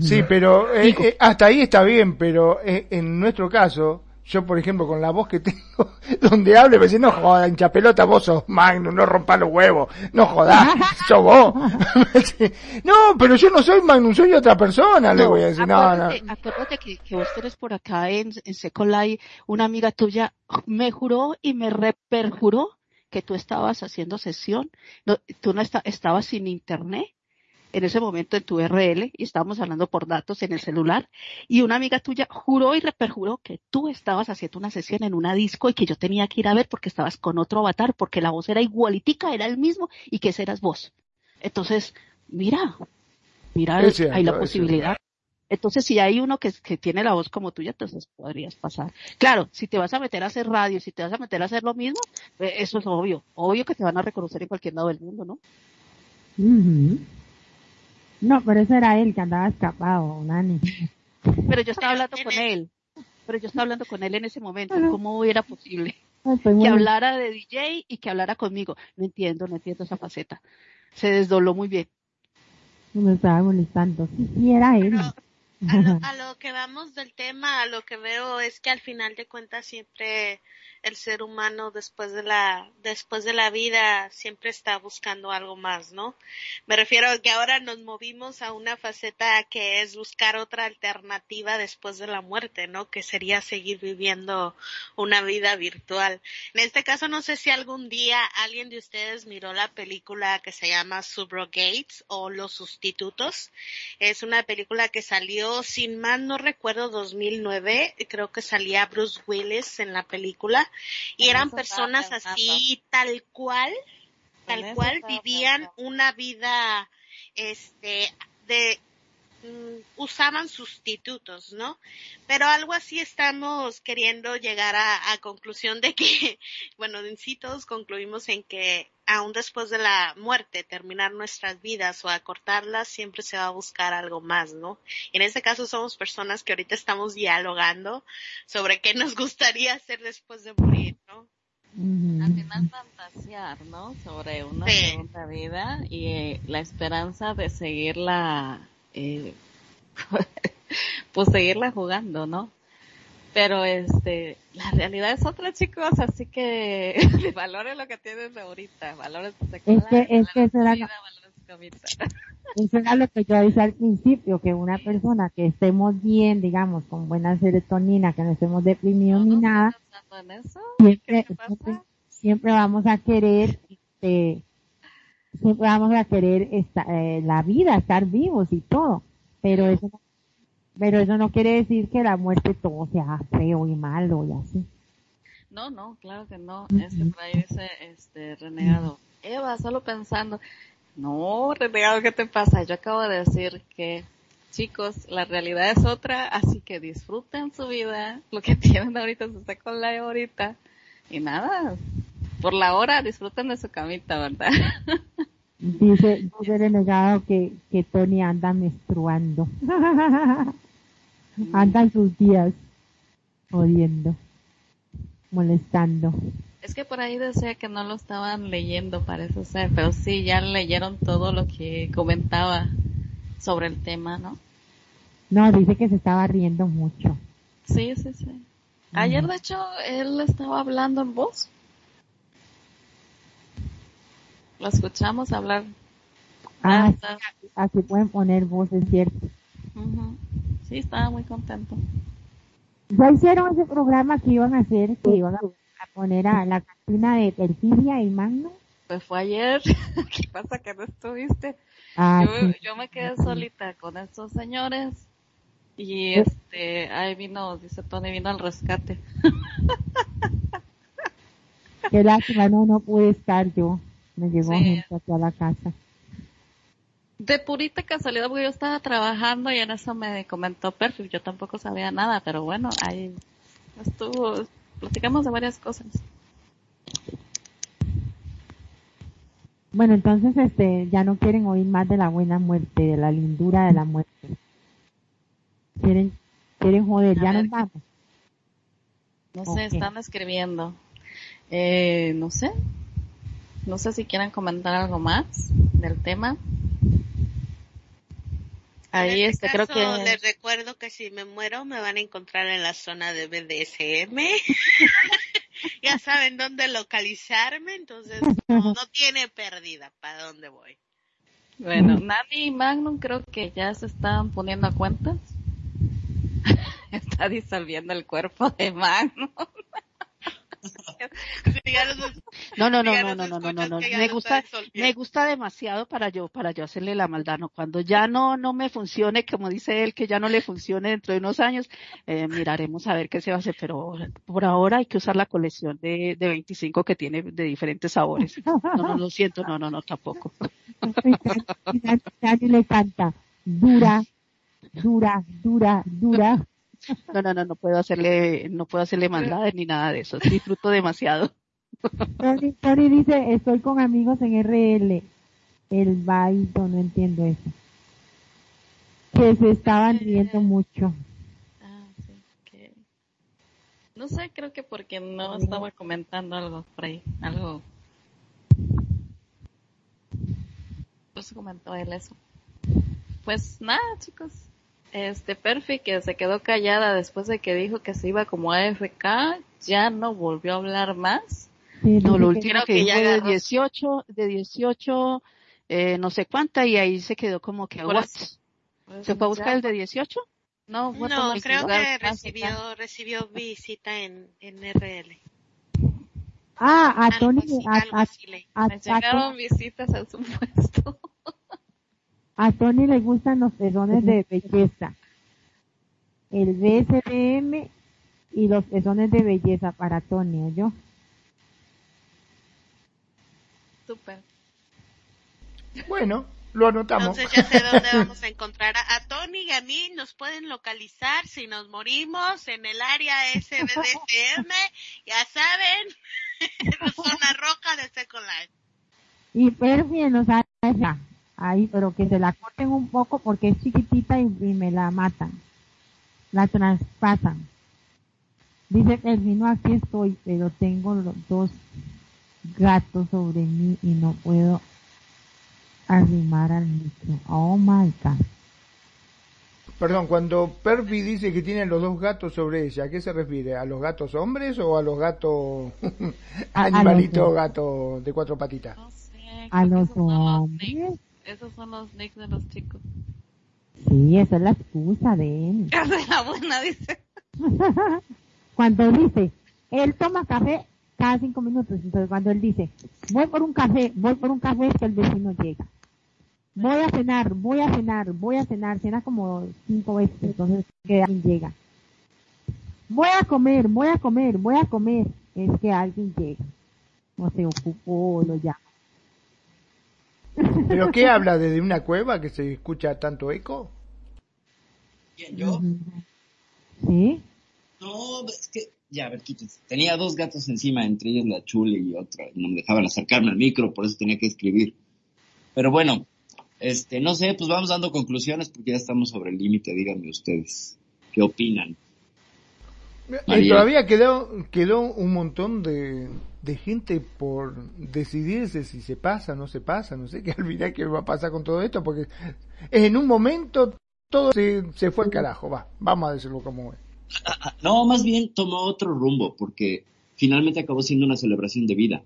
Sí, pero eh, eh, hasta ahí está bien, pero eh, en nuestro caso, yo, por ejemplo, con la voz que *laughs* tengo, donde hable, me dice, no jodas, hincha pelota, vos sos Magnum, no rompas los huevos, no jodas, *laughs* sos vos. *laughs* no, pero yo no soy Magnum, soy otra persona, le voy a decir, no, no. Acuérdate que, que vos eres por acá en, en Second Life, una amiga tuya me juró y me reperjuró que tú estabas haciendo sesión, no, tú no estabas sin internet en ese momento en tu RL y estábamos hablando por datos en el celular y una amiga tuya juró y reperjuró que tú estabas haciendo una sesión en una disco y que yo tenía que ir a ver porque estabas con otro avatar porque la voz era igualitica, era el mismo y que ese eras vos. Entonces, mira, mira, hay la posibilidad. Entonces, si hay uno que, que, tiene la voz como tuya, entonces podrías pasar. Claro, si te vas a meter a hacer radio, si te vas a meter a hacer lo mismo, eh, eso es obvio. Obvio que te van a reconocer en cualquier lado del mundo, ¿no? No, pero eso era él que andaba escapado, Nani. Pero yo estaba hablando con él. Pero yo estaba hablando con él en ese momento. ¿Cómo era posible? que hablara de DJ y que hablara conmigo. No entiendo, no entiendo esa faceta. Se desdobló muy bien. Me estaba molestando. Sí, era él. *laughs* a, lo, que vamos del tema, a lo que veo es que al final de cuentas siempre el ser humano después de la después de la vida siempre está buscando algo más, ¿no? Me refiero a que ahora nos movimos a una faceta que es buscar otra alternativa después de la muerte, ¿no? Que sería seguir viviendo una vida virtual. En este caso no sé si algún día alguien de ustedes miró la película que se llama Subrogates o Los Sustitutos. Es una película que salió, sin más no recuerdo, 2009. Creo que salía Bruce Willis en la película y eran personas así tal cual, tal cual vivían una vida este de mm, usaban sustitutos, ¿no? Pero algo así estamos queriendo llegar a, a, conclusión de que, *laughs* bueno, en sí todos concluimos en que aún después de la muerte, terminar nuestras vidas o acortarlas, siempre se va a buscar algo más, ¿no? En este caso somos personas que ahorita estamos dialogando sobre qué nos *laughs* gustaría hacer después de morir, ¿no? Al final fantasear, ¿no? Sobre una segunda vida y eh, la esperanza de seguirla, eh, *laughs* pues seguirla jugando, ¿no? Pero este, la realidad es otra, chicos, así que *laughs* valore lo que tienes ahorita, valores tu es que, es que eso era, *laughs* eso era lo que yo decía al principio, que una persona que estemos bien, digamos, con buena serotonina, que no estemos deprimidos ni nada, siempre, siempre, vamos a querer, este, siempre vamos a querer esta, eh, la vida, estar vivos y todo, pero eso no pero eso no quiere decir que la muerte todo sea feo y malo y así. No, no, claro que no. Es que por ahí dice este renegado. Eva, solo pensando. No, renegado, ¿qué te pasa? Yo acabo de decir que, chicos, la realidad es otra, así que disfruten su vida, lo que *laughs* tienen ahorita, se está con la ahorita. Y nada, por la hora disfruten de su camita, ¿verdad? *laughs* Dice, dice renegado que, que Tony anda menstruando. *laughs* Andan sus días odiando, molestando. Es que por ahí decía que no lo estaban leyendo, parece ser, pero sí, ya leyeron todo lo que comentaba sobre el tema, ¿no? No, dice que se estaba riendo mucho. Sí, sí, sí. Ayer, de hecho, él estaba hablando en voz. Lo escuchamos hablar. Ah, así pueden poner voz, es cierto. Sí, estaba muy contento. Ya hicieron ese programa que iban a hacer, que iban a, poner a la cantina de Perfidia y Magno. Pues fue ayer. *laughs* ¿Qué pasa que no estuviste? Ah, yo, sí. yo me quedé solita con estos señores y este, ahí vino, dice Tony, vino al rescate. *laughs* Qué lástima, no, no pude estar yo. Me llegó Sí. gente aquí a la casa. De purita casualidad, porque yo estaba trabajando y en eso me comentó Perfil. Yo tampoco sabía nada, pero bueno, ahí estuvo, platicamos de varias cosas. Bueno, entonces este, ya no quieren oír más de la buena muerte, de la lindura de la muerte. Quieren, quieren joder, A ya ver, nos vamos. No sé, están escribiendo. Eh, no sé. No sé si quieren comentar algo más del tema. Ahí este, este creo que... les recuerdo que si me muero me van a encontrar en la zona de BDSM. *laughs* ya saben dónde localizarme, entonces no, *laughs* no tiene pérdida para dónde voy. Bueno, Nani y Magnum creo que ya se están poniendo a cuentas. *laughs* Está disolviendo el cuerpo de Magnum. *laughs* No, no, no, no, no, no, no, no, no. Me gusta, me gusta demasiado para yo, para yo hacerle la maldad, ¿no? Cuando ya no, no me funcione, como dice él, que ya no le funcione dentro de unos años, eh, miraremos a ver qué se va a hacer, pero por ahora hay que usar la colección de, de 25 que tiene de diferentes sabores. No, no, lo siento, no, no, no, tampoco. *laughs* Le canta, dura, dura, dura, dura. No, no, no, no puedo hacerle, no puedo hacerle maldades ni nada de eso. Disfruto demasiado. Tony, Tony dice, estoy con amigos en RL. El baito, no entiendo eso. Que se estaban riendo mucho. Ah, sí, ok. No sé, creo que porque no estaba comentando algo por ahí, algo. Pues comentó él eso. Pues nada, chicos. Este Perfi que se quedó callada después de que dijo que se iba como AFK, ya no volvió a hablar más. Sí, No, lo último que que ya fue de agarró. 18, de 18, eh, no sé cuánta, y ahí se quedó como que, what? Pues ¿Se fue a buscar ya, el de 18? No, No, creo que recibió, recibió visita en, en RL. Ah, a Tony, a, a- a- a llegaron visitas a su *laughs* puesto. A Tony le gustan los pezones de belleza. El BSDM y los pezones de belleza para Tony, yo. Súper. Bueno, lo anotamos. Entonces ya sé dónde *laughs* vamos a encontrar a, a Tony y a mí. Nos pueden localizar si nos morimos en el área SBDCM. *laughs* Ya saben, *laughs* zona roja de Second Life. Y Perfi en los ya. Ahí, pero que se la corten un poco porque es chiquitita y, y me la matan. La traspasan. Dice Perfi, no, aquí estoy, pero tengo los dos gatos sobre mí y no puedo arrimar al micro. Oh my god. Perdón, cuando Perfi dice que tiene los dos gatos sobre ella, ¿a qué se refiere? ¿A los gatos hombres o a los gatos *laughs* animalitos gatos de cuatro patitas? No sé. A los hombres. Esos son los nicks de los chicos. Sí, esa es la excusa de él. *laughs* de la buena, dice. *laughs* cuando dice, él toma café cada cinco minutos, entonces cuando él dice, voy por un café, voy por un café, es que el vecino llega. Voy a cenar, voy a cenar, voy a cenar, cena como cinco veces, entonces que alguien llega. Voy a comer, voy a comer, voy a comer, es que alguien llega. O se ocupó lo llama. ¿Pero qué habla? ¿Desde una cueva que se escucha tanto eco? ¿Quién, yo? ¿Sí? No, es que, ya, a ver, quítense. Tenía dos gatos encima, entre ellos la chule y otra, y no me dejaban acercarme al micro, por eso tenía que escribir. Pero bueno, este, no sé, pues vamos dando conclusiones porque ya estamos sobre el límite, díganme ustedes. ¿Qué opinan? María. todavía quedó, quedó un montón de, de gente por decidirse si se pasa, no se pasa, no sé qué *laughs* al final qué va a pasar con todo esto, porque en un momento todo se, se fue al carajo, va, vamos a decirlo como es. Ah, No, más bien tomó otro rumbo, porque finalmente acabó siendo una celebración de vida.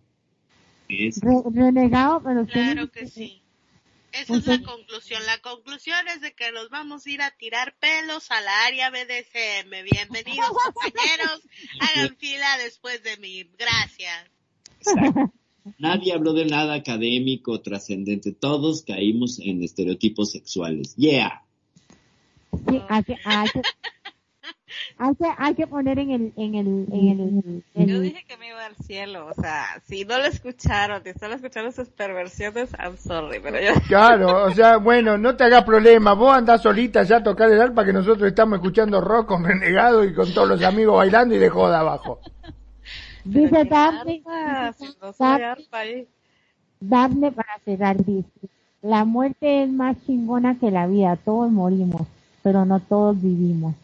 Es, Re- renegado, pero Claro que sí. Esa es la conclusión. La conclusión es de que nos vamos a ir a tirar pelos a la área BDSM. Bienvenidos *laughs* compañeros. Hagan fila después de mí. Gracias. Nadie habló de nada académico, trascendente. Todos caímos en estereotipos sexuales. Yeah. Sí, hay hay hay que, hay que poner en el, en el, en el, Yo dije que me iba al cielo, o sea, si no lo escucharon, si solo escucharon sus perversiones, I'm sorry, pero yo... *laughs* Claro, o sea, bueno, no te hagas problema, vos andás solita ya a tocar el arpa que nosotros estamos escuchando rock con Renegado y con todos los amigos bailando y de joda abajo. Dice Daphne, ahí. Daphne para cerrar dice, la muerte es más chingona que la vida, todos morimos, pero no todos vivimos.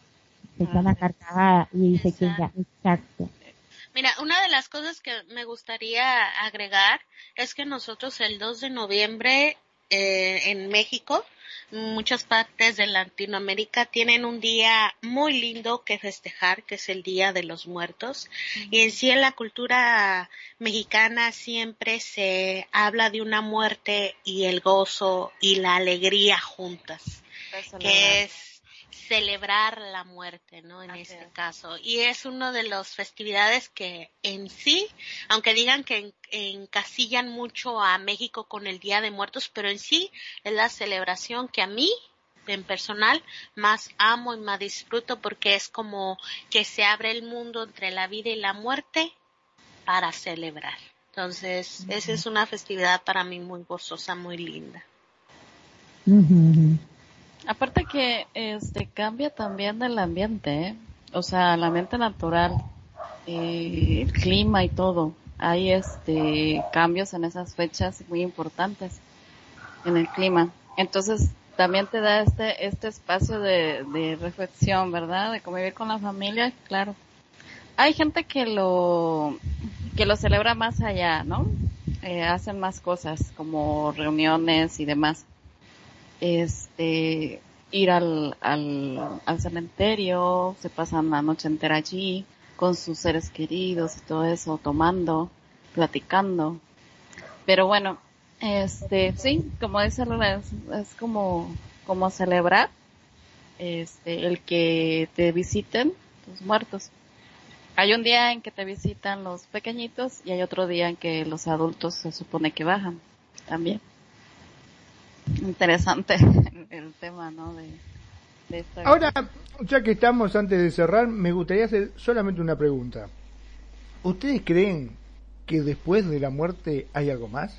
Carcajada y dice que ya, exacto. Mira, una de las cosas que me gustaría agregar es que nosotros el 2 de noviembre eh, en México, muchas partes de Latinoamérica tienen un día muy lindo que festejar, que es el Día de los Muertos. Y en sí en la cultura mexicana siempre se habla de una muerte y el gozo y la alegría juntas, que es celebrar la muerte, ¿no? En Así este es. caso. Y es uno de las festividades que en sí, aunque digan que en- encasillan mucho a México con el Día de Muertos, pero en sí es la celebración que a mí, en personal, más amo y más disfruto porque es como que se abre el mundo entre la vida y la muerte para celebrar. Entonces, esa es una festividad para mí muy gozosa, muy linda. Aparte que este cambia también el ambiente, ¿eh? o sea, el ambiente natural, eh, el clima y todo. Hay este cambios en esas fechas muy importantes en el clima. Entonces también te da este este espacio de, reflexión, ¿verdad? De convivir con la familia, claro. Hay gente que lo que lo celebra más allá, ¿no? Eh, hacen más cosas como reuniones y demás este ir al, al, al cementerio, se pasan la noche entera allí con sus seres queridos y todo eso, tomando, platicando. Pero bueno, este, sí, como dice Lola, es, es como, como celebrar, este, el que te visiten tus muertos. Hay un día en que te visitan los pequeñitos y hay otro día en que los adultos se supone que bajan también interesante *laughs* el tema, ¿no? De, de esta- Ahora, ya que estamos antes de cerrar, me gustaría hacer solamente una pregunta. ¿Ustedes creen que después de la muerte hay algo más?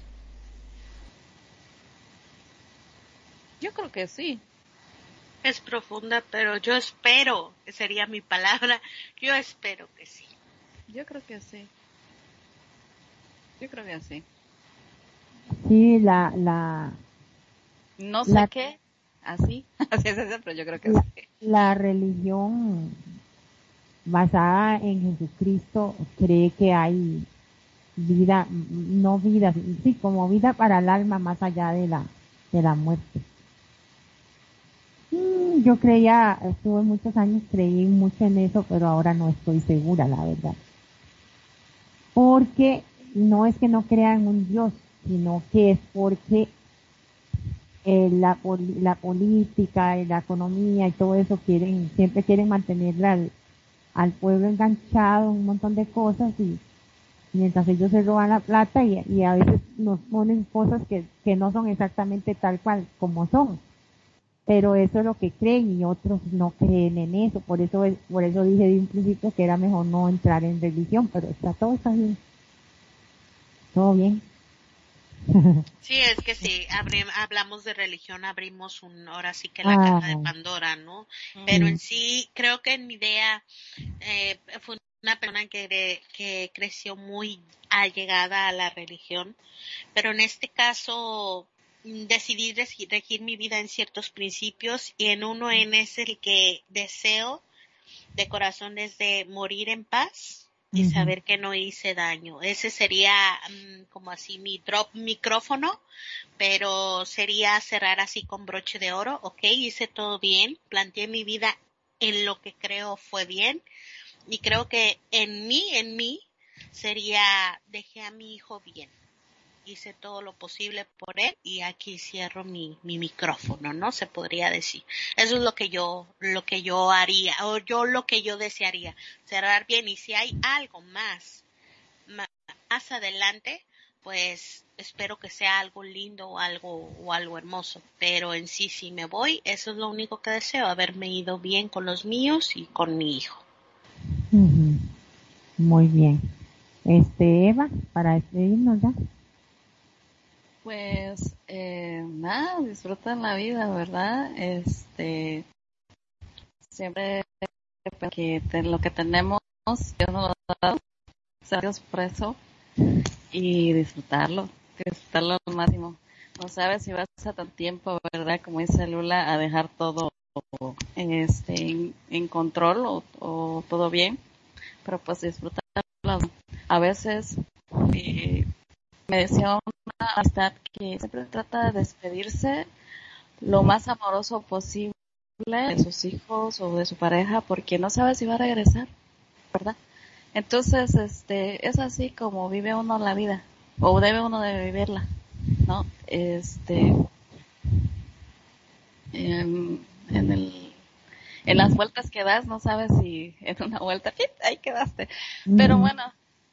Yo creo que sí. Es profunda, pero yo espero, sería mi palabra, yo espero que sí. Yo creo que sí. Yo creo que sí. Sí, la, la, No sé La- qué, así, *laughs* así es, así, pero yo creo que La- sí. la religión basada en Jesucristo cree que hay vida, no vida, sí, como vida para el alma más allá de la, de la muerte. Mm, Yo creía, estuve muchos años, creí mucho en eso, pero ahora no estoy segura, la verdad. Porque no es que no crea en un Dios, sino que es porque eh, la, la política la economía y todo eso quieren, siempre quieren mantener al, al pueblo enganchado en un montón de cosas y mientras ellos se roban la plata y, y a veces nos ponen cosas que, que no son exactamente tal cual como son. Pero eso es lo que creen y otros no creen en eso. Por eso, es- por eso dije de un principio que era mejor no entrar en religión, pero está todo está bien. Todo bien. Sí, es que si hablamos de religión, abrimos un, ahora sí que la Ah. caja de Pandora, ¿no? Pero en sí, creo que en mi idea, eh, fue una persona que, de- que creció muy allegada a la religión, pero en este caso mm, decidí regi- regir mi vida en ciertos principios y en uno en es el que deseo de corazón es de morir en paz y saber que no hice daño. Ese sería mm, como así mi drop micrófono, pero sería cerrar así con broche de oro. Ok, hice todo bien, planteé mi vida en lo que creo fue bien y creo que en mí, en mí, sería dejé a mi hijo bien. Hice todo lo posible por él y aquí cierro mi, mi micrófono, ¿no? Se podría decir. Eso es lo que yo, lo que yo haría, o yo lo que yo desearía, cerrar bien. Y si hay algo más, más adelante, pues espero que sea algo lindo o algo, o algo hermoso. Pero en sí, si me voy, eso es lo único que deseo, haberme ido bien con los míos y con mi hijo. Muy bien. Este, Eva, para despedirnos ya. Pues eh, nada, disfrutan la vida, ¿verdad? Este, siempre que lo que tenemos, Dios nos lo ha dado, Dios por eso y disfrutarlo, disfrutarlo al máximo. No sabes si vas a tan tiempo, ¿verdad? Como dice Lula, a dejar todo este, en, control o, todo bien, pero pues disfrutarlo. A veces eh, me decía amistad que siempre trata de despedirse lo más amoroso posible de sus hijos o de su pareja porque no sabe si va a regresar, ¿verdad? Entonces, este, es así como vive uno la vida o debe uno de vivirla, ¿no? Este, en, en el, en las vueltas que das no sabes si en una vuelta, *laughs* ahí quedaste. Pero bueno,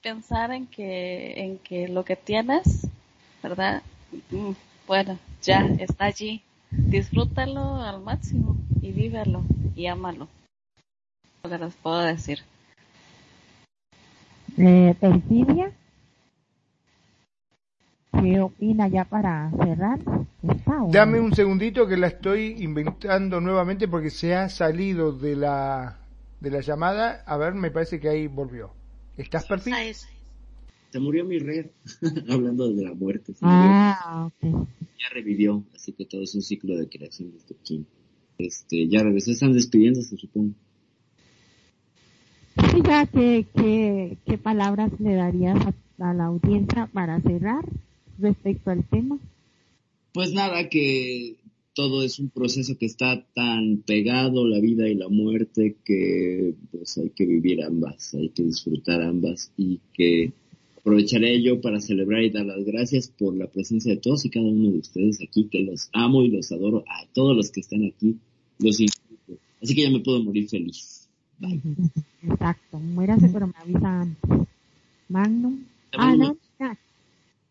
pensar en que, en que lo que tienes, ¿verdad? Mm, bueno, ya está allí. Disfrútalo al máximo y vívelo y ámalo. Lo que les puedo decir. Eh, Perfidia, ¿qué opina ya para cerrar? Dame un segundito que la estoy inventando nuevamente porque se ha salido de la, de la llamada. A ver, me parece que ahí volvió. ¿Estás perfil? Se murió mi red, *laughs* hablando de la muerte. Ah, Ya revivió, así que todo es un ciclo de creación de este Este, ya regresó, están despidiéndose, supongo. Ya, ¿qué, qué, palabras le darías a, a la audiencia para cerrar respecto al tema? Pues nada, que todo es un proceso que está tan pegado la vida y la muerte que pues hay que vivir ambas, hay que disfrutar ambas y que aprovecharé yo para celebrar y dar las gracias por la presencia de todos y cada uno de ustedes aquí, que los amo y los adoro a todos los que están aquí, los Así que ya me puedo morir feliz. *laughs* Exacto, muérase pero me avisa antes. Magnum. Ah, Nani.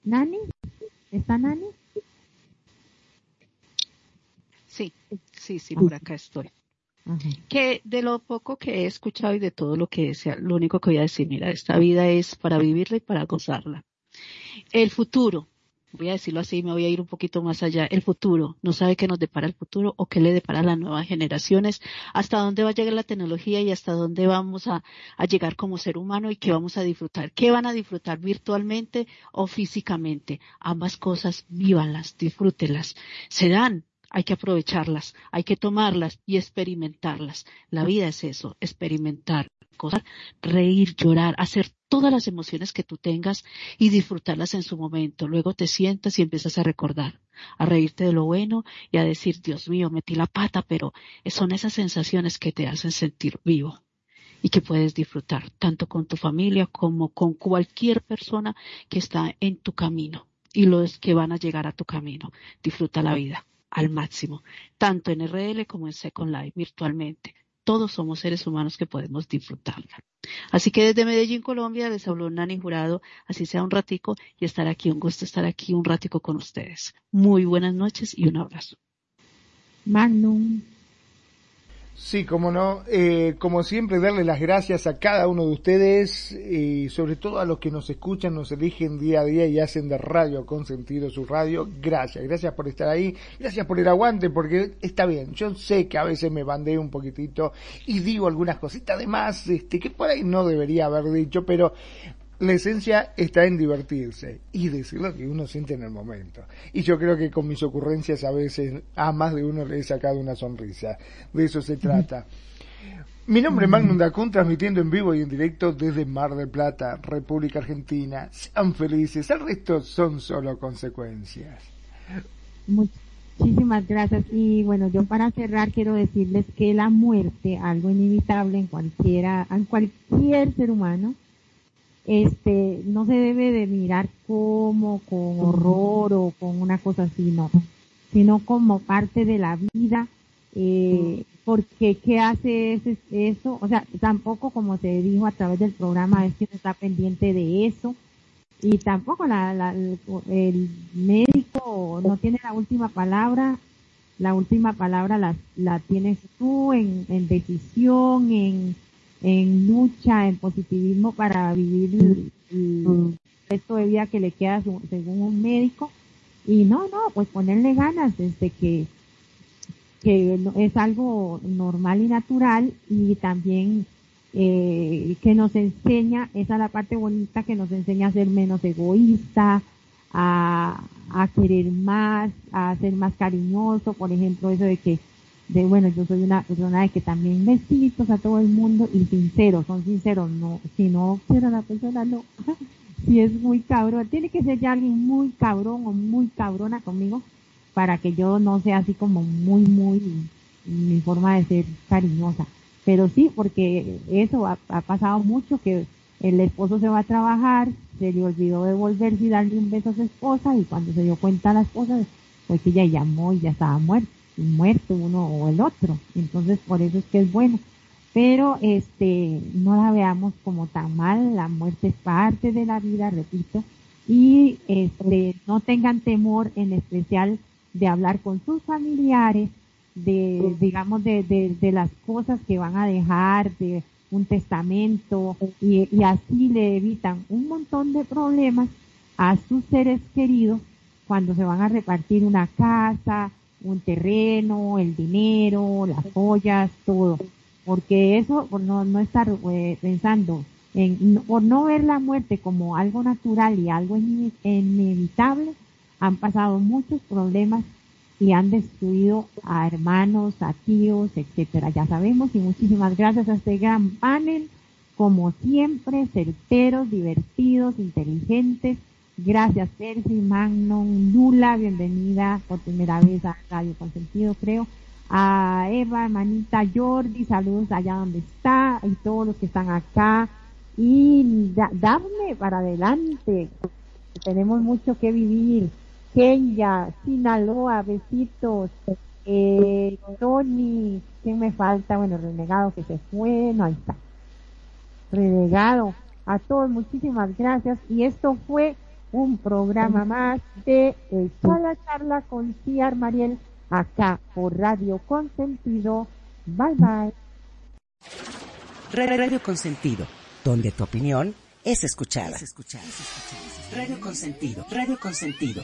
¿Nani? ¿Está Nani? Sí, sí, sí, por acá estoy. Que de lo poco que he escuchado y de todo lo que sea, lo único que voy a decir, mira, esta vida es para vivirla y para gozarla. El futuro, voy a decirlo así, me voy a ir un poquito más allá. El futuro, no sabe qué nos depara el futuro o qué le depara a las nuevas generaciones, hasta dónde va a llegar la tecnología y hasta dónde vamos a, llegar como ser humano y qué vamos a disfrutar. ¿Qué van a disfrutar virtualmente o físicamente? Ambas cosas, vívanlas, disfrútenlas. Se dan, hay que aprovecharlas, hay que tomarlas y experimentarlas. La vida es eso, experimentar, cosas, reír, llorar, hacer todas las emociones que tú tengas y disfrutarlas en su momento. Luego te sientas y empiezas a recordar, a reírte de lo bueno y a decir, Dios mío, metí la pata, pero son esas sensaciones que te hacen sentir vivo y que puedes disfrutar tanto con tu familia como con cualquier persona que está en tu camino y los que van a llegar a tu camino. Disfruta la vida al máximo, tanto en RL como en Second Life, virtualmente. Todos somos seres humanos que podemos disfrutarla. Así que desde Medellín, Colombia, les habló Nani Jurado, así sea un ratico, y estar aquí, un gusto estar aquí un ratico con ustedes. Muy buenas noches y un abrazo. Magnum. Sí, como no, eh, como siempre darle las gracias a cada uno de ustedes y sobre todo a los que nos escuchan, nos eligen día a día y hacen de radio con sentido su radio. Gracias, gracias por estar ahí, gracias por el aguante porque está bien, yo sé que a veces me bandeo un poquitito y digo algunas cositas de más, este, que por ahí no debería haber dicho, pero la esencia está en divertirse y decir lo que uno siente en el momento. Y yo creo que con mis ocurrencias a veces a más de uno le he sacado una sonrisa. De eso se trata. Mi nombre es Magnum Dacun, transmitiendo en vivo y en directo desde Mar del Plata, República Argentina. Sean felices, el resto son solo consecuencias. Muchísimas gracias. Y bueno, yo para cerrar quiero decirles que la muerte, algo inevitable en cualquiera, en cualquier ser humano, este, no se debe de mirar como con horror o con una cosa así, no, sino como parte de la vida, eh, porque ¿qué hace eso? O sea, tampoco como se dijo a través del programa es que se está pendiente de eso. Y tampoco la, el médico no tiene la última palabra, la última palabra la, la tienes tú en, en decisión, en, en lucha, en positivismo para vivir el, resto de vida que le queda según un médico. Y no, no, pues ponerle ganas desde que, que es algo normal y natural y también eh, que nos enseña, esa es la parte bonita que nos enseña a ser menos egoísta, a, a querer más, a ser más cariñoso, por ejemplo, eso de que de bueno, yo soy una persona de que también besitos a todo el mundo y sincero, son sinceros, no, si no a la persona, no, *laughs* si es muy cabrón, tiene que ser ya alguien muy cabrón o muy cabrona conmigo para que yo no sea así como muy, muy, mi forma de ser cariñosa. Pero sí, porque eso ha, pasado mucho que el esposo se va a trabajar, se le olvidó devolverse y darle un beso a su esposa y cuando se dio cuenta la esposa, pues ella llamó y ya estaba muerta muerto uno o el otro. Entonces, por eso es que es bueno. Pero, este, no la veamos como tan mal. La muerte es parte de la vida, repito. Y, este, no tengan temor en especial de hablar con sus familiares, de, digamos, de, de, las cosas que van a dejar, de un testamento, y, y así le evitan un montón de problemas a sus seres queridos cuando se van a repartir una casa, un terreno, el dinero, las joyas, todo. Porque eso, por no, no estar eh, pensando en, por no ver la muerte como algo natural y algo inevitable, han pasado muchos problemas y han destruido a hermanos, a tíos, etcétera. Ya sabemos y muchísimas gracias a este gran panel, como siempre, certeros, divertidos, inteligentes, Gracias, Percy, Magnum, Lula, bienvenida por primera vez a Radio Consentido, creo. A Eva, hermanita Jordi, saludos allá donde está, y todos los que están acá. Y Dafne, para adelante. Tenemos mucho que vivir. Kenya, Sinaloa, besitos. Eh, Tony, ¿quién me falta? Bueno, Renegado que se fue, no, ahí está. Renegado. A todos, muchísimas gracias. Y esto fue un programa más de Charla Charla con Ciar Mariel acá por Radio Consentido. Bye bye. Radio Consentido, donde tu opinión es escuchada. Radio Consentido, Radio Consentido.